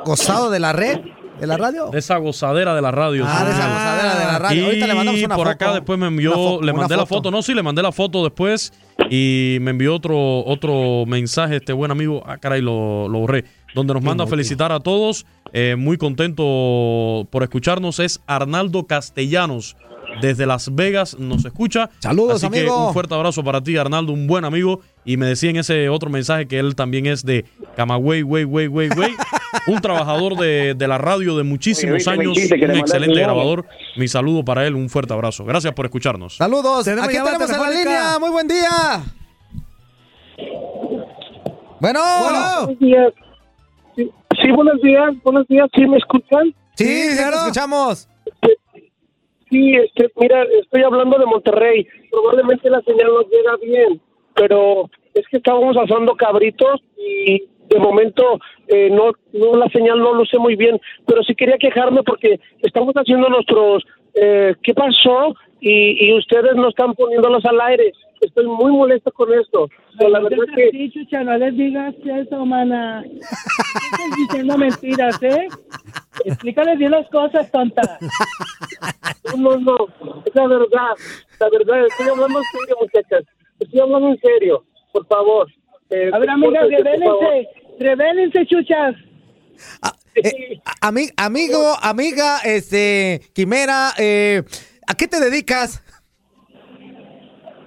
S3: Gozado de la red, de la radio.
S7: De esa gozadera de la radio.
S3: Ah, de esa gozadera de la radio. Ahorita le mandamos
S7: Y
S3: una
S7: por
S3: foto.
S7: acá después me envió, le mandé la
S3: foto.
S7: No, sí, le mandé la foto después y me envió otro, otro mensaje este buen amigo. Ah, caray, lo, lo borré. Donde nos manda a felicitar a todos. Eh, muy contento por escucharnos. Es Arnaldo Castellanos. Desde Las Vegas nos escucha.
S3: Saludos,
S7: Así que
S3: amigo.
S7: un fuerte abrazo para ti, Arnaldo, un buen amigo. Y me decía en ese otro mensaje que él también es de Camagüey, güey, güey, güey, güey. Un trabajador de, de la radio de muchísimos
S25: Oye, ¿viste mi
S7: años. Un excelente grabador. Mi saludo para él, un fuerte abrazo. Gracias por escucharnos.
S3: Saludos.
S7: Tenemos
S3: Aquí tenemos en la línea. Muy buen día. Bueno.
S25: Buenos días. Sí, sí, buenos días, buenos días, ¿sí me escuchan?
S3: Sí, sí, te escuchamos.
S25: Sí, este, mira, estoy hablando de Monterrey. Probablemente la señal no llega bien, pero es que estábamos asando cabritos y de momento eh, no, no la señal no luce muy bien, pero sí quería quejarme porque estamos haciendo nuestros eh, ¿qué pasó? Y, y ustedes no están poniéndolos al aire. Estoy muy molesto con esto. Pero la verdad que
S30: Sí, chucha, no les digas eso, mana. Estás diciendo mentiras, ¿eh? Explícales bien las cosas, tonta.
S25: No, no, no, es la verdad, la verdad, estoy hablando en serio, muchachas, estoy hablando en serio, por favor. Eh,
S30: A ver, amigas, revélense, revélense, chuchas.
S3: Eh, ami- amigo, amiga, este, Quimera, eh, ¿a qué te dedicas?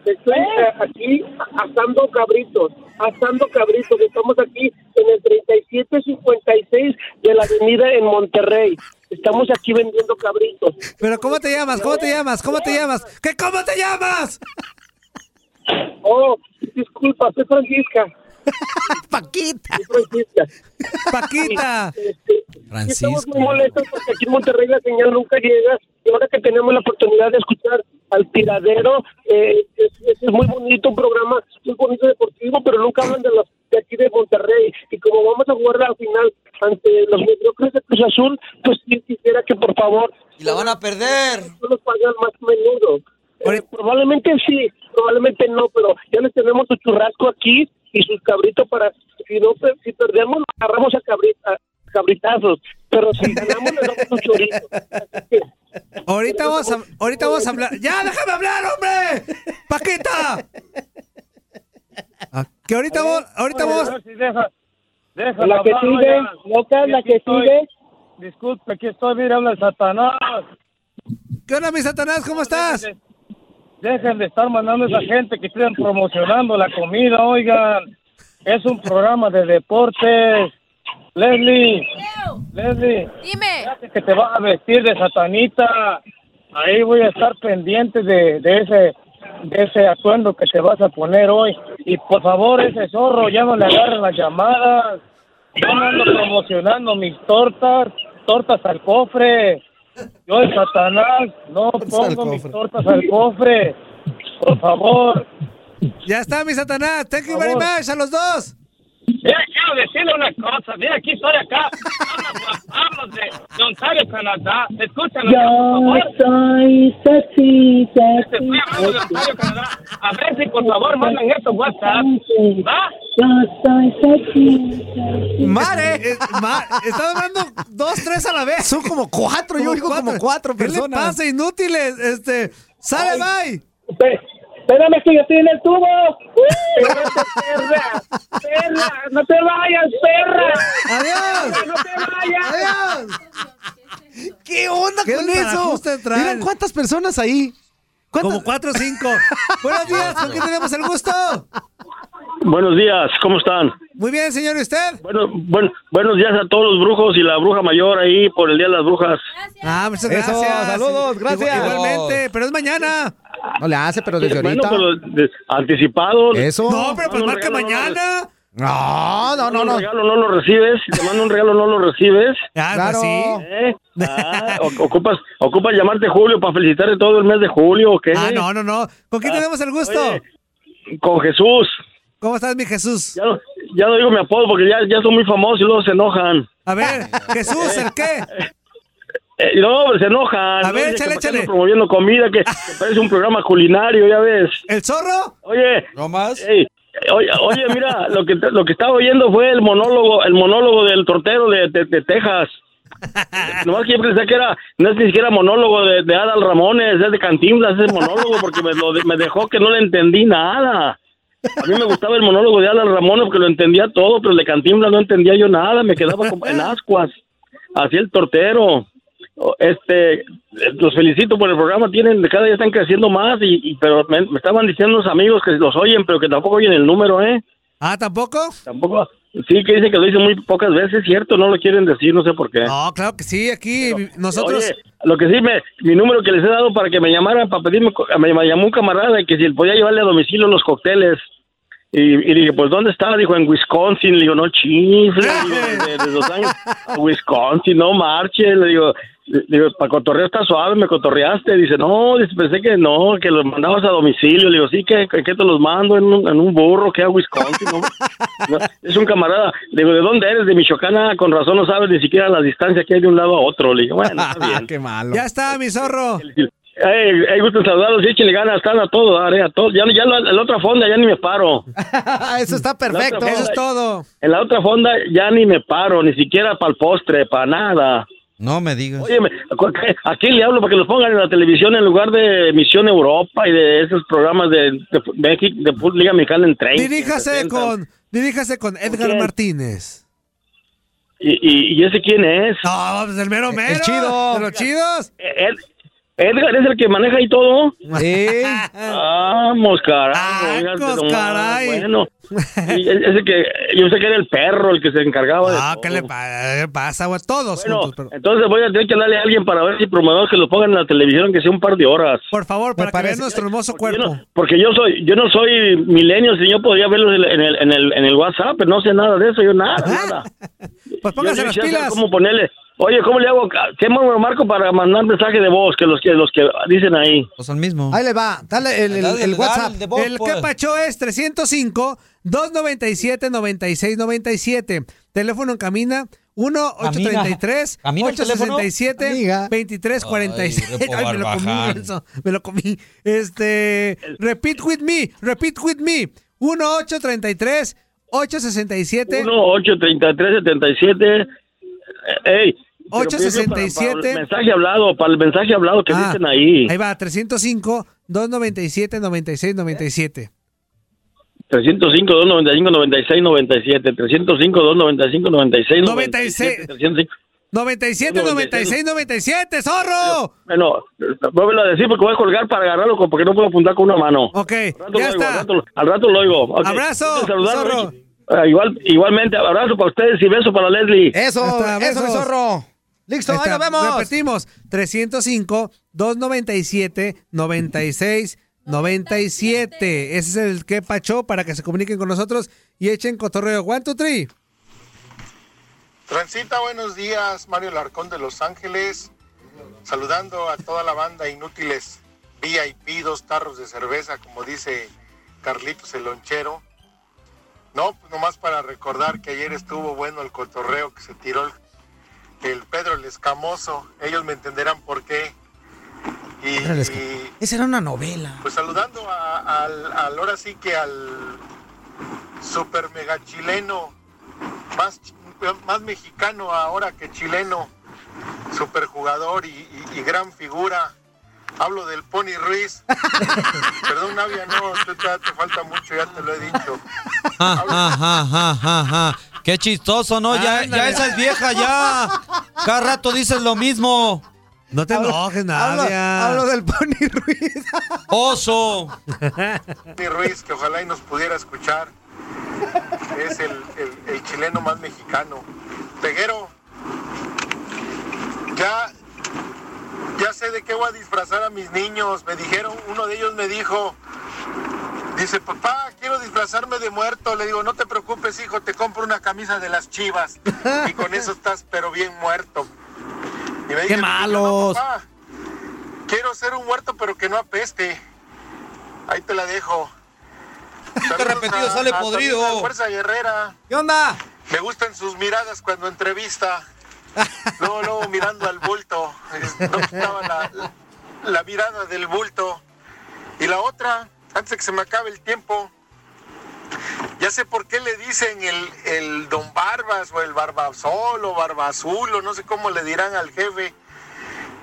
S25: Estoy eh, aquí asando cabritos, asando cabritos, estamos aquí en el 3756 de la avenida en Monterrey. Estamos aquí vendiendo cabritos.
S3: Pero ¿cómo te llamas? ¿Cómo te llamas? ¿Cómo te llamas? ¿Qué cómo te llamas?
S25: Oh, disculpa, soy Francisca.
S3: Paquita.
S25: Soy Francisca.
S3: Paquita.
S25: Estamos muy molestos porque aquí en Monterrey la señal nunca llega y ahora que tenemos la oportunidad de escuchar al tiradero, eh, es, es muy bonito un programa, muy bonito deportivo, pero nunca hablan de los de aquí de Monterrey y como vamos a jugar al final ante los mediocres de Cruz Azul, pues sí quisiera que por favor
S6: Y la van a perder.
S25: no los pagan más menudo. Eh, probablemente sí, probablemente no, pero ya les tenemos su churrasco aquí y sus cabritos para, si no, si perdemos, nos agarramos a, cabrita, cabritazos, pero si ganamos, les damos un chorizo.
S3: Ahorita vamos a, ahorita vamos a hablar. ¡Ya, déjame hablar, hombre! ¡Paquita! Ah, Que ahorita vos, ahorita vos.
S30: Deja
S25: La que sigue,
S30: loca, la que sigue. Disculpe, aquí estoy, mira, habla el Satanás.
S3: ¿Qué onda, mi Satanás? ¿Cómo estás?
S30: Dejen de estar mandando a esa gente que estén promocionando la comida, oigan. Es un programa de deportes. Leslie, Leslie,
S4: Dime.
S30: que te vas a vestir de satanita. Ahí voy a estar pendiente de, de ese de ese atuendo que te vas a poner hoy. Y por favor, ese zorro, ya no le agarren las llamadas. Yo no ando promocionando mis tortas tortas al cofre. Yo, el Satanás, no pongo mis tortas al cofre. Por favor.
S2: Ya está, mi Satanás. Thank you very much a los dos.
S30: Mira, quiero decirle una cosa. Mira, aquí estoy acá. Hablas, de, Ontario, Canadá. Escúchame, por favor.
S23: soy sexy,
S30: Te estoy hablando de Ontario, Canadá. A ver si por favor mandan esto WhatsApp. ¿Va?
S23: Yo soy sexy.
S2: Mare. Eh, ma- Están hablando dos, tres a la vez.
S3: Son como cuatro, yo oigo como cuatro
S2: ¿Qué
S3: personas.
S2: le pasa, inútiles? Este, sale, bye.
S30: Espérame que yo estoy en el tubo. Espérate, perra. Perra, no te vayas, perra.
S2: Adiós.
S30: No te vayas.
S2: Adiós.
S3: ¿Qué onda
S2: ¿Qué
S3: con eso? Miren cuántas personas ahí.
S2: Como cuatro o cinco. Buenos días, ¿con quién tenemos el gusto?
S31: Buenos días, ¿cómo están?
S2: Muy bien, señor, ¿y usted?
S31: Bueno, buen- buenos días a todos los brujos y la bruja mayor ahí por el Día de las Brujas.
S2: Ah, muchas
S3: Eso,
S2: gracias.
S3: saludos, gracias.
S2: Igual- Igualmente, pero es mañana.
S3: No le hace, pero desde
S31: Bueno,
S3: ahorita.
S31: pero de- anticipado.
S3: Eso.
S2: No, pero pues
S31: un
S2: marca
S31: regalo, no,
S2: mañana.
S3: No, no, no,
S31: Un
S3: no.
S31: regalo no lo recibes, si te mando un regalo no lo recibes.
S2: Ah,
S3: Claro.
S2: sí.
S31: ¿Eh? Ah, ocupas, ocupas llamarte Julio para felicitarte todo el mes de julio, ¿o qué?
S2: Ah, no, no, no. ¿Con quién
S31: Ah,
S2: tenemos el gusto?
S31: oye. Con Jesús.
S2: ¿Cómo estás, mi Jesús?
S31: Ya no, ya no digo mi apodo porque ya, ya son muy famosos y luego se enojan.
S2: A ver, Jesús, ¿el qué?
S31: Eh, no, se enojan.
S2: A
S31: No,
S2: ver,
S31: que
S2: échale, échale.
S31: promoviendo comida que, que parece un programa culinario, ya ves.
S2: ¿El zorro?
S31: Oye,
S6: ¿No más?
S31: Ey, oye, oye, mira, lo que lo que estaba oyendo fue el monólogo, el monólogo del tortero de, de- de Texas. Nomás que yo pensé que era, no es ni siquiera monólogo de, de Adal Ramones, es de Cantinflas ese monólogo porque me, lo me dejó que no le entendí nada. A mí me gustaba el monólogo de Adal Ramones porque lo entendía todo, pero el de Cantinflas no entendía yo nada, me quedaba como en ascuas. Así el tortero. O- Este, los felicito por el programa, tienen, cada día están creciendo más, y, y- pero me, me estaban diciendo unos amigos que los oyen, pero que tampoco oyen el número, ¿eh?
S2: Ah, ¿tampoco?
S31: Tampoco, sí, que dicen que lo dicen muy pocas veces, cierto, no lo quieren decir, no sé por qué.
S2: No, claro que sí, aquí nosotros...
S31: Oye, lo que sí, me, mi número que les he dado para que me llamaran, para pedirme, me, me llamó un camarada que si podía llevarle a domicilio los cócteles. Y, y dije, pues, ¿dónde estaba? Dijo, en Wisconsin. Le digo, no chifle. Le digo, de, de Los Ángeles a Wisconsin, no marche. Le digo, digo, para cotorrear está suave, me cotorreaste. Dice, no, dice, pensé que no, que los mandabas a domicilio. Le digo, sí, que, que te los mando en un, en un burro, que a Wisconsin. No, No, es un camarada. Le digo, ¿de dónde eres? De Michoacán. Ah, con razón no sabes ni siquiera la distancia que hay de un lado a otro. Le digo, bueno, está bien.
S3: Qué malo.
S2: Ya está, mi zorro.
S31: Hey, hey, gusto en saludarlos, échenle ganas, están a todo, eh, a todo. Ya, ya la, la otra fonda ya ni me paro.
S3: Eso está perfecto.
S2: Eso es todo.
S31: En la otra fonda ya ni me paro, ni siquiera para el postre, para nada.
S6: No me digas.
S31: Oye, ¿a qué- ¿a quién le hablo para que los pongan en la televisión en lugar de Misión Europa y de esos programas de, de, México, de fut- Liga Mexicana en 30?
S2: Diríjase
S31: 60?
S2: con, diríjase con Edgar? Martínez.
S31: ¿Y, y, y ese quién es?
S2: No, pues el mero mero.
S3: chido.
S2: De los chidos.
S31: Ed- Edgar es el que maneja ahí todo.
S3: Sí.
S31: Vamos, carajo.
S2: Vamos,
S31: nomás,
S2: caray.
S31: Bueno, y es- ese que yo sé que era el perro el que se encargaba de
S2: Ah. ¿qué le pa- qué pasa, güey? Todos
S31: Bueno,
S2: juntos, pero-
S31: entonces voy a tener que darle a alguien para ver si promovemos que lo pongan en la televisión, que sea un par de horas.
S2: Por favor, para que
S3: parece-
S2: vean nuestro hermoso
S31: Yo
S2: cuerpo.
S31: no- porque yo soy, yo no soy milenio, si yo podría verlos en el, en el, en el, WhatsApp, pero no sé nada de eso, yo nada, nada.
S2: Pues póngase
S31: Yo
S2: las pilas.
S31: ¿Cómo ponerle? Oye, ¿cómo le hago? ¿Qué número marco para mandar mensaje de voz? Que los que, los que dicen ahí.
S6: Pues al mismo.
S3: Ahí le va. Dale el, el-
S6: Dale,
S3: el
S6: dale,
S3: WhatsApp.
S6: de voz,
S2: El
S6: pues.
S2: que pacho es 305-297-9697. Teléfono en camina 1-833-867-2346.
S6: Camina el teléfono.
S3: Amiga.
S6: Ay, Repo
S2: Ay, me lo comí, menso, me lo comí. Este, repeat with me, repeat with me. 1-833-867.
S31: 1-833-77. Ey. Pero
S2: 867.
S31: Para, para el mensaje hablado, para el mensaje hablado que
S2: Ah,
S31: dicen ahí.
S2: Ahí va, 305-297-9697.
S31: 305 295 96 97 305 295 96
S2: 96.
S31: 305
S2: 97, 96, 97, zorro.
S31: Bueno, vuelvo a decir porque voy a colgar para agarrarlo porque no puedo apuntar con una mano.
S2: Ok,
S31: Al rato
S2: ya
S31: lo oigo,
S2: está.
S31: Al rato, al rato lo oigo. Ok.
S2: Abrazo, zorro.
S31: Ah, igual, igualmente, abrazo para ustedes y beso para Leslie.
S3: Eso,
S2: Hasta
S3: eso, mi
S2: besos.
S3: zorro. Listo,
S2: Ahí
S3: ahí
S2: está.
S3: nos vemos.
S2: Repetimos, 305-297-9697. Ese es el que pacho para que se comuniquen con nosotros y echen cotorreo. One, two, three.
S22: Transita, buenos días, Mario Larcón de Los Ángeles, saludando a toda la banda inútiles, VIP, dos tarros de cerveza, como dice Carlitos el lonchero. No, nomás para recordar que ayer estuvo bueno el cotorreo que se tiró el, el Pedro el Escamoso, ellos me entenderán por qué. Y,
S3: Esa era una novela.
S22: pues saludando a- al, al- ahora sí que al super mega chileno, más, más mexicano ahora que chileno, super jugador y, y- y gran figura. Hablo del Pony Ruiz. Perdón, Navia, no, te falta mucho, ya te lo he dicho.
S6: Ja, Qué chistoso, ¿no? Ya, ya esa es vieja, ya. Cada rato dices lo mismo.
S2: No te enojes, Nadia.
S3: Hablo del Pony Ruiz.
S6: Oso.
S22: Pony Ruiz, que ojalá y nos pudiera escuchar. Es el, el- el chileno más mexicano. Peguero, ya, ya sé de qué voy a disfrazar a mis niños. Me dijeron, uno de ellos me dijo, dice, papá, quiero disfrazarme de muerto. Le digo, no te preocupes, hijo, te compro una camisa de las chivas. Y con eso estás, pero bien muerto. Y me
S3: ¡Qué
S22: dice,
S3: malos!
S22: "No, papá, quiero ser un muerto, pero que no apeste. Ahí te la dejo. Saludos
S6: repetido
S22: a-
S6: sale
S22: a-
S6: podrido.
S22: Fuerza Guerrera.
S3: ¿Qué onda?
S22: Me gustan sus miradas cuando entrevista. Luego, luego mirando al bulto. Eh, No quitaba la, la mirada del bulto. Y la otra, antes de que se me acabe el tiempo, ya sé por qué le dicen el, el don Barbas o el Barbasol o Barbazul o no sé cómo le dirán al jefe.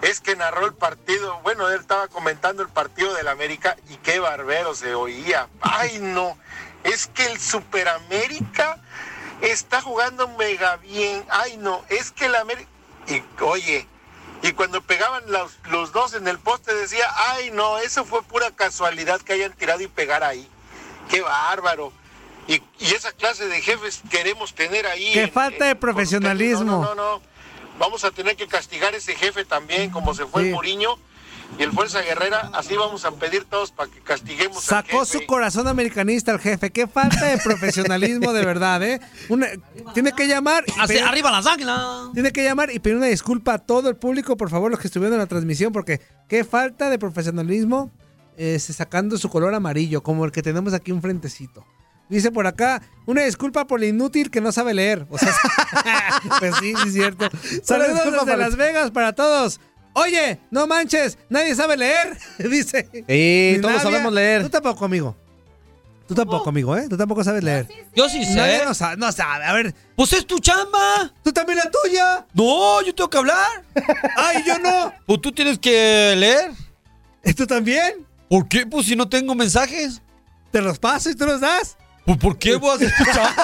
S22: Es que narró el partido, bueno, él estaba comentando el partido del América y qué barbero se oía. Ay, no, es que el Superamérica está jugando mega bien. Ay, no, es que el América... Y oye, y cuando pegaban los, los dos en el poste decía, ay, no, eso fue pura casualidad que hayan tirado y pegar ahí. Qué bárbaro. Y, y esa clase de jefes queremos tener ahí.
S2: Qué
S22: en-
S2: falta de
S22: en-
S2: profesionalismo.
S22: No, no, no, no. Vamos a tener que castigar a ese jefe también, como se fue
S2: Sí.
S22: el Muriño y el Fuerza Guerrera. Así vamos a pedir todos para que castiguemos al
S2: Sacó
S22: jefe.
S2: su corazón americanista el jefe. Qué falta de profesionalismo de verdad, ¿eh? Una- tiene que llamar. y
S6: Hacia
S2: pedir-
S6: arriba las águilas.
S2: Tiene que llamar y pedir una disculpa a todo el público, por favor, los que estuvieron en la transmisión, porque qué falta de profesionalismo eh, sacando su color amarillo, como el que tenemos aquí un frentecito. Dice por acá, una disculpa por lo inútil que no sabe leer. O sea, pues sí, sí es cierto. Saludos desde Las Vegas para todos. Oye, no manches, nadie sabe leer, dice.
S3: Sí, todos
S2: Nadia.
S3: sabemos leer.
S2: Tú tampoco, amigo. Tú tampoco, amigo, ¿eh? Tú tampoco sabes leer.
S6: Yo sí sé.
S2: Nadie no sabe, no sabe. A ver,
S6: Pues es tu chamba.
S2: tú también la tuya.
S6: No, yo tengo que hablar.
S2: Ay, yo no.
S6: Pues tú tienes que leer.
S2: ¿Tú también?
S6: ¿Por qué? Pues si no tengo mensajes.
S2: Te los paso y tú los das.
S6: Pues ¿por qué voy a hacer tu chamba?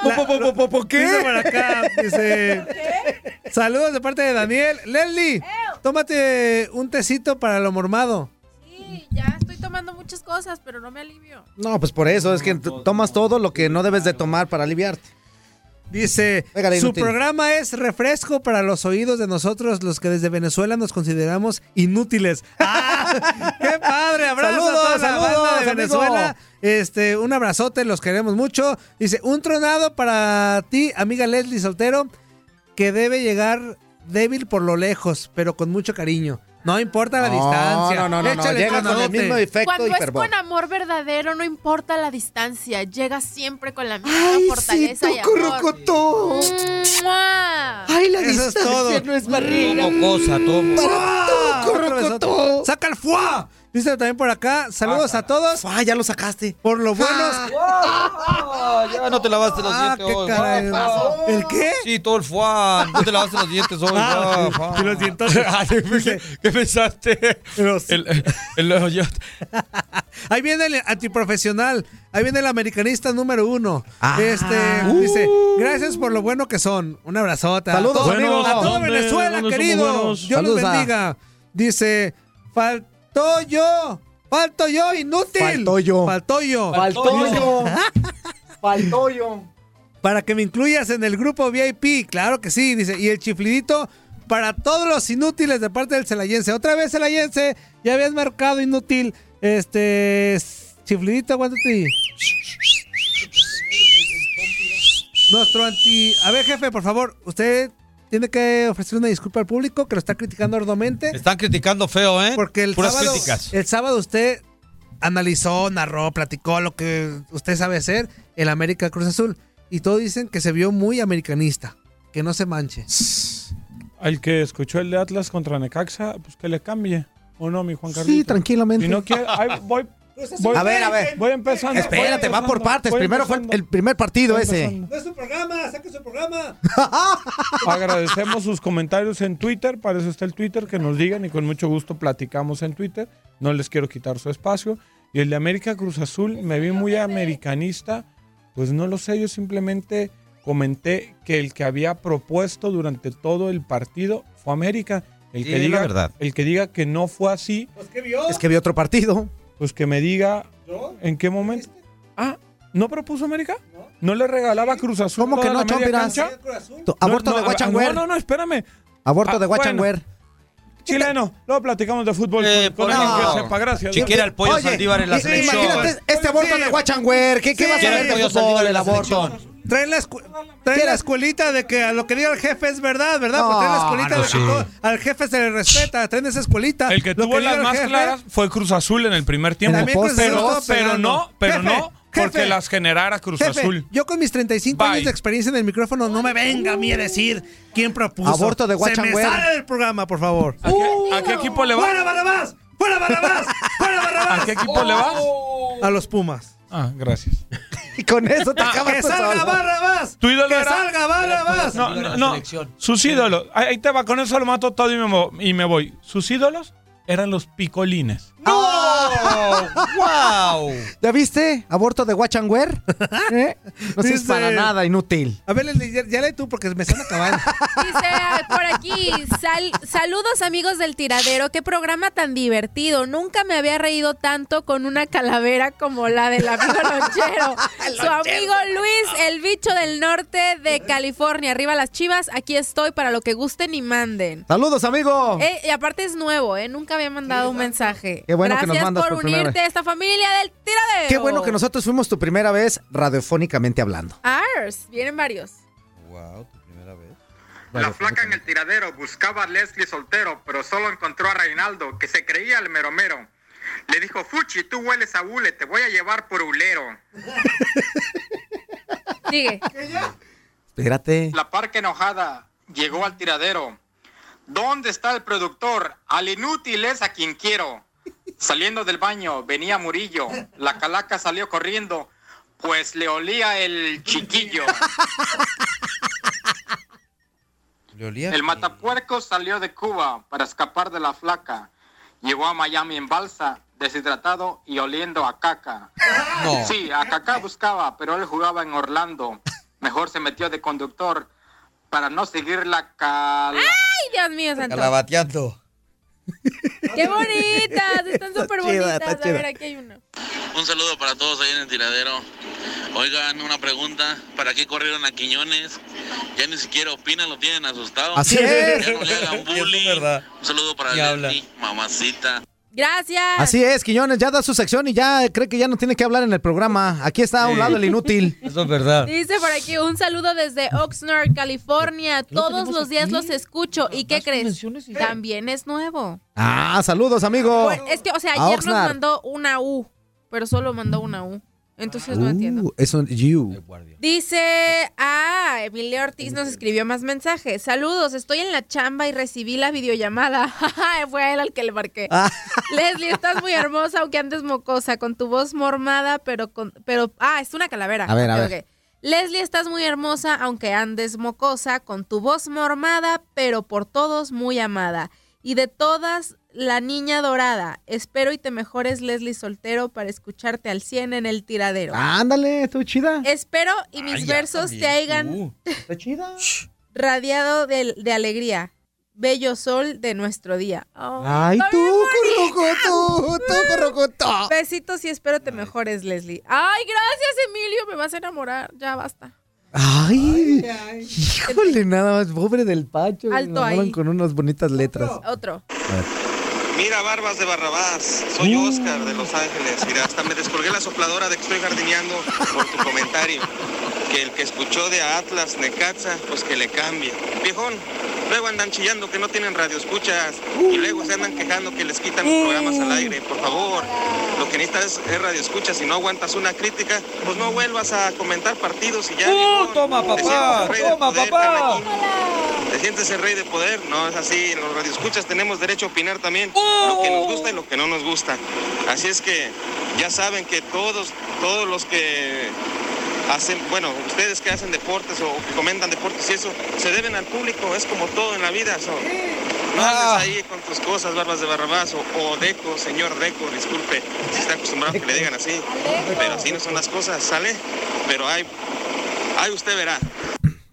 S2: ¿Por, por, por, por qué? Dice por acá, dice... Saludos de parte de Daniel. Leslie, tómate un tecito para lo mormado.
S4: Sí, ya estoy tomando muchas cosas, pero no me alivio.
S3: No, pues por eso, es que tomas todo lo que no debes de tomar para aliviarte.
S2: Dice, su programa es refresco para los oídos de nosotros, los que desde Venezuela nos consideramos inútiles. ¡Ah! ¡Qué padre! Abrazo
S3: Saludos,
S2: a toda la
S3: saludos,
S2: banda de
S3: amigo.
S2: Venezuela. Este, un abrazote, los queremos mucho. Dice, un tronado para ti, amiga Leslie Soltero, que debe llegar débil por lo lejos, pero con mucho cariño. No importa la
S3: No,
S2: distancia.
S3: no, no, no, no,
S2: Échale
S3: llega con el mismo efecto
S4: Cuando es con amor verdadero, no importa la distancia, llega siempre con la misma
S3: Ay,
S4: fortaleza
S3: sí,
S4: y amor. ¡Mua!
S3: Ay, la
S2: Eso es todo.
S3: distancia no es barrera.
S6: Cosa,
S2: Otro besote.
S3: corro.
S2: ¡Saca el fuá! Dice también por acá, saludos a todos.
S3: Ah, ya lo sacaste.
S2: Por lo buenos.
S6: Ah, ya no te lavaste los
S2: Ah,
S6: dientes
S2: qué
S6: hoy.
S2: caray. ¿El qué?
S6: Sí, todo el fuá. No te lavaste los dientes hoy.
S2: Ah, y los dientotes.
S6: Ay, ¿Qué, qué pensaste?
S2: Los-
S6: El, el- el-
S2: Ahí viene el antiprofesional. Ahí viene el americanista número uno.
S3: Ah.
S2: este dice: Gracias por lo bueno que son. Un abrazote. a
S3: Saludos,
S2: todos-
S3: amigos.
S2: A todo
S7: ¿Dónde-
S2: Venezuela, querido. Dios los
S3: Saludos a-
S2: bendiga. Dice: Faltó yo. Falto yo, inútil.
S3: Faltó yo.
S2: Faltó yo.
S3: Faltó yo. Faltó yo.
S2: Para que me incluyas en el grupo VIP. Claro que sí, dice. Y el chiflidito para todos los inútiles de parte del Celayense. Otra vez, Celayense. Ya habías marcado inútil. Este. Chiflidito, aguántate. Nuestro anti. A ver, jefe, por favor, usted tiene que ofrecer una disculpa al público que lo está criticando arduamente.
S6: Están criticando feo, ¿eh?
S2: Porque el
S6: Puras
S2: sábado,
S6: críticas.
S2: el sábado usted analizó, narró, platicó lo que usted sabe hacer, el América Cruz Azul. Y todos dicen que se vio muy americanista. Que no se manche.
S32: Al que escuchó el de Atlas contra Necaxa, pues que le cambie. ¿O no, mi Juan Carlos?
S3: Sí, tranquilamente.
S32: Si no quiere, ahí voy, voy-
S3: A ver, a ver.
S32: Voy empezando.
S3: Espérate,
S32: voy
S3: va por
S32: empezando,
S3: partes. Primero fue el,
S32: empezando.
S3: primer partido ese.
S32: empezando.
S2: No es su programa, saque su programa.
S32: Agradecemos sus comentarios en Twitter, para eso está el Twitter, que nos digan y con mucho gusto platicamos en Twitter. No les quiero quitar su espacio. Y el de América Cruz Azul, me vi muy americanista. Pues no lo sé, yo simplemente comenté que el que había propuesto durante todo el partido fue América. El
S6: Sí,
S32: que
S6: es la
S32: diga,
S6: verdad.
S32: El que diga que no fue así,
S3: Es que vi otro partido.
S32: Pues que me diga en qué momento. Ah, ¿no propuso América? ¿No le regalaba Cruz Azul?
S3: ¿Cómo que no,
S32: la media
S3: Chompiras? Aborto
S32: No,
S3: de
S32: no,
S3: Guachangüer.
S32: No, no, no, espérame.
S3: Aborto
S32: Ah,
S3: de
S32: bueno.
S3: Guachangüer.
S32: Chileno, luego platicamos de fútbol con, con
S3: no.
S32: alguien que sepa, gracias.
S6: Chiquera el pollo
S3: Oye,
S6: Saldívar en la
S3: i-
S6: selección.
S3: Imagínate este aborto de Guachangüer. ¿Qué, qué
S2: Sí.
S3: va a
S6: el
S3: de
S6: pollo
S3: fútbol
S6: Saldívar en
S3: el
S6: la
S3: aborto?
S6: Selección.
S2: Trae la, escu- trae la escuelita de que a lo que diga el jefe es verdad, ¿verdad?
S3: No,
S2: Pues trae la escuelita
S32: no,
S2: de que
S32: sí.
S2: todo- al jefe se le respeta. Traen esa escuelita.
S32: El que
S2: Lo
S32: tuvo las más
S2: jefe-
S32: claras fue Cruz Azul en el primer tiempo.
S2: También Cruz Azul
S32: Pero, pero
S2: pegando.
S32: no, pero
S2: Jefe,
S32: no porque
S2: jefe.
S32: las generara Cruz
S2: Jefe,
S32: Azul.
S2: yo con mis 35
S32: Bye.
S2: años de experiencia en el micrófono, no me venga a mí a decir quién propuso.
S3: Aborto de
S2: Se me sale del programa, por favor.
S32: ¿A qué, a qué equipo le
S2: ¡Fuera
S32: va?
S2: Barrabás! ¡Fuera Barrabás! ¡Fuera Barrabás!
S32: ¿A qué equipo le vas?
S2: A los Pumas.
S32: Ah, gracias.
S3: Y con eso te acabas
S2: ¡Que salga. Barrabás!
S32: Tu ídolo
S2: ¡Que
S32: era-
S2: salga Barrabás!
S32: No, no, no. Sus ídolos. Ahí te va, con eso lo mato todo y me, y me voy. Sus ídolos eran los picolines.
S6: ¡Wow!
S3: ¿Ya viste? Aborto de Guachangüer. ¿Eh? No
S2: Dice-
S3: para nada, inútil.
S2: A ver, Leslie, ya, ya lee tú porque me están acabando.
S4: Dice por aquí, sal- saludos amigos del tiradero, qué programa tan divertido. Nunca me había reído tanto con una calavera como la del amigo lonchero. Su amigo Luis, el bicho del norte de California. Arriba las chivas, aquí estoy para lo que gusten y manden.
S3: Saludos, amigo.
S4: Eh, y aparte es nuevo, ¿eh? Nunca había mandado un mensaje.
S3: Qué bueno que
S4: Gracias
S3: nos mandas
S4: por
S3: por
S4: unirte
S3: vez.
S4: a esta familia del tiradero.
S3: Qué bueno que nosotros fuimos tu primera vez radiofónicamente hablando.
S4: Ars, vienen varios.
S6: Wow, tu primera vez.
S33: La flaca en el tiradero buscaba a Leslie soltero, pero solo encontró a Reinaldo, que se creía el meromero. Le dijo, Fuchi, tú hueles a hule, te voy a llevar por hulero.
S4: Sigue.
S3: Espérate.
S33: La parca enojada llegó al tiradero. ¿Dónde está el productor? Al inútil es a quien quiero. Saliendo del baño venía Murillo. La calaca salió corriendo, pues le olía el chiquillo.
S6: Le olía
S33: El matapuerco salió de Cuba para escapar de la flaca. Llegó a Miami en balsa, deshidratado y oliendo a caca.
S6: No.
S33: Sí, a caca buscaba, pero él jugaba en Orlando. Mejor se metió de conductor para no seguir la cal...
S4: ¡Ay, Dios mío, santo!
S6: Calabateando.
S4: ¡Qué bonitas! Están súper bonitas.
S3: está
S4: A ver, aquí hay uno.
S17: Un saludo para todos ahí en el tiradero. Oigan, una pregunta. ¿Para qué corrieron a Quiñones? Ya ni siquiera opinan, lo tienen asustado.
S3: Así es.
S17: Ya no le hagan bullying.
S6: verdad.
S17: Un saludo para. Leslie, mamacita.
S4: Gracias.
S3: Así es, Quiñones, ya da su sección y ya cree que ya no tiene que hablar en el programa. Aquí está a un
S6: Sí.
S3: lado el inútil.
S6: Eso es verdad.
S4: Dice por aquí un saludo desde Oxnard, California. Todos los días los escucho. ¿Y qué crees? También es nuevo.
S3: Ah, saludos, amigo.
S4: Bueno, es que, o sea, ayer nos mandó una U, pero solo mandó una U. Entonces no entiendo.
S3: Uh, es un you.
S4: Dice, ah, Emilio Ortiz nos escribió más mensajes. Saludos, estoy en la chamba y recibí la videollamada. Fue a él al que le marqué.
S3: Ah.
S4: Leslie, estás muy hermosa, aunque andes mocosa, con tu voz mormada, pero con, pero, ah, es una calavera.
S3: A ver, a ver.
S4: Leslie, estás muy hermosa, aunque andes mocosa, con tu voz mormada, pero por todos muy amada. Y de todas, la niña dorada. Espero y te mejores, Leslie Soltero, para escucharte al 100 en el tiradero.
S3: Ándale, tú chida.
S4: Espero y mis
S6: Ay, ya
S4: versos
S6: también,
S4: te hayan
S6: tú.
S3: Está chida.
S4: radiado de, de alegría. Bello sol de nuestro día. Oh,
S3: Ay, tú, currucutu, tú, currucutu.
S4: Besitos y espero te mejores, Leslie. Ay, gracias, Emilio. Me vas a enamorar. Ya basta.
S3: Ay, híjole, nada más, pobre del Pacho.
S4: Alto
S3: Lo
S4: ahí.
S3: con unas bonitas letras.
S4: Otro.
S3: A ver.
S24: Mira, barbas de Barrabás. Soy Oscar de Los Ángeles. Mira, hasta me descolgué la sopladora de que estoy jardineando por tu comentario. Que el que escuchó de Atlas, Necaxa, pues que le cambie. Viejón, luego andan chillando que no tienen radioescuchas y luego se andan quejando que les quitan los programas al aire. Por favor, lo que necesitas es, es radioescuchas. Si no aguantas una crítica, pues no vuelvas a comentar partidos y ya. viejón.
S3: toma, papá, toma,
S24: poder,
S3: papá.
S24: ¿Te sientes el rey de poder? No, es así. Los radioescuchas tenemos derecho a opinar también lo que nos gusta y lo que no nos gusta. Así es que ya saben que todos, todos los que hacen, bueno, ustedes que hacen deportes o que comentan deportes y eso, se deben al público. Es como todo en la vida. so, No andes ahí con tus cosas, barbas de barrabás o, o Deco, señor Deco, disculpe, si está acostumbrado a que le digan así. Pero así no son las cosas, ¿sale? Pero hay, ahí usted verá.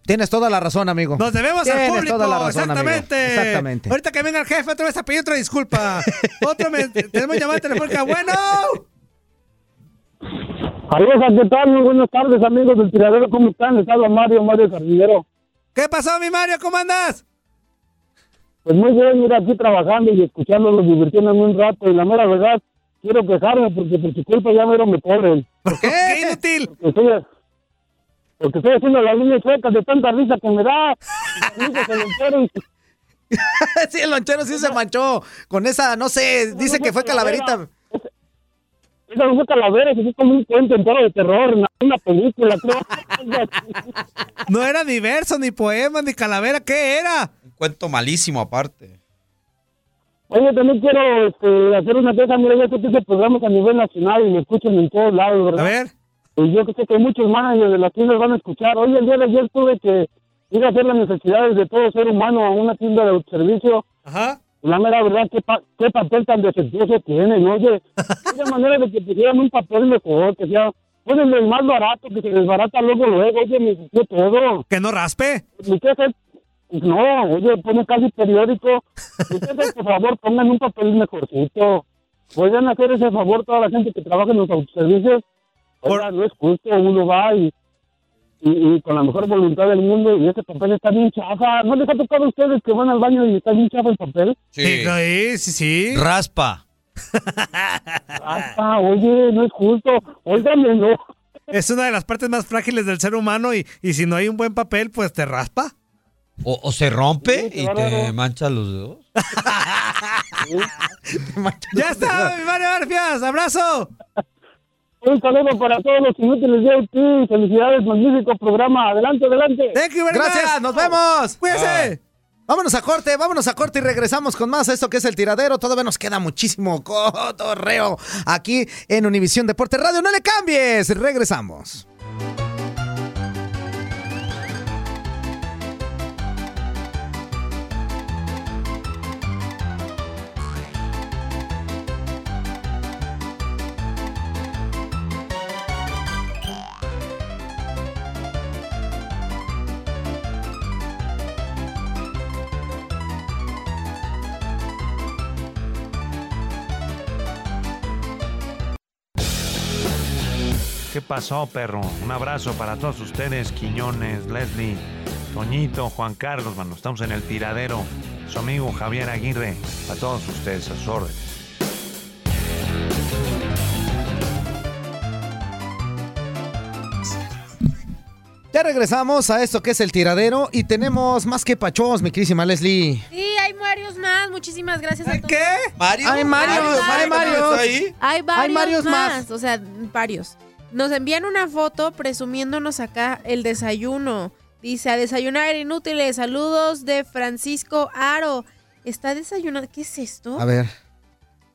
S3: Tienes toda la razón, amigo.
S2: Nos debemos al
S3: Tienes
S2: público.
S3: toda la razón, amigo.
S2: exactamente.
S3: Exactamente.
S2: Ahorita que venga el jefe otra vez a pedir otra disculpa. Otro me- tenemos llamada telefónica. Bueno.
S30: Saludos, ¿qué tal? Muy buenas tardes, amigos del tiradero. ¿Cómo están? Les habla Mario, Mario Jardinero.
S2: ¿Qué pasó, mi Mario? ¿Cómo andas?
S30: Pues muy bien, mira, aquí trabajando y escuchándolos, divirtiéndome un rato. Y la mera verdad, quiero quejarme porque por su culpa ya mero me corren.
S2: ¿Por qué? ¿Qué inútil?
S30: Porque estoy, porque estoy haciendo las líneas suecas de tanta risa que me da.
S3: Sí, el lonchero sí se manchó con esa, no sé, dice que fue calaverita.
S30: Esa no fue calavera, que fue como un cuento entero de terror, una, una película, creo.
S2: No era ni verso, ni poema, ni calavera. ¿Qué era?
S6: Un cuento malísimo aparte.
S30: Oye, también quiero este, hacer una cosa, mira, yo sé que ese programa es a nivel nacional y lo escuchan en todos lados, ¿verdad?
S2: A ver.
S30: Y yo sé que muchos managers de las tiendas van a escuchar. Oye, el día de ayer tuve que ir a hacer las necesidades de todo ser humano a una tienda de autoservicio.
S2: Ajá.
S30: La mera verdad, ¿qué, pa- qué papel tan defectuoso tienen? Oye, de manera de que pusieran un papel mejor, que sea, ponen el más barato, que se desbarata luego, luego, oye, me qué todo.
S2: ¿Que no raspe?
S30: Mi jefe, no, oye, pone casi periódico. Mi jefe, por favor, pongan un papel mejorcito. Pueden hacer ese favor toda la gente que trabaja en los autoservicios. Oiga, no es justo, uno va y, y, y con la mejor voluntad del mundo y ese papel está bien chafa. ¿No les ha tocado a ustedes que van al baño y está bien chafa el papel?
S2: Sí, sí, sí. sí.
S6: Raspa.
S30: Ah, oye, no es justo. Óigame, no.
S2: Es una de las partes más frágiles del ser humano y, y si no hay un buen papel, pues te raspa.
S6: O, o se rompe y te mancha los dedos.
S2: ¡Ya está, mi Mario Garfias! ¡Abrazo!
S30: Un saludo para todos los inútiles de ti. Felicidades, magnífico programa. Adelante, adelante.
S3: Gracias, nos vemos.
S2: Cuídense.
S3: Vámonos a corte, vámonos a corte y regresamos con más esto que es el tiradero. Todavía nos queda muchísimo cotorreo aquí en Univisión Deporte Radio. No le cambies, regresamos.
S34: Pasó, perro? Un abrazo para todos ustedes, Quiñones, Leslie, Toñito, Juan Carlos, mano. Estamos en el tiradero. Su amigo Javier Aguirre. A todos ustedes, a sus órdenes.
S3: Ya regresamos a esto que es el tiradero y tenemos más que pachos, mi querísima Leslie.
S4: Sí, hay varios más. Muchísimas gracias a todos.
S2: ¿Qué?
S3: ¿Mario? Hay Marios, hay Marios.
S4: Hay varios, más. O sea, varios. Nos envían una foto presumiéndonos acá el desayuno. Dice, a desayunar inútiles. Saludos de Francisco Aro. Está desayunando. ¿Qué es esto?
S3: A ver,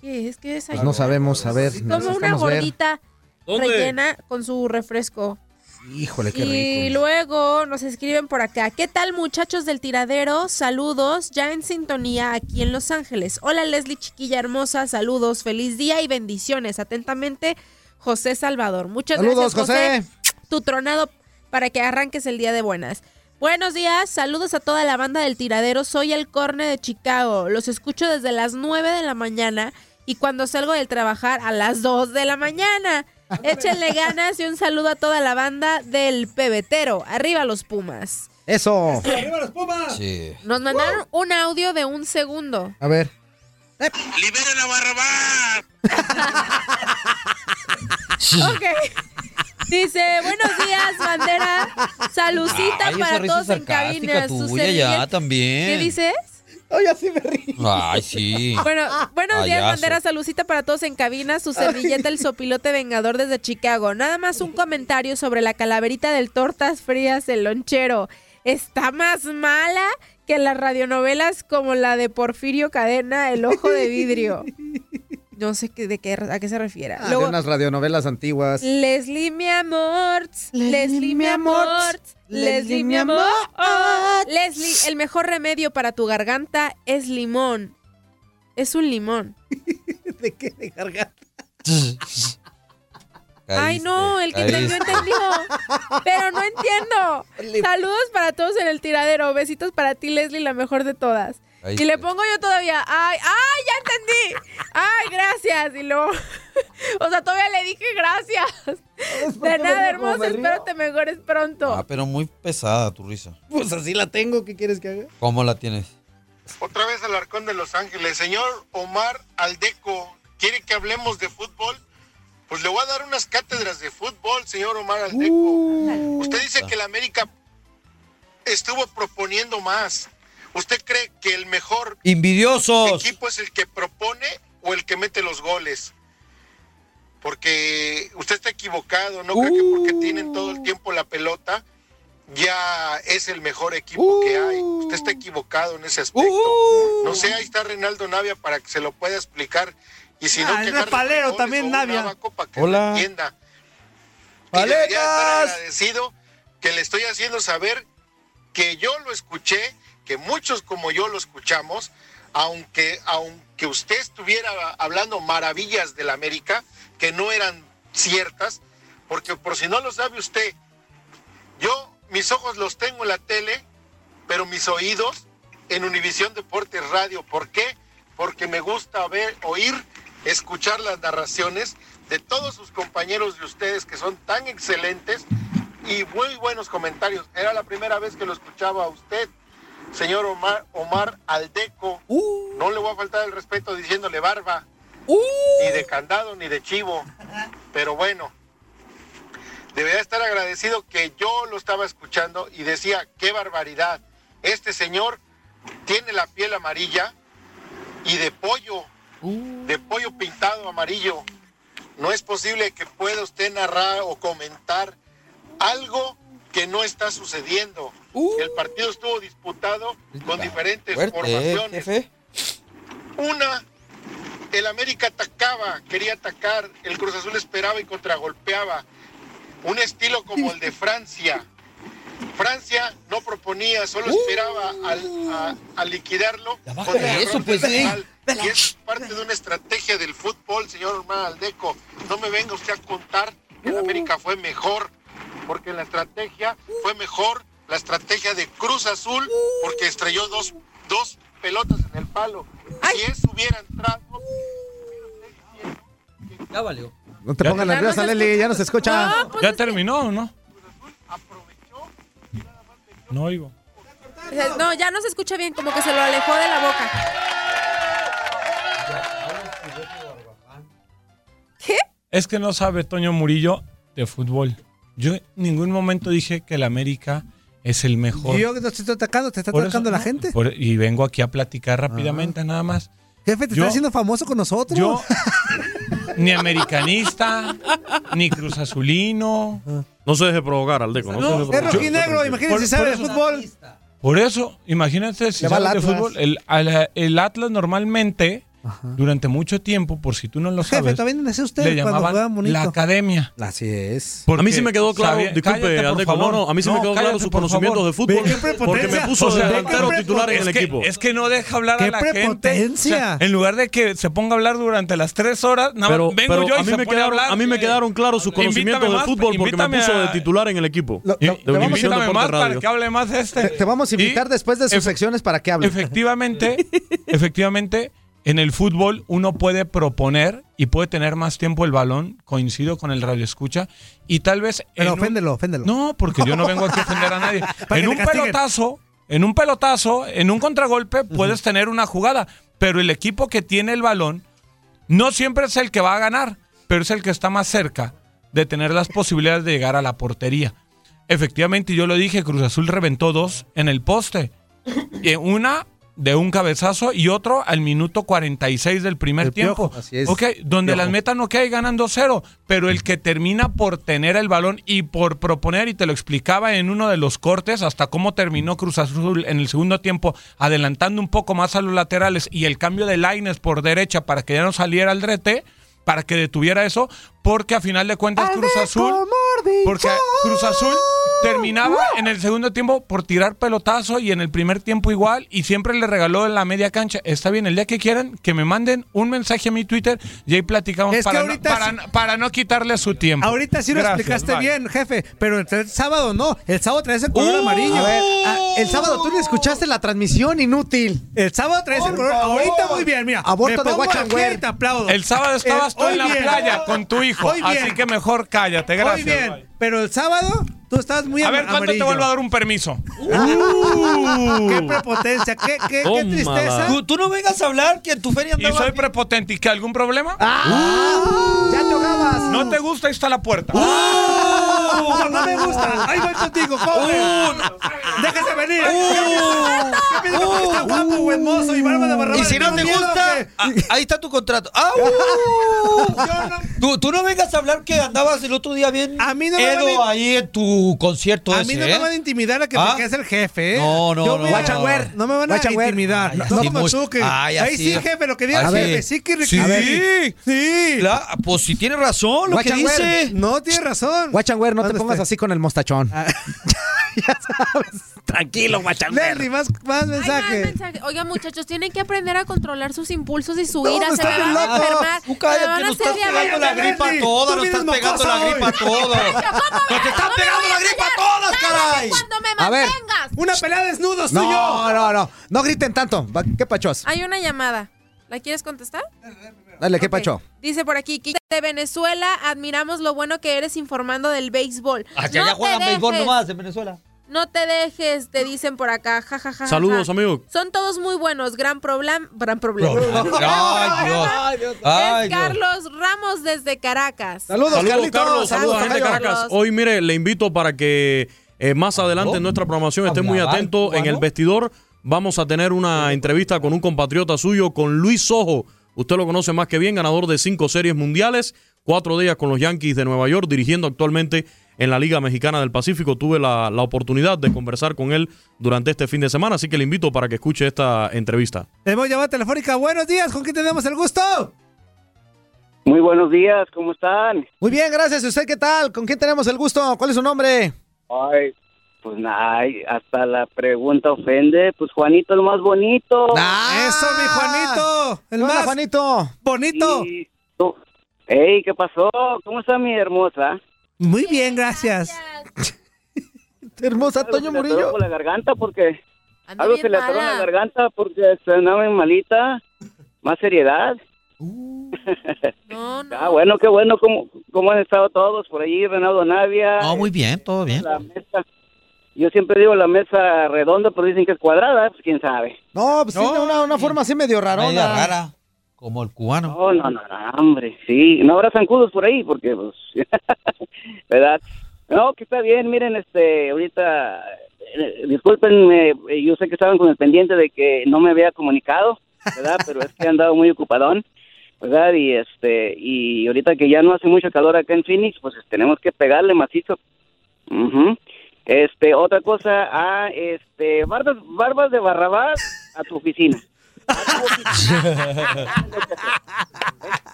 S4: ¿Qué es? ¿Qué
S3: pues
S4: desayuno?
S3: no sabemos, a ver,
S4: Como una gordita
S3: ¿Dónde?
S4: rellena con su refresco.
S3: Híjole, qué
S4: Y
S3: rico.
S4: luego nos escriben por acá. ¿Qué tal muchachos del tiradero? Saludos, ya en sintonía aquí en Los Ángeles. Hola Leslie Chiquilla Hermosa, saludos, feliz día y bendiciones. Atentamente, José Salvador. Muchas
S3: Saludos,
S4: gracias José.
S3: José.
S4: Tu tronado para que arranques el día de buenas. Buenos días, saludos a toda la banda del tiradero. Soy el Corne de Chicago. Los escucho desde las 9 de la mañana y cuando salgo del trabajar a las 2 de la mañana. Échenle ganas y un saludo a toda la banda del pebetero. Arriba los Pumas.
S3: Eso.
S2: ¡Arriba los Pumas!
S6: Sí.
S4: Nos mandaron un audio de un segundo.
S3: A ver.
S19: ¡Liberen a Barrabás!
S4: Ok. Dice, buenos días, bandera. Salucita
S6: Ay,
S4: para todos en cabina. Su
S6: tuya ya también.
S4: ¿Qué dices?
S3: Ay, así me río.
S6: Ay, sí.
S4: Bueno, buenos días, bandera. Salucita para todos en cabina. Su servilleta, el sopilote vengador desde Chicago. Nada más un comentario sobre la calaverita del tortas frías, el lonchero. Está más mala que las radionovelas como la de Porfirio Cadena, El Ojo de Vidrio. No sé qué, de qué, a qué se refiere.
S3: Ah,
S4: Luego,
S3: de unas radionovelas antiguas.
S4: Leslie, mi amor. Leslie, mi amor. Leslie, mi amor. Leslie, el mejor remedio para tu garganta es limón. Es un limón.
S3: ¿De qué de garganta?
S4: Ay, no, el que entendió, entendió. Pero no entiendo. Saludos para todos en el tiradero. Besitos para ti, Leslie, la mejor de todas. Y le pongo yo todavía, ay, ay, ya entendí. Ay, gracias. Y luego, o sea, todavía le dije gracias. De nada, hermoso, espero te mejores pronto.
S6: Ah, pero muy pesada tu risa.
S3: Pues así la tengo, ¿qué quieres que haga?
S6: ¿Cómo la tienes?
S22: Otra vez al Arcón de Los Ángeles. Señor Omar Aldeco, ¿quiere que hablemos de fútbol? Pues le voy a dar unas cátedras de fútbol, señor Omar Aldeco. Usted dice que la América estuvo proponiendo más. ¿Usted cree que el mejor equipo es el que propone o el que mete los goles? Porque usted está equivocado, no creo que porque tienen todo el tiempo la pelota ya es el mejor equipo que hay. Usted está equivocado en ese aspecto. No sé, ahí está Reinaldo Navia para que se lo pueda explicar. Y si no,
S2: Ah,
S22: que
S2: es palero también, Navia.
S22: abaco para que
S6: Hola.
S22: entienda. Y debería estar agradecido que le estoy haciendo saber que yo lo escuché, que muchos como yo lo escuchamos, aunque, aunque usted estuviera hablando maravillas de la América, que no eran ciertas, porque por si no lo sabe usted, yo mis ojos los tengo en la tele, pero mis oídos en Univisión Deportes Radio. ¿Por qué? Porque me gusta ver, oír, escuchar las narraciones de todos sus compañeros de ustedes que son tan excelentes y muy buenos comentarios. Era la primera vez que lo escuchaba a usted, señor Omar, Omar Aldeco. No le voy a faltar el respeto diciéndole barba, ni de candado, ni de chivo. Pero bueno, debería estar agradecido que yo lo estaba escuchando y decía, qué barbaridad. Este señor tiene la piel amarilla y de pollo, de pollo pintado amarillo. No es posible que pueda usted narrar o comentar algo que no está sucediendo. El partido estuvo disputado con diferentes
S6: Fuerte, ¿eh,
S22: formaciones. Una, el América atacaba, quería atacar, el Cruz Azul esperaba y contragolpeaba. Un estilo como el de Francia. Francia no proponía, solo esperaba al- a, a liquidarlo. con
S6: eso, pues, eh.
S22: Y eso es parte de una estrategia del fútbol, señor Omar Aldeco. No me venga usted a contar que el América fue mejor, porque la estrategia fue mejor, la estrategia de Cruz Azul, porque estrelló dos, dos pelotas en el palo. Si eso hubiera entrado,
S6: Ya valió.
S3: No te pongas nerviosa, Leli, ya no se escucha.
S32: ¿Ya terminó o no? No oigo.
S4: No, ya no se escucha bien, como que se lo alejó de la boca. ¿Qué?
S32: Es que no sabe Toño Murillo de fútbol. Yo en ningún momento dije que el América es el mejor.
S2: Y yo que te estoy atacando, te está
S32: Por
S2: atacando
S32: eso,
S2: la
S32: no,
S2: gente.
S32: por- y vengo aquí a platicar rápidamente, nada más.
S2: Jefe, te
S32: Yo-
S2: está haciendo famoso con nosotros.
S32: Yo, ni americanista, ni cruz azulino.
S7: No se deje provocar, Aldeco. No, se deje
S2: es
S7: provocar.
S2: rojinegro, imagínense sabe de
S32: eso-
S2: fútbol.
S32: Por eso, imagínate si sabes de fútbol. El Atlas normalmente, durante mucho tiempo, por si tú no lo
S2: Jefe,
S32: sabes,
S2: también nació usted
S32: le
S2: cuando
S32: llamaban
S2: juegan bonito.
S32: la academia.
S3: Así es.
S7: a mí sí me quedó claro,
S32: Sabía-
S7: disculpe,
S32: cállate, por
S7: Aldeco,
S32: favor.
S7: no, no, a mí sí me quedó claro
S32: cállate,
S7: sus
S32: por
S7: conocimientos
S32: favor.
S7: de fútbol, porque me puso
S32: O sea,
S7: delantero titular en el
S32: que-
S7: equipo.
S32: Es que no deja hablar
S2: ¡Qué
S32: a la gente.
S2: prepotencia!
S32: O sea, en lugar de que se ponga a hablar durante las tres horas, nada
S7: Pero,
S32: más vengo
S7: pero
S32: yo y
S7: a, mí
S32: se
S7: me quedaron,
S32: hablar.
S7: a mí me quedaron claros sus conocimientos de fútbol porque me puso de titular en el equipo.
S32: Invítame más para que hable más este.
S3: Te, vamos a invitar después de sus secciones para que hable.
S32: Efectivamente, efectivamente, en el fútbol uno puede proponer y puede tener más tiempo el balón, coincido con el radio escucha, y tal vez...
S2: Pero
S32: en un-
S2: oféndelo, oféndelo.
S32: No, porque yo no vengo aquí a ofender a nadie. En un pelotazo, en un pelotazo, en un contragolpe, puedes tener una jugada. pero el equipo que tiene el balón no siempre es el que va a ganar, pero es el que está más cerca de tener las posibilidades de llegar a la portería. Efectivamente, yo lo dije, Cruz Azul reventó dos en el poste. Y Una de un cabezazo y otro al minuto 46 del primer
S2: El
S32: tiempo.
S2: Piojo, así es.
S32: Ok, donde
S2: Piojo.
S32: las metan, ok, ganan 2-0, pero el que termina por tener el balón y por proponer, y te lo explicaba en uno de los cortes, hasta cómo terminó Cruz Azul en el segundo tiempo, adelantando un poco más a los laterales y el cambio de Laines por derecha para que ya no saliera el drete, para que detuviera eso, porque a final de cuentas Cruz Azul, porque Cruz Azul terminaba en el segundo tiempo por tirar pelotazo y en el primer tiempo igual y siempre le regaló en la media cancha. Está bien, el día que quieran que me manden un mensaje a mi Twitter y ahí platicamos
S2: Es que
S32: para, no, para,
S2: sí-
S32: para no quitarle su tiempo.
S2: Ahorita sí lo
S32: Gracias,
S2: explicaste bien, jefe, pero el, sábado no. El sábado traes el color
S3: Uh,
S2: amarillo.
S3: a ver, ah, el sábado tú no escuchaste la transmisión, inútil.
S2: El sábado traes el color. Ahorita muy bien, mira.
S3: Aborto de
S2: aplaudo.
S32: El sábado estabas
S2: Eh,
S32: tú en
S2: hoy
S32: la
S2: bien.
S32: playa con tu hijo,
S2: Hoy bien.
S32: así que mejor cállate,
S2: Muy
S32: gracias.
S2: bien,
S32: bye.
S2: Pero el sábado tú estabas muy
S32: A ver, ¿cuándo
S2: amarillo.
S32: te vuelvo a dar un permiso?
S2: Uh, ¡Qué prepotencia! ¡Qué, qué, qué tristeza!
S6: Tú, tú no vengas a hablar que en tu feria
S32: ¿Y
S6: andaba...
S32: soy prepotente y qué? ¿Algún problema?
S3: Ah, Ya te ahogabas.
S32: ¿No te gusta? Ahí está la puerta.
S2: No, no me gusta. Ahí voy contigo, joven. Déjese venir. ¿Qué está guapo o hermoso y barba de?
S6: Y si no te
S2: ¿Tengo miedo
S6: gusta, ah, ahí está tu contrato. ¡Ah! tú, tú no vengas a hablar que andabas el otro día bien
S2: A mí no me
S6: Edo
S2: van a-
S6: ahí en tu concierto
S2: A
S6: ese,
S2: mí no
S6: ¿eh?
S2: me van a intimidar a que
S6: ¿Ah?
S2: porque es el jefe, ¿eh?
S6: No, no,
S2: Yo
S6: no, wear.
S2: No me van a intimidar.
S6: Ay,
S2: no
S6: así
S2: como tú que...
S6: ay,
S2: Ahí sí, jefe, lo que diga jefe. Sí, que
S6: Sí.
S2: Ver, sí.
S6: La- pues si tiene razón lo
S3: Watch
S6: que dice.
S2: No, tiene razón.
S3: Watch and wear, no te
S2: ¿Dónde
S3: pongas así con el mostachón. ya sabes. Tranquilo, wear.
S2: Leslie, más, más mensaje.
S4: más mensaje. Oigan, muchachos, tienen que aprender a controlar sus impulsos y su
S2: No,
S4: ira.
S2: no
S4: Se me van a enfermar.
S6: Tú cállate,
S4: a
S6: nos
S4: hacer
S6: estás pegando la gripa toda, nos estás pegando la gripa toda. Nos están pegando la gripa todas, caray.
S4: Cuando me
S3: A ver.
S4: mantengas.
S2: Una pelea de desnudos, tú y yo.
S3: No, no, no. No griten tanto. ¿Qué pachos?
S4: Hay una llamada. ¿La quieres contestar?
S3: Dale, ¿qué
S4: Ok.
S3: pacho?
S4: Dice por aquí, Kike de Venezuela, admiramos lo bueno que eres informando del béisbol.
S6: Allá
S4: no
S6: ya
S4: te
S6: juegan béisbol nomás en Venezuela.
S4: No te dejes, te dicen por acá, ja, ja, ja, ja,
S7: Saludos,
S4: ja.
S7: amigo.
S4: Son todos muy buenos, gran problema, gran problema.
S6: Ay, Dios. Ay,
S4: es
S6: Dios.
S4: Carlos Ramos desde Caracas.
S3: Saludos,
S7: Saludos. Carlos. Saludos gente de. Caracas. Hoy, mire, le invito para que eh, más adelante en nuestra programación esté muy atento. En el vestidor vamos a tener una entrevista con un compatriota suyo, con Luis Sojo. Usted lo conoce más que bien, ganador de cinco series mundiales, cuatro días con los Yankees de Nueva York, dirigiendo actualmente en la Liga Mexicana del Pacífico. Tuve la, la oportunidad de conversar con él durante este fin de semana, así que le invito para que escuche esta entrevista.
S2: Tenemos llamada telefónica. Buenos días, ¿con quién tenemos el gusto?
S35: Muy buenos días, ¿cómo están?
S3: Muy bien, gracias. ¿Y usted qué tal? ¿Con quién tenemos el gusto? ¿Cuál es su nombre?
S35: Ay, pues nada, ay, hasta la pregunta ofende. Pues Juanito el más bonito.
S2: Eso, mi Juanito. El más
S3: Juanito.
S2: bonito.
S35: Y tú- Ey, ¿qué pasó? ¿Cómo está mi hermosa?
S2: Muy bien, gracias.
S3: Hermosa
S35: Algo
S3: Toño
S35: se le
S3: Murillo.
S35: por la garganta porque...
S4: Anda
S35: Algo
S4: bien
S35: se le atoró en la
S4: mala.
S35: garganta porque en malita. Más seriedad.
S4: No, no.
S35: Ah, bueno, qué bueno. ¿Cómo, cómo han estado todos por allí? Renaldo Navia.
S6: No, muy bien, todo bien.
S35: La mesa. Yo siempre digo la mesa redonda, pero dicen que es cuadrada. Pues quién sabe.
S3: No, pues tiene una, una forma así medio rarona.
S6: Media rara. Como el cubano.
S35: No, no, no, no, hombre, sí. No habrá zancudos por ahí, porque, pues, ¿verdad? No, que está bien, miren, este, ahorita, eh, discúlpenme, eh, yo sé que estaban con el pendiente de que no me había comunicado, ¿verdad? Pero es que he andado muy ocupadón, ¿verdad? Y, este, y ahorita que ya no hace mucho calor acá en Phoenix, pues tenemos que pegarle macizo. Ujú. Este, otra cosa, ah, este, barbas, barbas de Barrabás a tu oficina.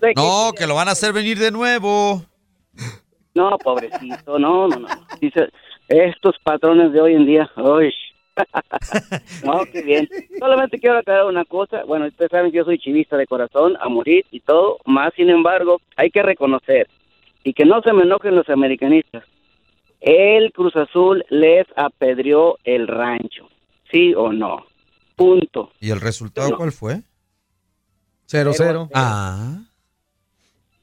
S35: Sé
S6: No, que lo van a hacer venir de nuevo.
S35: No, pobrecito, no, no, no. Dice, estos patrones de hoy en día, uy. no, qué bien. Solamente quiero aclarar una cosa. Bueno, ustedes saben que yo soy chivista de corazón, a morir y todo. Más, sin embargo, hay que reconocer y que no se me enojen los americanistas. El Cruz Azul les apedreó el rancho. ¿Sí o no? Punto.
S6: ¿Y el resultado cuál fue?
S3: Cero, cero.
S6: Ah.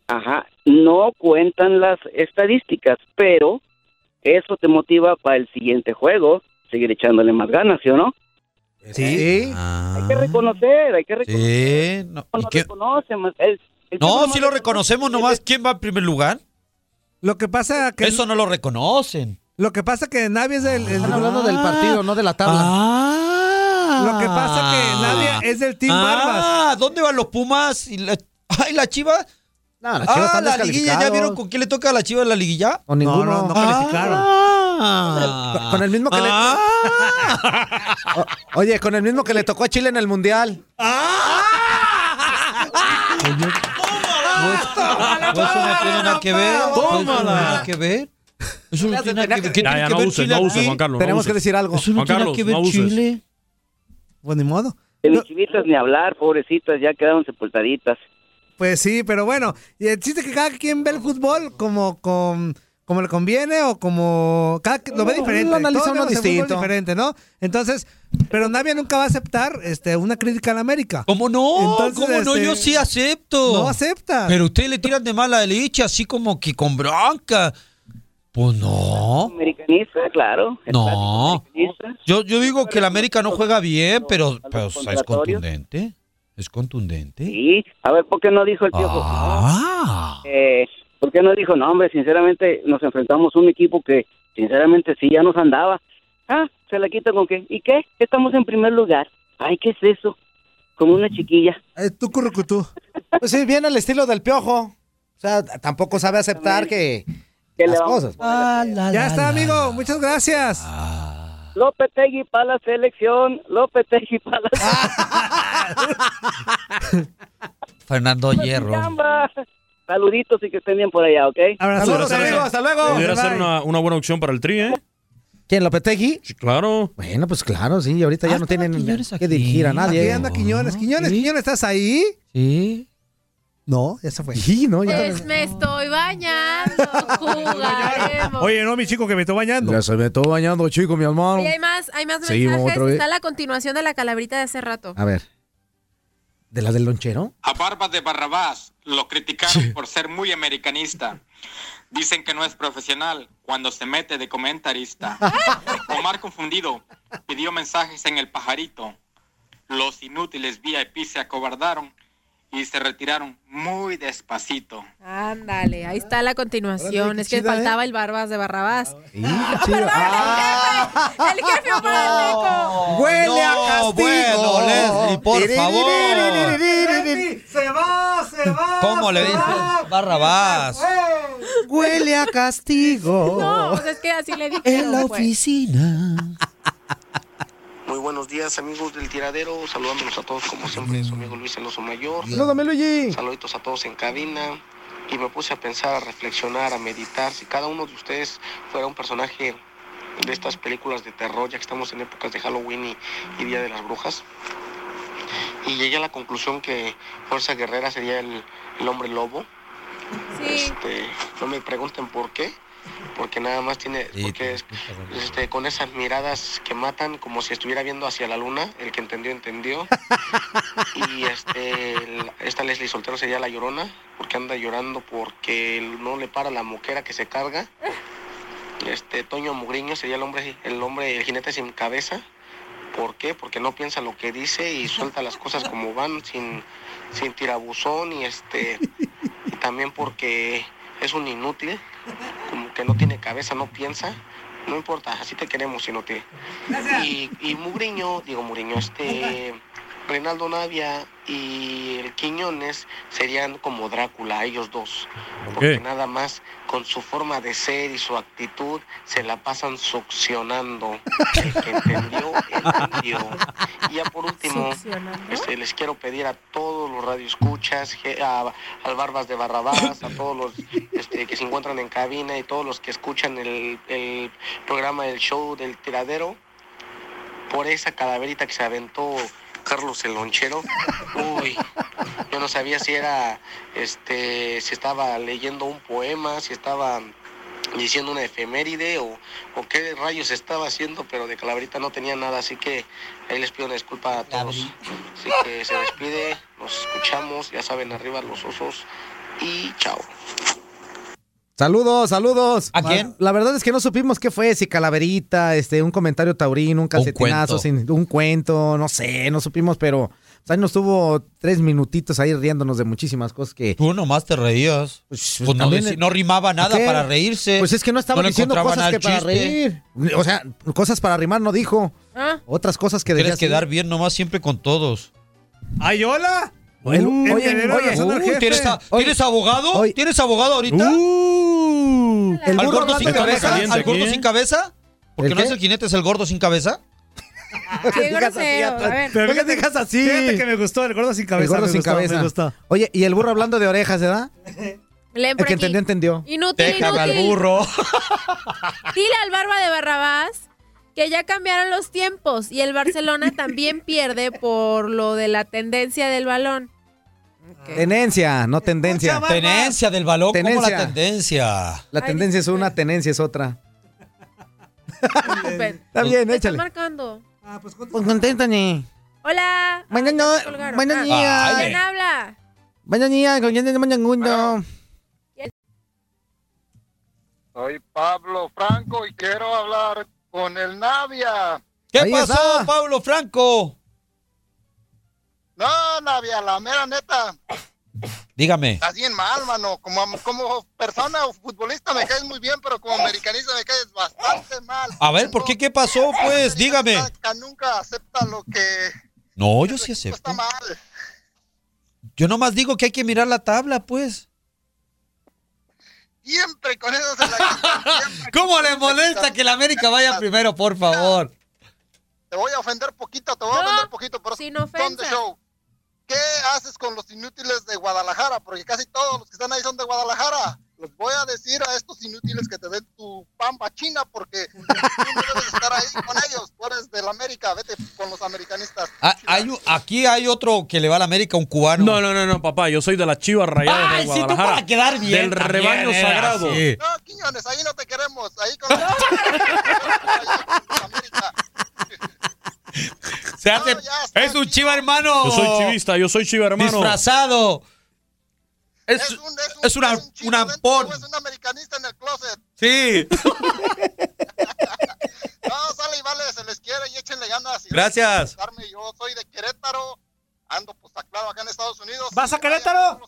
S35: Ajá, no cuentan las estadísticas, pero eso te motiva para el siguiente juego, seguir echándole más ganas, ¿sí o no?
S3: Sí.
S35: Hay que reconocer, hay que reconocer.
S6: Sí, no, ¿y
S35: No. El- el
S6: No, si lo reconocemos nomás. ¿Quién va en primer lugar?
S2: Lo que pasa que...
S6: Eso no lo reconocen.
S2: Lo que pasa que Navi es el-
S3: Están hablando del partido, no de la tabla.
S6: Ah.
S2: Lo que pasa que Nadia es del Team Barbas.
S6: Ah, ¿dónde van los Pumas? ¿Y la, ay, la Chiva?
S3: No,
S6: ah, la liguilla, ¿ya vieron con quién le toca a la Chiva en la liguilla?
S3: Con ninguno.
S2: No, no, no calificaron.
S6: Ah.
S3: Con, con el mismo que le... O- Oye, con el mismo que le tocó a Chile en el Mundial.
S6: Pues eso no tiene nada que ver. Pues eso no tiene nada que ver. Eso no tiene nada que ver. ¿Qué
S7: Ya,
S6: tiene
S7: ya,
S6: que
S7: no
S6: ver
S7: uses,
S6: Chile
S7: no uses,
S6: aquí?
S7: Juan Carlos. no
S3: Tenemos que decir algo.
S6: Eso no tiene que ver. Chile.
S2: Pues ni modo.
S35: De mis chivitas ni hablar, pobrecitas, ya quedaron sepultaditas.
S2: Pues sí, pero bueno, y el chiste es que cada quien ve el fútbol como con como le conviene o como cada lo ve
S3: Lo
S2: diferente.
S3: analiza
S2: Todos
S3: uno distinto.
S2: diferente, ¿no? Entonces, pero Navia nunca va a aceptar este una crítica a la América.
S6: ¿Cómo no?
S2: Entonces,
S6: ¿Cómo no?
S2: este,
S6: Yo sí acepto.
S2: No acepta.
S6: Pero ustedes le tiran de mala leche, así como que con bronca. Pues no.
S35: Americanista, claro.
S6: No.
S35: americanista.
S6: Yo, yo digo que el América no juega bien, pero, pero es contundente. Es contundente.
S35: Sí, a ver, ¿por qué no dijo el piojo?
S6: Ah.
S35: Eh, ¿Por qué no dijo, no, hombre, sinceramente nos enfrentamos a un equipo que, sinceramente, sí, ya nos andaba. Ah, se la quita con que, ¿y qué? Estamos en primer lugar. Ay, ¿qué es eso? Como una chiquilla.
S2: Eh, tú currucutú.
S3: Pues sí, viene el estilo del piojo. O sea, tampoco sabe aceptar que
S35: ¿Qué le
S3: las
S35: vamos
S3: cosas.
S6: Ah,
S2: Ya está, amigo. Muchas gracias.
S35: Lopetegui para la selección, Lopetegui para la
S6: Fernando Hierro.
S35: chamba. Saluditos y que estén bien por allá, ¿ok?
S3: Saludos, amigo. Hasta luego.
S7: Pudiera ser una, una buena opción para el tri, ¿eh?
S3: ¿Quién, Lopetegui?
S7: Sí, claro.
S3: Bueno, pues claro, sí. Ahorita ya no tienen que dirigir a
S2: Aquí
S3: nadie.
S2: anda Quiñones. Quiñones, Quiñones, ¿estás ahí?
S6: Sí.
S2: No, ya se fue.
S3: Sí, no, ya.
S4: Pues me estoy bañando, jugaremos.
S2: Oye, no, mi chico, que me estoy bañando.
S3: Ya se me estoy bañando, chico, mi hermano.
S4: Oye, hay más, hay más
S3: Seguimos
S4: mensajes.
S3: otra vez.
S4: Está la continuación de la calabrita de hace rato.
S3: A ver. ¿De la del lonchero?
S33: A Barbas de Barrabás lo criticaron por ser muy americanista. Dicen que no es profesional cuando se mete de comentarista. Omar confundido pidió mensajes en el pajarito. Los inútiles VIP se acobardaron y se retiraron muy despacito.
S4: Ándale, ahí está la continuación.
S2: Órale,
S4: es que
S2: chida, ¿eh?
S4: faltaba el Barbas de Barrabás.
S3: Sí, chido. Ah,
S4: El jefe Omar Leco.
S3: huele a
S6: No,
S3: castigo.
S6: bueno, Leslie, por favor.
S2: Se va, se va.
S6: ¿Cómo le dices? Barrabás.
S3: Huele a castigo.
S4: No, pues es que así le dije.
S6: En la
S4: no fue.
S6: oficina.
S36: Muy buenos días amigos del tiradero, saludándolos a todos como siempre, su amigo Luis Eloso Mayor.
S3: Salúdame, Luigi.
S36: Saluditos a todos en cabina. Y me puse a pensar, a reflexionar, a meditar. Si cada uno de ustedes fuera un personaje de estas películas de terror, ya que estamos en épocas de Halloween y, y Día de las Brujas. Y llegué a la conclusión que Fuerza Guerrera sería el, el hombre lobo.
S4: Sí.
S36: Este, no me pregunten por qué, porque nada más tiene, porque es- este, con esas miradas que matan como si estuviera viendo hacia la luna, el que entendió, entendió. y este, esta Leslie Soltero sería la llorona, porque anda llorando porque no le para la moquera que se carga. Este, Toño Mugriño sería el hombre, el hombre, el jinete sin cabeza. ¿Por qué? Porque no piensa lo que dice y suelta las cosas como van, sin, sin tirabuzón y este y también porque es un inútil, como que no tiene cabeza, no piensa. No importa, así te queremos, inútil. Y, y Mugriño, digo Mugriño, este Reinaldo Navia y el Quiñones serían como Drácula, ellos dos. Porque nada más con su forma de ser y su actitud se la pasan succionando. El que entendió, entendió. Y ya por último, este, les quiero pedir a todos los radioescuchas, a, al Barbas de Barrabás, a todos los este, que se encuentran en cabina y todos los que escuchan el, el programa del show del tiradero, por esa cadaverita que se aventó Carlos el Lonchero. Uy, yo no sabía si era, este, si estaba leyendo un poema, si estaba diciendo una efeméride o, o qué rayos estaba haciendo, pero de calaverita no tenía nada, así que ahí les pido una disculpa a todos. Así que se despide, nos escuchamos, ya saben, arriba los osos y chao.
S3: Saludos, saludos.
S6: ¿A quién?
S3: La verdad es que no supimos qué fue, si calaverita, este, un comentario taurino, un calcetinazo,
S6: cuento.
S3: sin- un cuento, no sé, no supimos, pero pues, ahí nos tuvo tres minutitos ahí riéndonos de muchísimas cosas que...
S6: Tú nomás te reías.
S3: Pues,
S6: Pues no,
S3: también-
S6: decí- no rimaba nada para reírse.
S3: Pues es que no estaba
S6: le
S3: diciendo cosas para reír. O sea, cosas para rimar no dijo.
S4: Ah.
S3: Otras cosas que decía
S6: Quieres quedar bien nomás siempre con todos.
S2: ¡Ay, hola!
S3: El-
S2: Uh,
S3: oye,
S2: el
S3: oye.
S6: ¿tienes, a-
S3: Oye.
S6: ¿tienes abogado?
S3: Oye.
S6: ¿Tienes abogado ahorita?
S3: Uh, el
S6: ¿Al
S3: burro
S6: gordo sin cabeza? ¿Al gordo
S7: aquí,
S6: sin
S7: ¿eh?
S6: cabeza? Porque
S3: ¿El
S6: no
S3: qué?
S6: es el jinete, es el gordo sin cabeza.
S4: Qué
S3: digas así,
S4: grosero.
S3: atrás.
S4: A ver.
S2: Pero
S3: ¿Por qué
S2: fíjate-
S3: digas así?
S2: Fíjate que me gustó el gordo sin cabeza.
S3: el gordo
S2: me
S3: sin
S2: gustó,
S3: cabeza.
S2: Me gustó.
S3: Oye, y el burro hablando de orejas, ¿verdad?
S4: Leen
S3: El que
S4: aquí.
S3: entendió, entendió.
S4: Inútil,
S6: Déjame al burro.
S4: Dile al Barba de Barrabás que ya cambiaron los tiempos y el Barcelona también pierde por lo de la tendencia del balón.
S3: Tenencia, no tendencia.
S2: Escucha,
S6: Tenencia del balón, ¿cómo
S3: Tenencia.
S6: la tendencia?
S3: La
S4: Ay,
S3: tendencia es una, tenencia es otra. Está bien,
S4: Me están
S3: échale.
S4: marcando.
S2: Ah, pues
S3: Pues conténtame.
S4: Hola.
S3: Mañana,
S4: Ah,
S3: mañana,
S4: Ah,
S3: niña.
S4: ¿Quién habla?
S3: Mañana, mañana, mañana.
S37: Soy Pablo Franco y quiero hablar con el Navia.
S6: ¿Qué
S3: Ahí
S6: pasó,
S3: está.
S6: Pablo Franco?
S37: No, Navia, la mera neta.
S6: Dígame.
S37: Estás bien mal, mano. Como, como persona o futbolista me caes muy bien, pero como americanista me caes bastante mal.
S6: A ver, ¿por qué? ¿Qué pasó? Pues, dígame.
S37: Nunca acepta lo que
S6: No, yo sí
S37: está
S6: acepto.
S37: mal.
S6: Yo nomás digo que hay que mirar la tabla, pues.
S37: Siempre con eso se la
S6: ¿Cómo le molesta que la América vaya primero, por favor?
S37: Te voy a ofender poquito, te voy a ofender poquito, pero
S4: sin
S37: son de
S4: ofensa.
S37: show. ¿Qué haces con los inútiles de Guadalajara? Porque casi todos los que están ahí son de Guadalajara. Les voy a decir a estos inútiles que te den tu pampa china porque tú no debes estar ahí con ellos. Tú eres del América, vete con los americanistas.
S6: Ah, hay un- aquí hay otro que le va a la América, un cubano.
S7: No, no, no, no, papá. Yo soy de las chivas rayadas
S6: Ay,
S7: de
S6: sí, tú
S7: Guadalajara.
S6: para quedar bien
S7: Del
S6: también
S7: rebaño sagrado.
S6: sí.
S37: No, Quiñones, ahí no te queremos. Ahí con América.
S6: Se hace.
S37: No, está,
S6: es un chiva hermano.
S7: Yo soy chivista, yo soy chiva hermano.
S6: Disfrazado. Es,
S37: Es un, es un,
S6: es una,
S37: es un chivo
S6: un
S37: dentro,
S6: ampón.
S37: Es un americanista en el closet.
S6: Sí.
S37: No, sale y vale, se les quiere y échenle ganas. Y
S6: Gracias.
S37: Yo soy de Querétaro, ando pues aclaro acá en Estados Unidos.
S2: ¿Vas a Querétaro?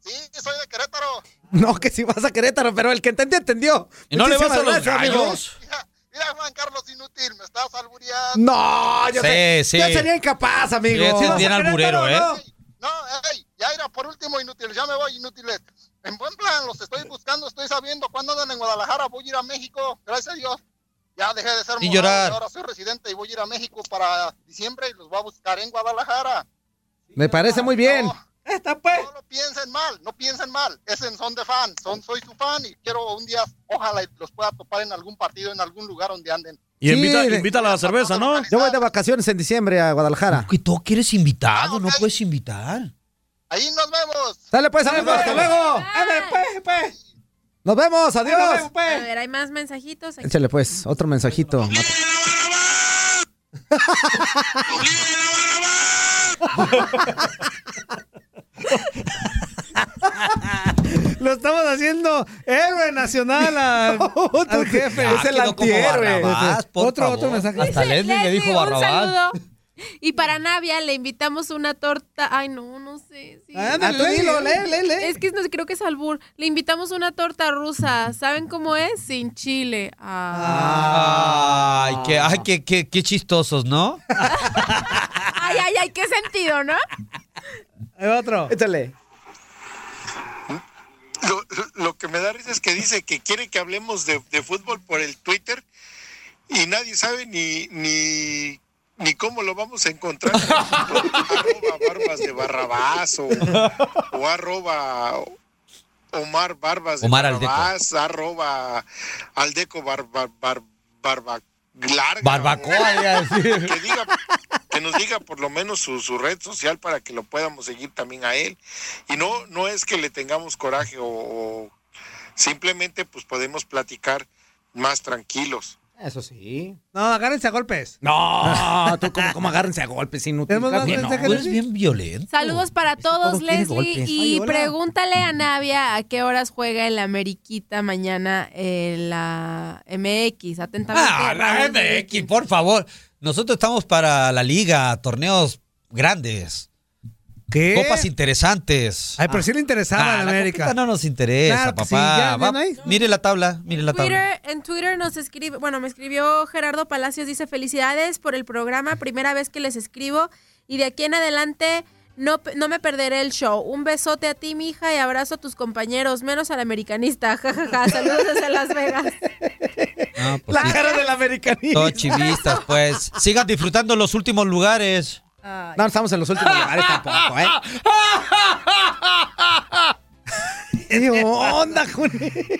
S37: Sí, soy de Querétaro.
S3: No, que si vas a Querétaro, pero el que entendió, entendió.
S6: ¿Y no le vas a
S3: Muchísimas
S6: los
S3: gracias,
S6: gallos?
S37: Mira, mira, Juan Carlos Inútil, me estás albureando.
S3: No, yo,
S6: Sí,
S3: sé-
S6: sí.
S3: yo sería incapaz, amigo.
S6: Bien
S2: ¿Vas a
S6: alburero, ¿eh?
S37: No, ey, ya era por último inútil, ya me voy inútiles. En buen plan, los estoy buscando, estoy sabiendo cuándo andan en Guadalajara, voy a ir a México, gracias a Dios. Ya dejé de ser
S6: Sin
S37: mojado,
S6: llorar.
S37: y ahora soy residente y voy a ir a México para diciembre y los voy a buscar en Guadalajara.
S3: Me parece muy bien.
S37: No,
S2: Está pues.
S37: no lo piensen mal, no piensen mal. Es en son de fan, son, soy su fan y quiero un día, ojalá los pueda topar en algún partido, en algún lugar donde anden.
S7: Y
S3: Sí,
S7: invita, a la cerveza, ¿no?
S3: Yo voy de vacaciones en diciembre a Guadalajara.
S6: Que tú quieres invitado,
S37: Ah,
S6: no puedes invitar.
S37: Ahí nos vemos.
S3: Sale pues, amigos, hasta luego.
S2: Ándale, pues, pues.
S3: Nos vemos,
S2: Nos vemos,
S3: adiós.
S4: A
S2: pues.
S4: ver, hay más mensajitos. aquí.
S3: Échale pues, otro mensajito.
S2: Lo estamos haciendo héroe nacional al, al jefe.
S6: Ya
S3: es el
S2: Otro- otro mensaje.
S6: Hasta Leslie le dijo
S4: un
S6: Barrabás.
S4: saludo. Y para Navia le invitamos una torta. Ay, no, no sé. sí.
S2: Ándale,
S3: Ah, tú
S2: lee,
S3: dilo,
S2: lee.
S3: lee, lee, lee.
S4: Es que no, creo que es albur. Le invitamos una torta rusa. ¿Saben cómo es? Sin chile. Ah.
S6: Ay, qué, ay, qué, qué, qué chistosos, ¿no?
S4: Ay, ay, ay, qué sentido, ¿no?
S2: Hay otro.
S3: Échale.
S22: Lo, lo que me da risa es que dice que quiere que hablemos de, de fútbol por el Twitter y nadie sabe ni, ni, ni cómo lo vamos a encontrar. arroba barbas de barrabás o, o arroba Omar Barbas de
S6: Omar Aldeco.
S22: Barrabás, arroba Aldeco bar, bar, bar- barba larga.
S6: Barbacoa,
S22: que diga que nos diga por lo menos su, su red social para que lo podamos seguir también a él y no no es que le tengamos coraje o, o simplemente pues podemos platicar más tranquilos
S3: Eso sí.
S2: No, agárrense a golpes.
S3: No, tú como, como agárrense a golpes inútil.
S2: ¿Tenemos más
S3: Bien, no, eres bien violento.
S4: Saludos para todos,
S3: todo
S4: Leslie. Y
S3: Ay,
S4: pregúntale a Navia a qué horas juega el Ameriquita mañana en la MX. Atentamente.
S6: Ah, la MX, por favor. Nosotros estamos para la liga, torneos grandes.
S2: ¿Qué?
S6: Copas interesantes.
S2: Ay, pero sí le interesaba
S6: Ah,
S2: a la América.
S6: no nos interesa,
S2: Claro
S6: papá.
S2: sí, ya, ya
S6: Va-
S2: no hay.
S6: mire la tabla, mire la tabla.
S4: Twitter, en Twitter nos escribe, bueno, me escribió Gerardo Palacios, dice felicidades por el programa, primera vez que les escribo y de aquí en adelante no, pe- no me perderé el show. Un besote a ti, mija, y abrazo a tus compañeros, menos al americanista, jajaja. Saludos desde Las Vegas.
S6: Pues
S3: La
S6: sí.
S3: cara del americanista.
S6: Todos chivistas, pues. Sigan disfrutando los últimos lugares.
S3: No, estamos en los últimos lugares tampoco, ¿eh? ¿Qué onda, Juni?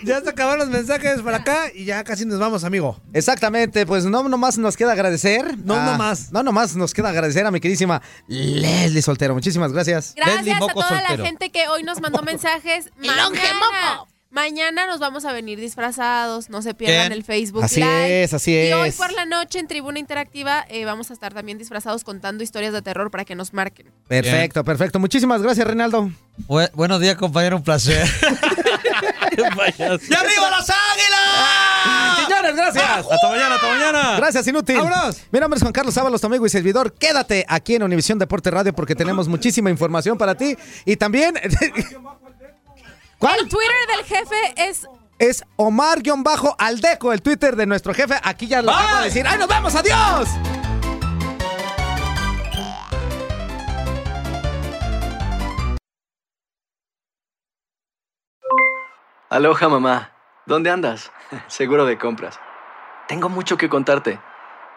S2: Ya se acabaron los mensajes por acá y ya casi nos vamos, amigo.
S3: Exactamente, pues no nomás nos queda agradecer.
S2: No
S3: Ah,
S2: nomás.
S3: No nomás nos queda agradecer a mi queridísima Leslie Soltero. Muchísimas gracias.
S4: Gracias a toda la gente que hoy nos mandó mensajes. Mañana, mañana nos vamos a venir disfrazados, no se pierdan
S3: Bien.
S4: el Facebook
S3: Así
S4: Live.
S3: es, así
S4: Y hoy
S3: es.
S4: por la noche en Tribuna Interactiva eh, vamos a estar también disfrazados contando historias de terror para que nos marquen.
S3: Perfecto, perfecto. Muchísimas gracias, Reinaldo.
S6: Bu- buenos días, compañero, un placer.
S7: ¡Ya
S6: arriba las águilas!
S3: Señores, gracias.
S7: Hasta mañana, hasta mañana.
S3: Gracias, inútil.
S2: ¡Vámonos!
S3: Mi nombre es Juan Carlos Ábalos, tu amigo y servidor. Quédate aquí en Univisión Deporte Radio porque tenemos muchísima información para ti. Y también ¿Cuál?
S4: El Twitter del jefe es
S3: es Omar-Aldeco, el Twitter de nuestro jefe. Aquí ya lo acabo de decir. ¡Ay, nos vemos! ¡Adiós!
S38: Aloha mamá, ¿dónde andas? Seguro de compras. Tengo mucho que contarte.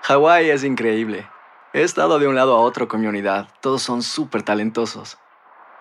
S38: Hawái es increíble. He estado de un lado a otro con mi unidad. Todos son súper talentosos.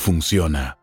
S39: funciona.